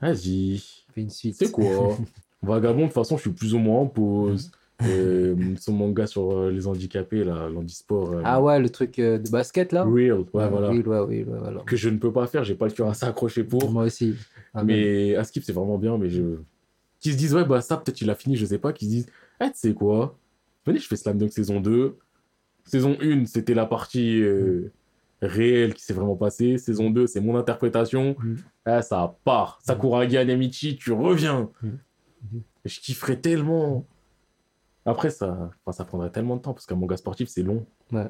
vas-y, Fait une suite. c'est quoi? Vagabond, de toute façon, je suis plus ou moins en pause. Euh, son manga sur euh, les handicapés, là, l'handisport. euh, Ah ouais, le truc de basket, là? Real, ouais, voilà. Ouais, voilà. Que je ne peux pas faire, j'ai pas le cœur à s'accrocher pour. Moi aussi. Ah. Mais à Skip, c'est vraiment bien, mais je. Qui se disent, ouais, bah ça, peut-être il a fini, je sais pas. Qui se disent, eh, tu sais quoi? Venez, je fais Slam Dunk saison 2. Saison 1, c'était la partie euh, réelle qui s'est vraiment passée. Saison 2, c'est mon interprétation. Eh, ça part. Sakuragi Anemichi, tu reviens. Et Je kifferais tellement. Après, ça, enfin, ça prendrait tellement de temps parce qu'un manga sportif, c'est long. Ouais.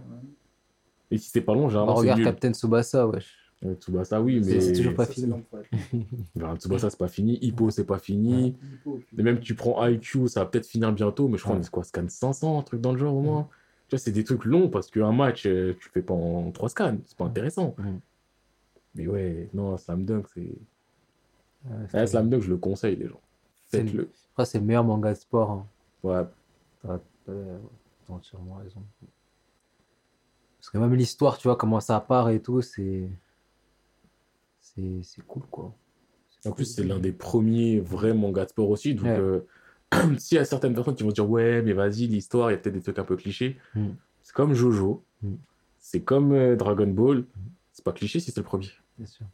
Et si c'est pas long, Bah, généralement, c'est regarde nul. Captain Tsubasa, wesh. Euh, Tsubasa, oui, mais. c'est toujours pas Ça, fini. long, ouais. Tsubasa, c'est pas fini. Hippo, c'est pas fini. Faut, Et même tu prends IQ, ça va peut-être finir bientôt, mais je crois Ouais. qu'on est quoi, scan 500, un truc dans le genre au moins. Tu vois, c'est des trucs longs parce qu'un match, euh, tu fais pas en trois scans. C'est pas intéressant. Mais ouais, non, Slam Dunk, c'est. Ouais, Ouais, c'est- Slam Dunk, je le conseille, les gens. Faites-le. Après, c'est le meilleur manga de sport. hein. Ouais. T'as entièrement raison. Parce que même l'histoire, tu vois, comment ça part et tout, c'est. C'est cool, quoi. En plus, c'est l'un des premiers vrais mangas de sport aussi. Donc, Ouais. euh, s'il y a certaines personnes qui vont dire Ouais, mais vas-y, l'histoire, il y a peut-être des trucs un peu clichés. Mm. C'est comme Jojo. Mm. C'est comme euh, Dragon Ball. C'est pas cliché si c'est le premier. Bien sûr.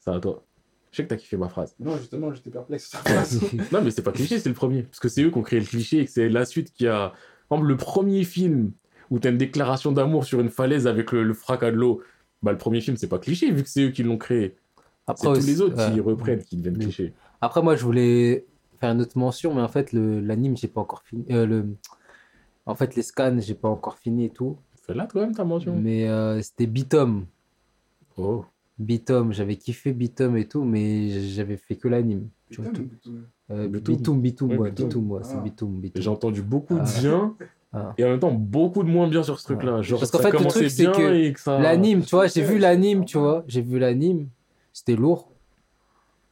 Ça à toi. Je sais que t'as kiffé ma phrase. Non, justement, j'étais perplexe sur ta phrase. Non, mais c'est pas cliché, c'est le premier. Parce que c'est eux qui ont créé le cliché et que c'est la suite qui a. Par exemple, le premier film où t'as une déclaration d'amour sur une falaise avec le, le fracas de l'eau, bah, le premier film, c'est pas cliché vu que c'est eux qui l'ont créé. C'est Après, tous les autres ouais. qui reprennent qui deviennent Oui. clichés. Après, moi, je voulais faire une autre mention, mais en fait, le- l'anime, j'ai pas encore fini. Euh, le... En fait, les scans, j'ai pas encore fini et tout. Fais-la toi-même ta mention. Mais euh, c'était Bitom. Oh. Bitom, j'avais kiffé Bitom et tout, mais j'avais fait que l'anime. Ouais, Bitoum. Bitoum, ouais, c'est Ah. Bitoum. J'ai entendu beaucoup de Ah. bien Ah. et en même temps beaucoup de moins bien sur ce truc-là. Genre, Parce qu'en fait, le truc, c'est que ça. L'anime, tu vois, j'ai vu l'anime, tu vois, j'ai vu l'anime, c'était lourd.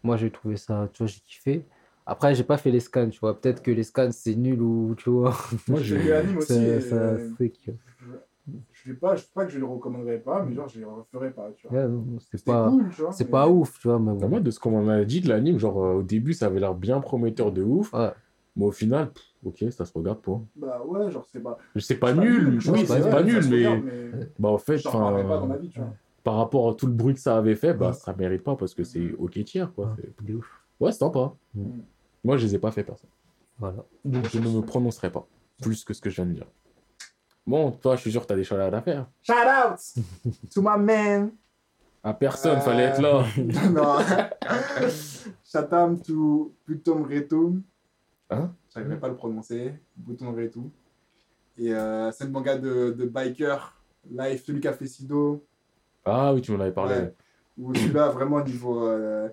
Moi, j'ai trouvé ça, tu vois, j'ai kiffé. Après, j'ai pas fait les scans, tu vois. Peut-être que les scans, c'est nul ou, tu vois, Moi, J'ai vu l'anime aussi. ça, et, ça, c'est que... Je sais pas, je sais pas que je le recommanderais pas, mais genre je le referais pas, tu vois. Ouais, non, c'est C'était pas, cool, tu vois. c'est mais- pas ouf, tu vois, mais Bah, bon. moi, de ce qu'on m'en a dit de l'anime, genre euh, au début, ça avait l'air bien prometteur de ouf. Ouais. Mais au final, pff, ok, ça se regarde pas. Bah ouais, genre c'est pas. Je sais pas c'est nul, oui, c'est c'est pas pas nul, mais regarde, mais bah en fait, j'en parlerai pas dans enfin, ma vie, tu vois. par rapport à tout le bruit que ça avait fait, bah Ouais. ça mérite pas parce que c'est ok tiers, quoi. Ouais, C'est-. Ouais, c'est sympa. Mm. Moi, je les ai pas fait, personne. Voilà. Donc, je ne me prononcerai pas plus que ce que je viens de dire. Bon, toi, je suis sûr que t'as des choses à faire. Shout out to my man. À personne, Euh, fallait être là. non. Shout out to Buton Retum. Hein? J'arriverai pas à le prononcer. Retum. Et euh, c'est le manga de, de Biker, Life, celui qui a fait Sido. Ah oui, tu m'en avais parlé. Ouais. Où celui-là, vraiment, niveau. Euh...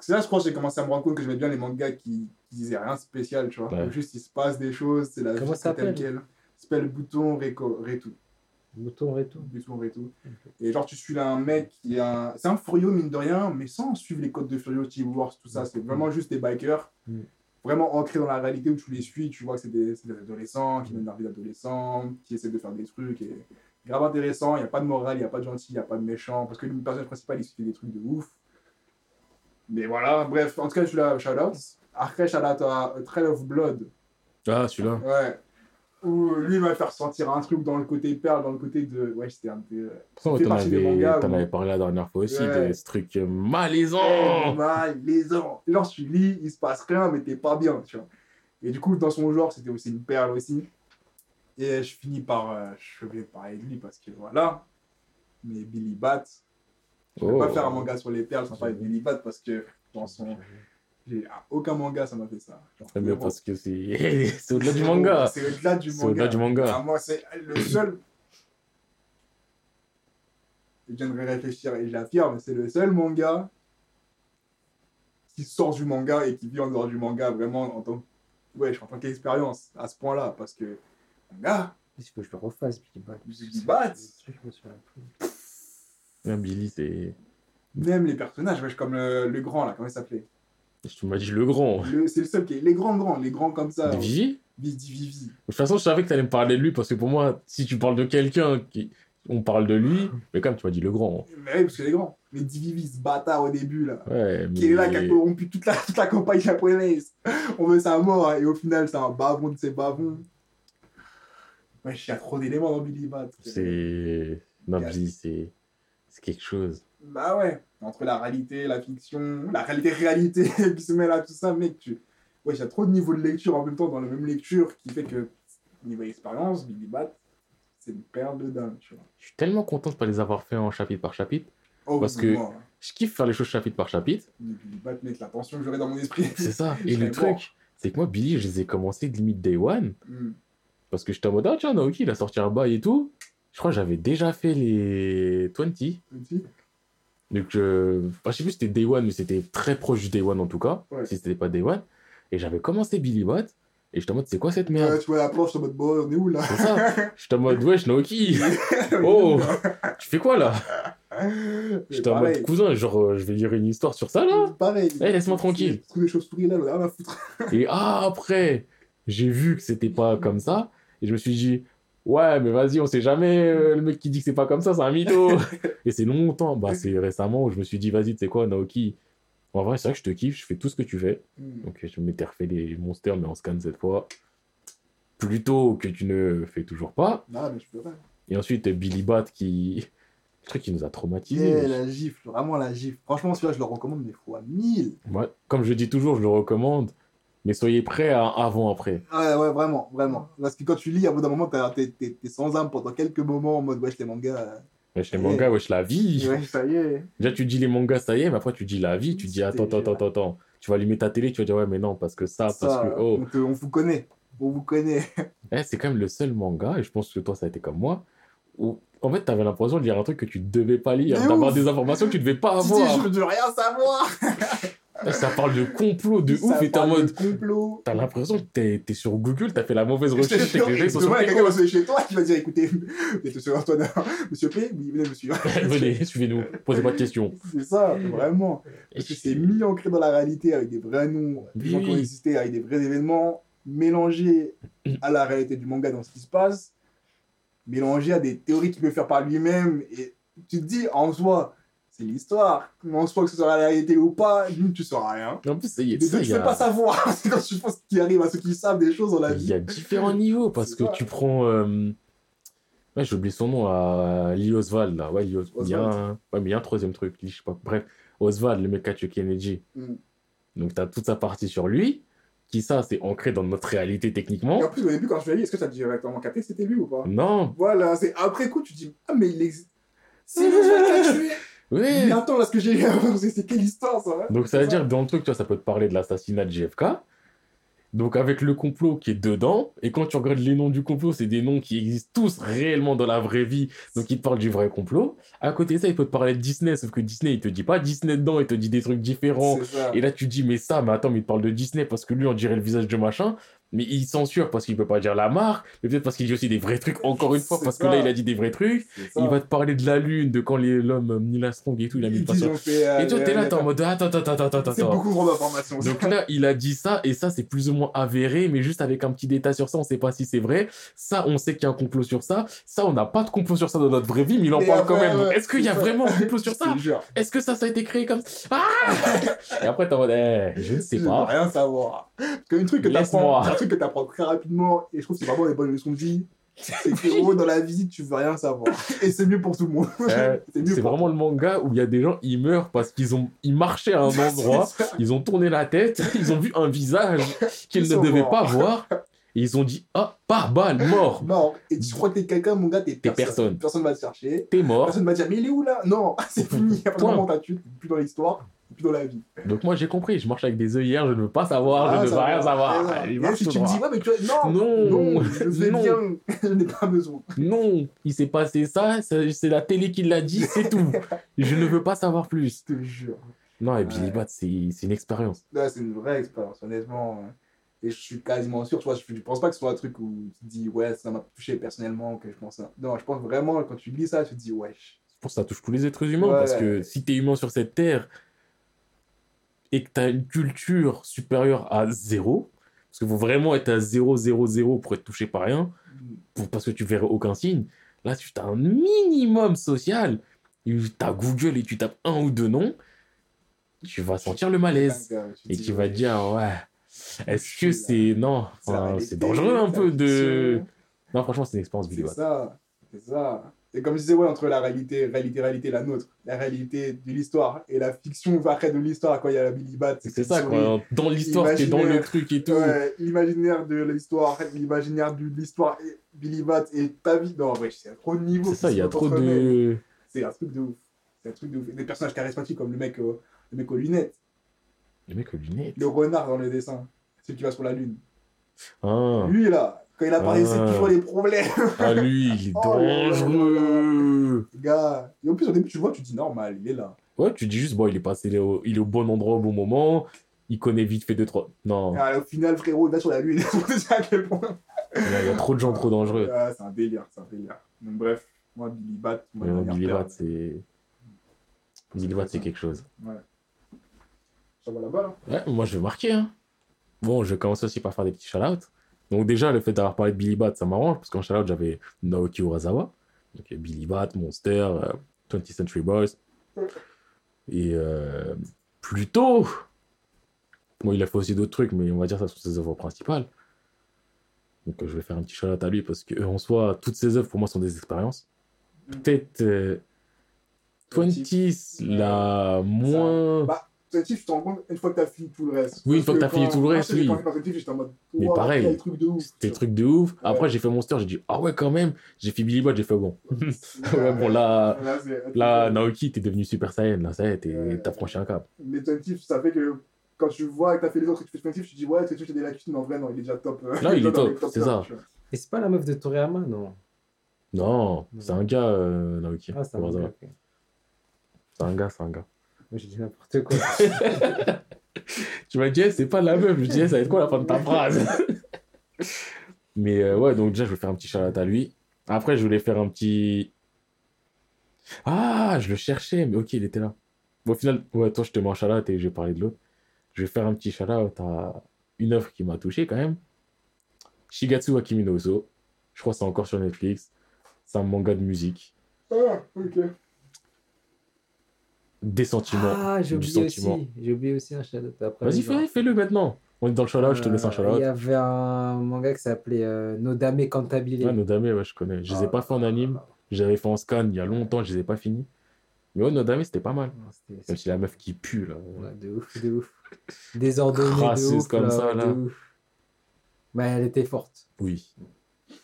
C'est là, je crois que j'ai commenccommencé à me rendre compte que j'aimais bien les mangas qui, qui disaient rien de spécial, tu vois. Ouais. Juste, il se passe des choses, c'est la Comment vie ça telle s'appelle? S'appelle Bouton Reco- Retu. Bouton et tout. Bouton Retu. Et genre, tu suis là un mec qui est un. C'est un Furio, mine de rien, mais sans suivre les codes de Furio, Team Wars, tout ça. C'est vraiment juste des bikers. Mm. Vraiment ancrés dans la réalité où tu les suis, tu vois que c'est des, c'est des adolescents qui mènent leur vie d'adolescents, qui essaient de faire des trucs. Et grave intéressant, il n'y a pas de morale, il n'y a pas de gentil, il n'y a pas de méchant, parce que le personnage principal, il se fait des trucs de ouf. Mais voilà, bref, en tout cas, je suis là, shout out. Après, shout out à Trail of Blood. Ah, celui-là. Ouais. Où lui, il m'a fait ressentir un truc dans le côté perle, dans le côté de. Ouais, c'était un peu. Fait t'en avais, parlé la dernière fois aussi, Ouais. de ce truc euh, Oh, malaisant. mal, les ans. Genre, tu lis, il se passe rien, mais t'es pas bien, tu vois. Et du coup, dans son genre, c'était aussi une perle aussi. Et je finis par. euh, je vais parler de lui parce que voilà. Mais Billy Bat. Je vais Oh. pas faire un manga sur les perles sans parler de Billy Bat parce que dans son. J'ai- Aucun manga, ça m'a fait ça. Genre, Mais vraiment. parce que c'est c'est au-delà du C'est- manga. C'est au-delà du C'est manga. au-delà du manga. Ah, moi, c'est le seul. Je viens de réfléchir et je l'affirme, c'est le seul manga qui sort du manga et qui vit en dehors du manga vraiment en tant, ouais, en tant qu'expérience à ce point-là. Parce que, manga, Il faut que je le refasse, Billy Bat. Billy Bat Billy, c'est. même les personnages, wesh, comme le, le grand là, comment il s'appelait? Tu m'as dit le grand. C'est le seul qui est. Les grands, grands, les grands comme ça. Vivi? Vivi, Vivi. De toute façon, je savais que tu allais me parler de lui parce que pour moi, si tu parles de quelqu'un, qui... on parle de lui, mais quand même, tu m'as dit le grand. Mais oui, parce que les grands. Mais Divivi, ce bâtard au début là. Ouais, mais. qui est là, qui a corrompu toute la, toute la campagne japonaise. On veut sa mort, hein, et au final, c'est un bavon de ses bavons. Ouais, il y a trop d'éléments dans Billy Bat. C'est. Non, c'est. C'est quelque chose. Bah ouais, entre la réalité, la fiction, la réalité-réalité qui se mêle à tout ça, mec, tu... Ouais, il y a trop de niveaux de lecture en même temps dans la même lecture qui fait que, niveau expérience, Billy Bat, c'est une perle de dingue, tu vois. Je suis tellement content de pas les avoir fait en chapitre par chapitre. Oh, Parce que- moi, Je kiffe faire les choses chapitre par chapitre. mais Billy Bat, mec, la tension que j'aurais dans mon esprit. C'est ça. Et le truc, c'est que moi, Billy, je les ai commencés de limite day one. Hmm. Parce que j'étais en mode, ah tiens, Naoki, il a sorti un bail et tout. Je crois que j'avais déjà fait les 20. Petit. Donc, je... je sais plus si c'était Day One, mais c'était très proche du Day One en tout cas, Ouais. si c'était pas Day One. Et j'avais commencé Billy Bat, Et j'étais en mode, c'est quoi cette Ouais, merde tu vois la planche, t'es en mode, bon, on est où là? C'est ça. J'étais en mode, wesh, Naoki. Oh, tu fais quoi là? J'étais en mode, cousin, genre, euh, je vais lire une histoire sur ça là? Pareil. Eh, laisse-moi tranquille. Tous les chauves-souris là, on a rien à foutre. Et ah, après, j'ai vu que c'était pas comme ça. Et je me suis dit, ouais, mais vas-y, on sait jamais. euh, le mec qui dit que c'est pas comme ça, c'est un mytho. et c'est longtemps. Bah, c'est récemment où je me suis dit, vas-y, tu sais quoi, Naoki. En vrai, c'est vrai que je te kiffe, je fais tout ce que tu fais. Donc, je m'étais refait les monsters, mais en scan cette fois. Plutôt que tu ne fais toujours pas. Non, mais je peux pas. Et ensuite, Billy Bat qui. Le truc qui nous a traumatisés. Eh, la gifle, vraiment la gifle. Franchement, celui-là, je le recommande, mais fois 1000. Moi, comme je dis toujours, je le recommande. Mais soyez prêts à avant-après. Ouais, ouais, vraiment, vraiment. Parce que quand tu lis, à bout d'un moment, t'es t'es- t'es sans âme pendant quelques moments en mode, wesh, les mangas. Wesh, les mangas, wesh, la vie. Ouais, ça y est. Déjà, tu dis les mangas, ça y est, mais après, tu dis la vie. Tu dis, attends, attends, attends, attends. Tu vas allumer ta télé, tu vas dire, ouais, mais non, parce que ça, parce que. Oh. on, te- on vous connaît. On vous connaît. Eh, c'est quand même le seul manga, et je pense que toi, ça a été comme moi, où, en fait, t'avais l'impression de lire un truc que tu devais pas lire, d'avoir des informations que tu devais pas Tu dis, avoir. je veux rien savoir. Ça parle de complot de Ça ouf, et t'es en mode. de complot. T'as l'impression que t'es t'es sur Google, t'as fait la mauvaise recherche, et que les gens sont sur quelqu'un va se chez toi qui va dire écoutez, monsieur Antoine, monsieur P, oui, venez, monsieur. Venez, suivez-nous, posez pas de questions. C'est ça, vraiment. Parce que c'est mis ancré dans la réalité avec des vrais noms, des gens qui ont existé avec des vrais événements, mélangés à la réalité du manga dans ce qui se passe, mélangés à des théories qu'il peut faire par lui-même. Et tu te dis, en soi, c'est l'histoire. Mais en soi, que ce soit la réalité ou pas, d'une, tu sauras rien. En plus, il y Des ça, tu il y ne a- peux pas savoir. C'est quand tu penses qu'il arrive à ceux qui savent des choses dans la Il vie. y a différents niveaux parce que ça. tu prends. euh, Ouais, j'ai oublié son nom, à Lee Oswald, là. Ouais, Lee Os- Il y a Oswald. un... ouais, mais il y a un troisième truc, Lee, je sais pas. Bref, Oswald, le mec qui a tué Kennedy. Mm. Donc, tu as toute sa partie sur lui, qui, ça, c'est ancré dans notre réalité techniquement. Et en plus, au début, quand je l'ai lu, est-ce que tu as directement capté que c'était lui ou pas? Non, Voilà, c'est après coup, tu dis, ah, mais il existe. Qui a tué ouais. Mais attends, là, ce que j'ai c'est quelle histoire, ça hein Donc, ça veut dire que dans le truc, tu vois, ça peut te parler de l'assassinat de JFK. Donc, avec le complot qui est dedans, et quand tu regardes les noms du complot, c'est des noms qui existent tous réellement dans la vraie vie, donc il te parle du vrai complot. À côté de ça, il peut te parler de Disney, sauf que Disney, il te dit pas Disney dedans, il te dit des trucs différents. Et là, tu dis, mais ça, mais attends, mais il te parle de Disney parce que lui, on dirait le visage de machin. Mais il censure parce qu'il peut pas dire la marque, mais peut-être parce qu'il dit aussi des vrais trucs, encore une fois, C'est parce que là, il a dit des vrais trucs. C'est. Il va te parler de la Lune, de quand l'homme euh, Neil Armstrong et tout, il a mis le fait, euh, Et toi, t'es là, t'es en mode, attends, attends, attends, attends, C'est attends. beaucoup trop d'informations. Donc là, il a dit ça, et ça, c'est plus ou moins avéré, mais juste avec un petit détail sur ça, on sait pas si c'est vrai. Ça, on sait qu'il y a un complot sur ça. Ça, on n'a pas de complot sur ça dans notre vraie vie, mais il en parle quand même. Ouais, Est-ce qu'il y a c'est ça. vraiment un complot sur ça Je te jure. Est-ce que ça, ça a été créé comme ça Ah Et après, t'es en mode, eh, je ne sais pas. rien savoir. Parce qu'un truc que Laisse-moi. t'apprends, un truc que t'apprends très rapidement, et je trouve que c'est vraiment les bonnes leçons de vie, c'est que oh, dans la vie, tu veux rien savoir. Et c'est mieux pour tout le monde. Euh, C'est vraiment le manga où il y a des gens, ils meurent parce qu'ils ont, ils marchaient à un endroit, ils ont tourné la tête, ils ont vu un visage qu'ils Ils ne devaient morts. pas voir, et ils ont dit, ah, par balle, mort, Non, et tu crois que t'es quelqu'un, mon gars, t'es personne. personne. Personne va te chercher. t'es mort. Personne va te dire, mais il est où là? Non, c'est fini. Où t'as tué, plus dans l'histoire, dans la vie. Donc moi j'ai compris, je marche avec des œillères, je ne veux pas savoir, Ah, je ne ça veux rien savoir. Et si tu me dis, ouais, mais tu vois, non, Non, non, je fais non. bien, je n'ai pas besoin. Non, il s'est passé ça, c'est la télé qui l'a dit, c'est tout. Je ne veux pas savoir plus. Je te jure. Non, et Ouais. Billy Bat, c'est une expérience. C'est une vraie expérience, honnêtement. hein. Et je suis quasiment sûr, tu vois, je ne pense pas que ce soit un truc où tu te dis, ouais, ça m'a touché personnellement, que je pense ça. Non, je pense vraiment, quand tu lis ça, tu te dis, wesh. C'est pour ça que ça touche tous les êtres humains, Ouais. parce que si tu es humain sur cette terre et que tu as une culture supérieure à zéro, parce qu'il faut vraiment être à 0, 0, 0 pour être touché par rien, pour- parce que tu verrais aucun signe, là tu as un minimum social, tu as Google et tu tapes un ou deux noms, tu vas sentir le malaise. Et tu vas te dire, ouais, est-ce que c'est. Non, C'est enfin, dangereux un peu de. Non, franchement, c'est une expérience Billy C'est ça, c'est ça. Et comme je disais, ouais, entre la réalité, réalité, réalité, la nôtre, la réalité de l'histoire et la fiction après de l'histoire, quand il y a la Billy Bat. C'est ça, quoi. Dans l'histoire, t'es dans le truc et tout. Ouais, l'imaginaire de l'histoire, l'imaginaire de l'histoire, Billy Bat et ta vie. Non, en vrai, c'est trop de niveaux. C'est ça, il y a trop de. C'est un truc de ouf. C'est un truc de ouf. Des personnages charismatiques comme le mec, euh, le mec aux lunettes, Le mec aux lunettes. le renard dans le dessin, celui qui va sur la lune. Ah, Lui, là, quand il apparaît, c'est Ah. toujours les problèmes. ah, lui, il est Oh dangereux. Gars. Et en plus, au début, tu vois, tu dis normal, il est là. Ouais, tu dis juste, bon, il est passé au... il est au bon endroit au bon moment. il connaît vite fait deux, trois. Non, euh, au final, frérot, il va sur la lune. On dit à quel point. il y, a- il y a trop de gens trop dangereux. Ah, c'est un délire, c'est un délire. Donc, bref, moi, Billy Bat, moi, dernière Billy. Bat, c'est. Billy Bat, c'est quelque chose. Ça va là-bas, là? Ouais, moi, je vais marquer. Hein. Bon, je vais commencer aussi par faire des petits shout-outs. Donc, déjà, le fait d'avoir parlé de Billy Bat, ça m'arrange, parce qu'en shout-out, j'avais Naoki Urasawa. Donc, Billy Bat, Monster, euh, 20th Century Boys. Et euh, plus tôt, bon, il a fait aussi d'autres trucs, mais on va dire ça sont ses œuvres principales. Donc, euh, je vais faire un petit shout-out à lui, parce que, euh, en soi, toutes ses œuvres, pour moi, sont des expériences. Mm. Peut-être. euh, 20 la moins. Bah, Twenty, tu te rends compte une fois que t'as fini tout le reste. Oui, une fois que t'as fini quand- tout le reste, oui. j'étais en mode. Mais pareil. quel truc de ouf. C'était des trucs de ouf. Après, j'ai fait Monster, j'ai dit, ah ouais, quand même. J'ai fait Billy Bot, j'ai fait bon. Ouais, ouais, bon, là, Là, c'est- là Naoki, t'es devenu Super Saiyan. Là, ça y est, t'as franchi un cap. Mais Twenty, ça fait que quand tu vois que t'as fait les autres et que tu fais Twenty, tu te dis, ouais, Twenty, il y a des lacunes, mais en vrai, non, il est déjà top. euh, Là, il est top, c'est ça. tu. Et c'est pas la meuf de Toriyama, non? Non, c'est un gars, euh, Naoki. Ah, c'est un ok. C'est un gars, c'est un gars. J'ai dit n'importe quoi. Tu m'as dit, c'est pas la même. Je disais, ça va être quoi la fin de ta phrase? Mais euh, ouais, donc déjà, je vais faire un petit shout à lui. Après, je voulais faire un petit. Ah, je le cherchais, mais ok, il était là. Bon, au final, ouais, toi, je te mets en et je vais parler de l'autre. Je vais faire un petit shout à une œuvre qui m'a touché quand même. Shigatsu Akimi no Uso. Je crois que c'est encore sur Netflix. C'est un manga de musique. Ah, ok. Des sentiments. Ah, j'ai oublié aussi. J'ai oublié aussi un shout-out. Vas-y, fais, fais-le maintenant. On est dans le shout je te laisse un Euh, shout Il y avait un manga qui s'appelait euh, Nodame Cantabile. Ouais, Nodame, ouais, je connais. Je les ai Ah, pas fait en anime. J'avais fait en scan il y a longtemps, je les ai pas finis. Mais ouais, Nodame, c'était pas mal. Non, Même si la meuf qui pue, là. Ouais, de ouf, de ouf. Désordonnée de ouf. comme ça, de là. ouf. Mais elle était forte Oui.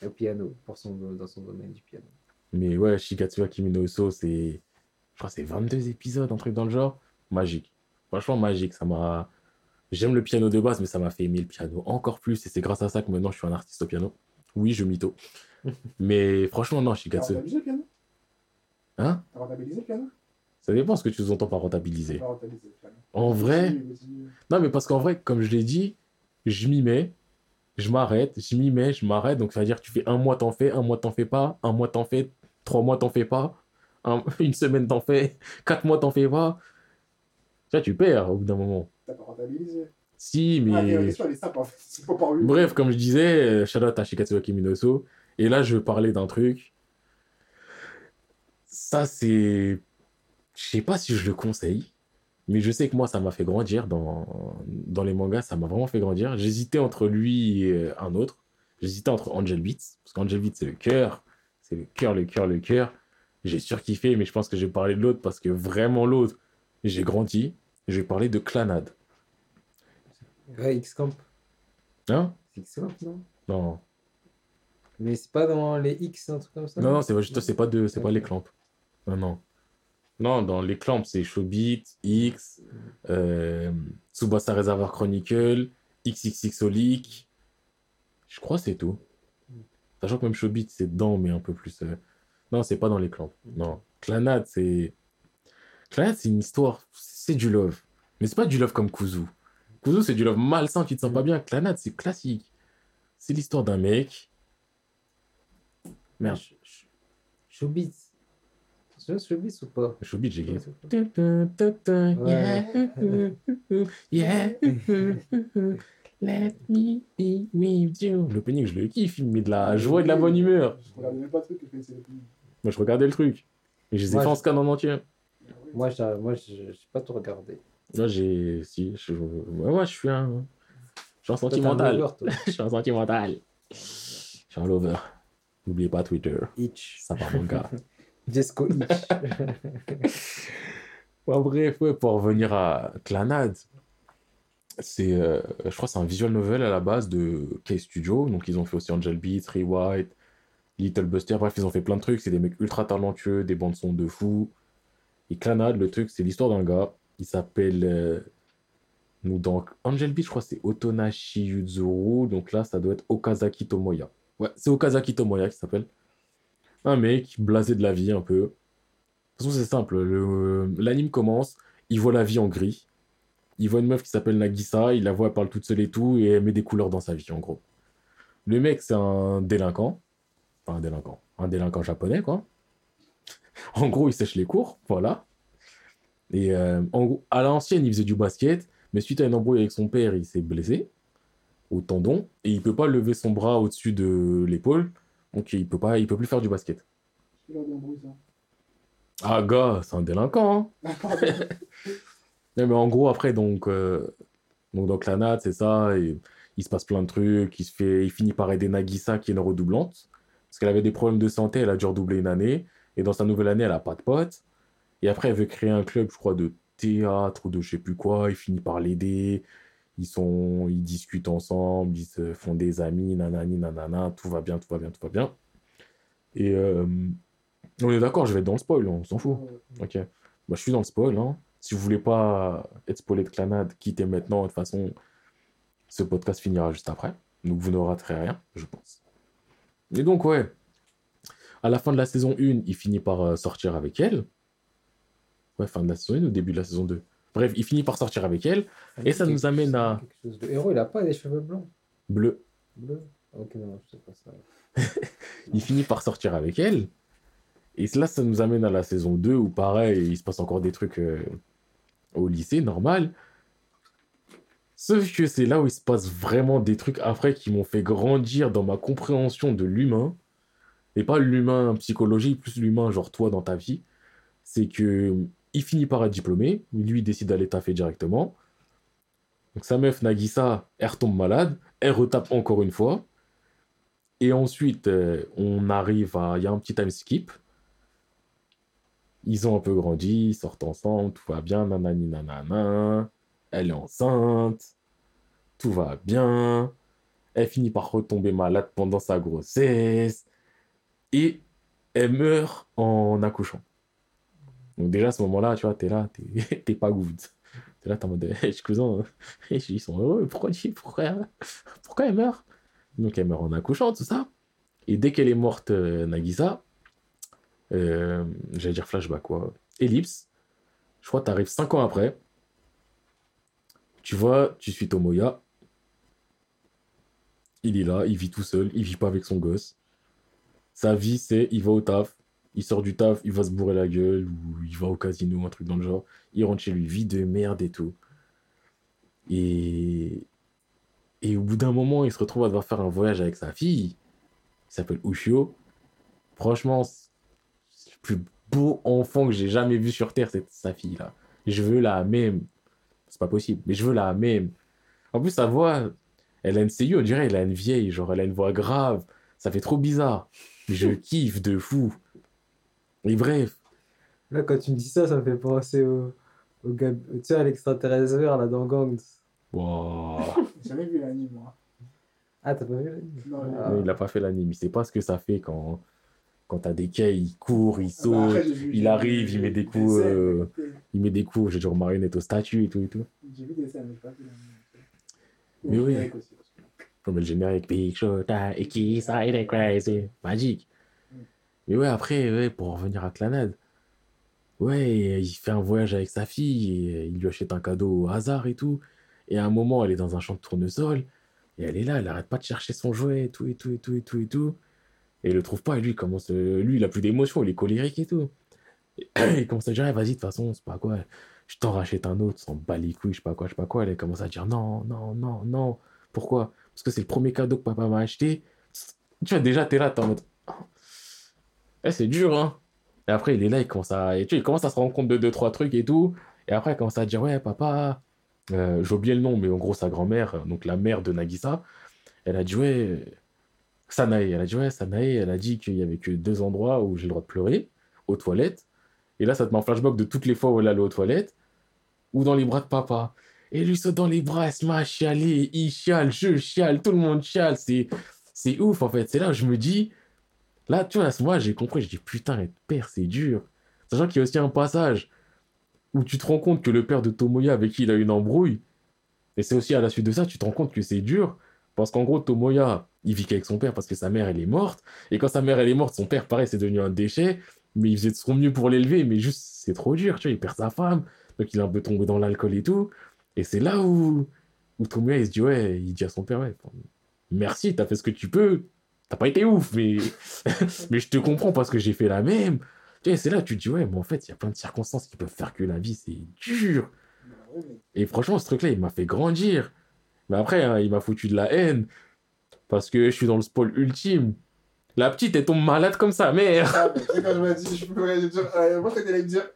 au piano, pour son, dans son domaine du piano. Mais ouais, Shigatsu Akimi no Uso, c'est. Je crois c'est 22 épisodes, un truc dans le genre. Magique. Franchement, magique. Ça m'a. J'aime le piano de base, mais ça m'a fait aimer le piano encore plus. Et c'est grâce à ça que maintenant je suis un artiste au piano. Oui, je mytho. mais franchement, non, T'as Shigatsu. rentabilisé le piano? Hein? T'as rentabilisé le piano? Ça dépend ce que tu entends par rentabiliser. T'as rentabilisé le piano. En vrai. Non, mais parce qu'en vrai, comme je l'ai dit, je m'y mets, je m'arrête, je m'y mets, je m'arrête. Donc, ça veut dire que tu fais un mois, t'en fais, un mois, t'en fais pas, un mois, t'en fais, trois mois, t'en fais pas, un- une semaine, t'en fais, quatre mois, t'en fais pas. Tu vois, tu perds au bout d'un moment. T'as pas rentabilisé. Si, Ah, mais elle est simple, pas. Bref, comme je disais, euh, shout out à Shikatsu Akimi no Uso. Et là, je veux parler d'un truc. Ça, c'est. Je sais pas si je le conseille, mais je sais que moi, ça m'a fait grandir dans, dans les mangas. Ça m'a vraiment fait grandir. J'hésitais entre lui et euh, un autre. J'hésitais entre Angel Beats, parce qu'Angel Beats, c'est le cœur. C'est le cœur, le cœur, le cœur. J'ai surkiffé, mais je pense que je vais parler de l'autre parce que vraiment l'autre, j'ai grandi. Je vais parler de Clanade. Ouais, X-Camp. Hein? C'est X-Camp, non? Non. Mais c'est pas dans les X, un truc comme ça? Non, non, c'est pas juste, c'est pas deux, c'est pas les clamps. Non, non. Non, dans les clamps, c'est Showbeat, X, euh, Tsubasa Reservoir Chronicle, XXX Je crois que c'est tout. Sachant que même Showbeat, c'est dedans, mais un peu plus. euh, Non, c'est pas dans les clamps. Non. Clanade, c'est. Clanade, c'est une histoire. C'est du love. Mais c'est pas du love comme Kuzu. Kuzu, c'est du love malsain, tu te sens pas bien. Clanade, c'est classique. C'est l'histoire d'un mec. Merde. Sh- sh- Showbiz. Tu Showbiz ou pas? Showbeat, j'ai gagné. Yeah. Let me be with you. L'opening, je le kiffe, il me met de la joie et de la bonne humeur. Je regardais même pas le truc que je connaissais. Moi, je regardais le truc. Et je les ai Moi, fait en je- scan en entier. Moi, j'ai moi, j'ai pas tout regardé. Moi, j'ai. Si, je... ouais, ouais, je suis un. Je suis un sentimental. lover, toi. Je suis un sentimental. Je suis un lover. N'oubliez pas Twitter. Itch. Ça part mon gars. Jesco Itch. Bref, ouais, pour revenir à Clanade, c'est, euh, je crois que c'est un visual novel à la base de K-Studio. Donc, ils ont fait aussi Angel Beats, Rewrite, Little Buster. Bref, ils ont fait plein de trucs. C'est des mecs ultra talentueux, des bandes son de fou. Et Clanade, le truc, c'est l'histoire d'un gars. Il s'appelle. euh, nous, dans Angel Beats, je crois c'est Otonashi Yuzuru. Donc là, ça doit être Okazaki Tomoya. Ouais, c'est Okazaki Tomoya qui s'appelle. Un mec blasé de la vie un peu. De toute façon, c'est simple. le- L'anime commence, il voit la vie en gris. il voit une meuf qui s'appelle Nagisa, il la voit, elle parle toute seule et tout, et elle met des couleurs dans sa vie, en gros. Le mec, c'est un délinquant. Un délinquant. Un délinquant japonais, quoi. En gros, il sèche les cours, voilà. Et euh, en gros, à l'ancienne, il faisait du basket, mais suite à une embrouille avec son père, il s'est blessé au tendon, et il peut pas lever son bras au-dessus de l'épaule, donc il peut pas, il peut plus faire du basket. Ça. Ah, gars, c'est un délinquant, hein. Ah. Non, mais en gros, après, donc, euh, donc, donc la NAT, c'est ça, et il se passe plein de trucs, il, se fait, il finit par aider Nagisa, qui est une redoublante, parce qu'elle avait des problèmes de santé, elle a dû redoubler une année, et dans sa nouvelle année, elle a pas de potes, et après, elle veut créer un club, je crois, de théâtre ou de je sais plus quoi, il finit par l'aider, ils sont, ils discutent ensemble, ils se font des amis, nanani, nanana, tout va bien, tout va bien, tout va bien. Et euh, on est d'accord, je vais être dans le spoil, on s'en fout. Ok. Moi, je suis dans le spoil. Hein. Si vous voulez pas être spoilé de Clanade, quittez maintenant. De toute façon, ce podcast finira juste après. Donc, vous n'aurez rien, je pense. Et donc, ouais. À la fin de la saison 1, il finit par euh, sortir avec elle. Ouais, fin de la saison 1 ou début de la saison 2. Bref, il finit par sortir avec elle. Et ça nous amène à- chose de héros, il a pas des cheveux blancs. Bleu. Bleus. Ok, non, je sais pas ça. Il finit par sortir avec elle. Et là, ça nous amène à la saison 2 où, pareil, il se passe encore des trucs euh, au lycée, normal. Sauf que c'est là où il se passe vraiment des trucs après qui m'ont fait grandir dans ma compréhension de l'humain. Et pas l'humain psychologique, plus l'humain, genre toi dans ta vie. C'est que il finit par être diplômé. Lui, il décide d'aller taffer directement. Donc sa meuf, Nagisa, elle retombe malade. Elle retape encore une fois. Et ensuite, euh, on arrive à. Il y a un petit time skip. Ils ont un peu grandi, ils sortent ensemble, tout va bien, nanani nanana. Elle est enceinte, tout va bien. Elle finit par retomber malade pendant sa grossesse. Et elle meurt en accouchant. Donc, déjà, à ce moment-là, tu vois, t'es là, t'es pas good. T'es là, t'es en mode, hey, je cousin, ils sont heureux, pourquoi, pourquoi, pourquoi elle meurt? Donc elle meurt en accouchant, tout ça. Et dès qu'elle est morte, euh, Nagisa, euh, j'allais dire flashback, quoi. Ellipse, je crois que t'arrives 5 ans après. Tu vois, tu suis Tomoya. Il est là, il vit tout seul, il vit pas avec son gosse. Sa vie, c'est il va au taf, il sort du taf, il va se bourrer la gueule, ou il va au casino, un truc dans le genre. Il rentre chez lui, vie de merde et tout. Et, et au bout d'un moment, il se retrouve à devoir faire un voyage avec sa fille, qui s'appelle Ushio. Franchement, le plus beau enfant que j'ai jamais vu sur Terre, c'est sa fille là. Je veux la même. C'est pas possible, mais je veux la même. En plus, sa voix, elle a une CU, on dirait elle a une vieille, genre elle a une voix grave. Ça fait trop bizarre. Mais je kiffe de fou. Et bref, Là, quand tu me dis ça, ça me fait penser au, au gars, tu sais, à l'extraterrestre vert, là, dans Gangs. wow. J'ai jamais vu l'anime, moi. Ah, t'as pas vu l'anime? Non, Ah. il a pas fait l'anime, il sait pas ce que ça fait quand, quand t'as des quais, il court, il Ah bah, saute. il arrive, il met des coups, euh, Il met des coups, j'ai genre marionnette aux statues et tout et tout. J'ai vu des scènes, mais pas vu. Mais oui. aussi, que- le générique Big Shota et qui side crazy. Magique. Mm. Mais ouais, après, ouais, pour revenir à Clanade, ouais, il fait un voyage avec sa fille et il lui achète un cadeau au hasard et tout. Et à un moment, elle est dans un champ de tournesol et elle est là, elle arrête pas de chercher son jouet et tout et tout et tout et tout et tout. Et il le trouve pas et lui, il commence, euh, lui, il a plus d'émotion, il est colérique et tout. Et il commence à dire, Eh, vas-y, de toute façon, c'est pas quoi, je t'en rachète un autre, s'en bat les couilles, je sais pas quoi, je sais pas quoi. Elle commence à dire, non, non, non, non. Pourquoi? Parce que c'est le premier cadeau que papa m'a acheté. Tu vois, déjà, t'es là, t'es en mode. Eh, c'est dur, hein. Et après, il est là, il commence à, et tu il commence à se rendre compte de deux, trois trucs et tout. Et après, il commence à dire, ouais, papa, euh, j'ai oublié le nom, mais en gros, sa grand-mère, euh, donc la mère de Nagisa, elle a dit, ouais, Sanae, elle a dit, ouais, Sanae, elle a dit qu'il y avait que deux endroits où j'ai le droit de pleurer, aux toilettes. Et là, ça te met en flashback de toutes les fois où elle allait aux toilettes, ou dans les bras de papa. Et lui saute dans les bras, elle se met à il chiale, je chiale, tout le monde chiale, c'est, c'est ouf en fait. C'est là où je me dis, là, tu vois, à ce moment j'ai compris, je dis putain, être père, c'est dur. Sachant qu'il y a aussi un passage où tu te rends compte que le père de Tomoya, avec qui il a une embrouille, et c'est aussi à la suite de ça, tu te rends compte que c'est dur, parce qu'en gros, Tomoya, il vit qu'avec son père parce que sa mère, elle est morte, et quand sa mère, elle est morte, son père, pareil, c'est devenu un déchet, mais il faisait de son mieux pour l'élever, mais juste, c'est trop dur, tu vois, il perd sa femme, donc il est un peu tombé dans l'alcool et tout. Et c'est là où, où Tomoya, il se dit, ouais, il dit à son père, ouais, merci, t'as fait ce que tu peux. T'as pas été ouf, mais, mais je te comprends parce que j'ai fait la même. Tu sais, c'est là, tu te dis, ouais, mais en fait, il y a plein de circonstances qui peuvent faire que la vie, c'est dur. Et franchement, ce truc-là, il m'a fait grandir. Mais après, hein, il m'a foutu de la haine. Parce que je suis dans le spoil ultime. La petite, elle tombe malade comme sa mère. Ah, mais quand je me dis, je dire, euh, moi, quand elle allait me dire,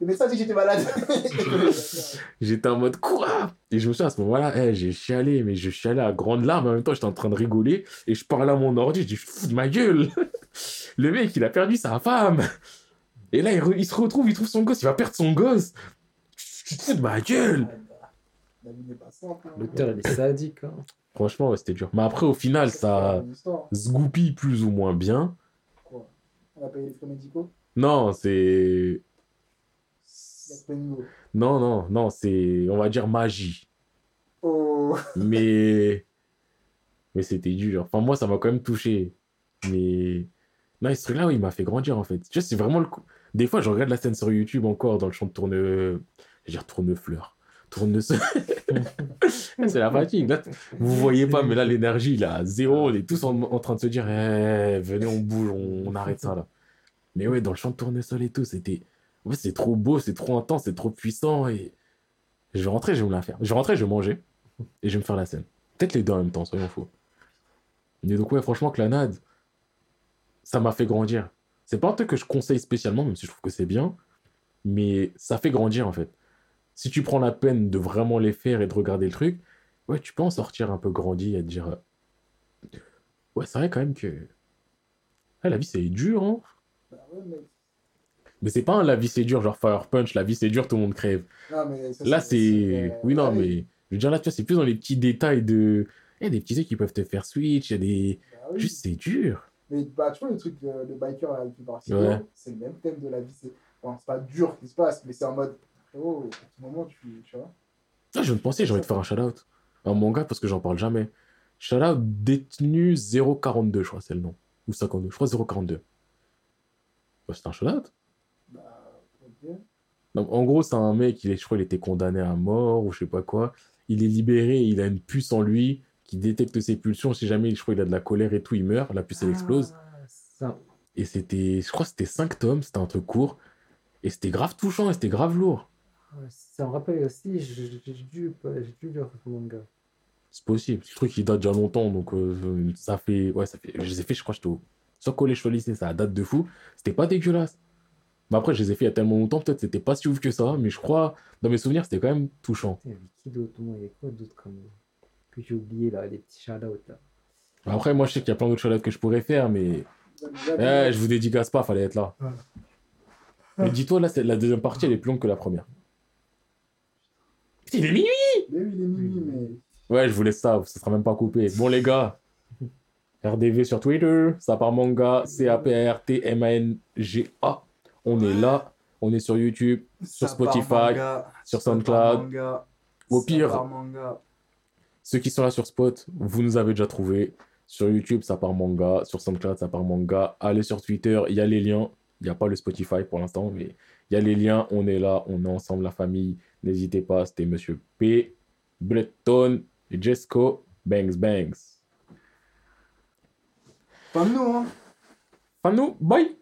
le médecin dit que j'étais malade. J'étais en mode quoi? Et je me suis dit, à ce moment-là, eh, j'ai chialé, mais je chialais à grandes larmes. En même temps, j'étais en train de rigoler. Et je parlais à mon ordi. Je dis, je fous de ma gueule. Le mec, il a perdu sa femme. Et là, il, re- il se retrouve, il trouve son gosse. Il va perdre son gosse. Tu te fous de ma gueule. La vie n'est pas simple. hein. L'auteur, il est sadique. Hein. Franchement, ouais, c'était dur. Mais après, au final, ça se goupille plus ou moins bien. Quoi? On a payé les frais médicaux Non, c'est. Non, non, non, c'est, on va dire, magie. Oh Mais. Mais c'était dur. Enfin, moi, ça m'a quand même touché. Mais. Non, ce truc-là, oui, il m'a fait grandir, en fait. Tu c'est vraiment le coup. Des fois, je regarde la scène sur YouTube encore dans le champ de tourne. Je veux dire tournefleur. Tournesol. c'est la fatigue. Là, vous voyez pas, mais là, l'énergie, il est à zéro. On est tous en, en train de se dire, Eh, venez, on bouge, on, on arrête ça, là. Mais ouais, dans le champ de tournesol et tout, c'était. Fait, c'est trop beau, c'est trop intense, c'est trop puissant. Et je vais rentrer, je vais me la faire. Je vais rentrer, je vais manger. Et je vais me faire la scène. Peut-être les deux en même temps, soyons fous. Mais donc, ouais, franchement, Clanade, ça m'a fait grandir. C'est pas un truc que je conseille spécialement, même si je trouve que c'est bien. Mais ça fait grandir, en fait. Si tu prends la peine de vraiment les faire et de regarder le truc, ouais, tu peux en sortir un peu grandi et te dire. euh, Ouais, c'est vrai quand même que. Ah, la vie, c'est dur, hein. Bah ouais, mec. Mais c'est pas un la vie, c'est dur, genre Fire Punch, la vie, c'est dur, tout le monde crève. Non, mais ça, Là, c'est. euh, Oui, non, ouais, mais. Je veux dire, là, tu vois, c'est plus dans les petits détails de. Il y a des petits trucs qui peuvent te faire switch, il y a des. bah oui. Juste, c'est dur. Mais bah, tu vois, le truc de, de biker là, particulier, Ouais. c'est le même thème de la vie. C'est enfin, pas dur qui se passe, mais c'est en mode, oh, à ce moment, tu, tu vois. Ah, je viens de penser, j'ai envie de faire un shout-out. Un manga parce que j'en parle jamais. Shout-out détenu 042, je crois, c'est le nom. Ou 52, je crois 042. Bah, c'est un shout-out. Bah, ok. Donc, en gros, c'est un mec, il est, je crois, il était condamné à mort ou je sais pas quoi. Il est libéré, il a une puce en lui qui détecte ses pulsions. Si jamais, je crois, il a de la colère et tout, il meurt. La puce, elle explose. Ah, ça. Et c'était, je crois, c'était 5 tomes, c'était un truc court. Et c'était grave touchant et c'était grave lourd. Ça me rappelle aussi, j'ai dû, j'ai dû lire ce manga. C'est possible. Le truc, il date déjà longtemps, donc euh, ça fait. Ouais, ça fait. Je les ai fait, je crois, j'étais au. Soit collège, soit lycée, ça date de fou. C'était pas dégueulasse. Mais après, je les ai fait il y a tellement longtemps, peut-être c'était pas si ouf que ça, mais je crois, dans mes souvenirs, c'était quand même touchant. Il y avait qui d'autre? Il y avait quoi d'autre comme. que j'ai oublié là, les petits shout-outs là? Après, moi, je sais qu'il y a plein d'autres choses que je pourrais faire, mais. Eh, je vous dédicace pas, fallait être là. Voilà. Mais dis-toi, là, la deuxième partie, elle est plus longue que la première. Il est minuit Mais oui, il est minuit, mais. Ouais, je vous laisse ça, ça sera même pas coupé. Bon, les gars, RDV sur Twitter, ça part manga, C-A-P-R-T-M-A-N-G-A. On est là, on est sur YouTube, sur Ça Spotify, manga, sur SoundCloud. manga, Au pire, ceux qui sont là sur Spot, vous nous avez déjà trouvé. Sur YouTube, ça part manga. Sur SoundCloud, ça part manga. Allez sur Twitter, il y a les liens. Il n'y a pas le Spotify pour l'instant, mais il y a les liens. On est là, on est ensemble, la famille. N'hésitez pas, c'était Monsieur P, Breton, Jesco, Bangs Bangs. Pas nous, hein. Nous, bye!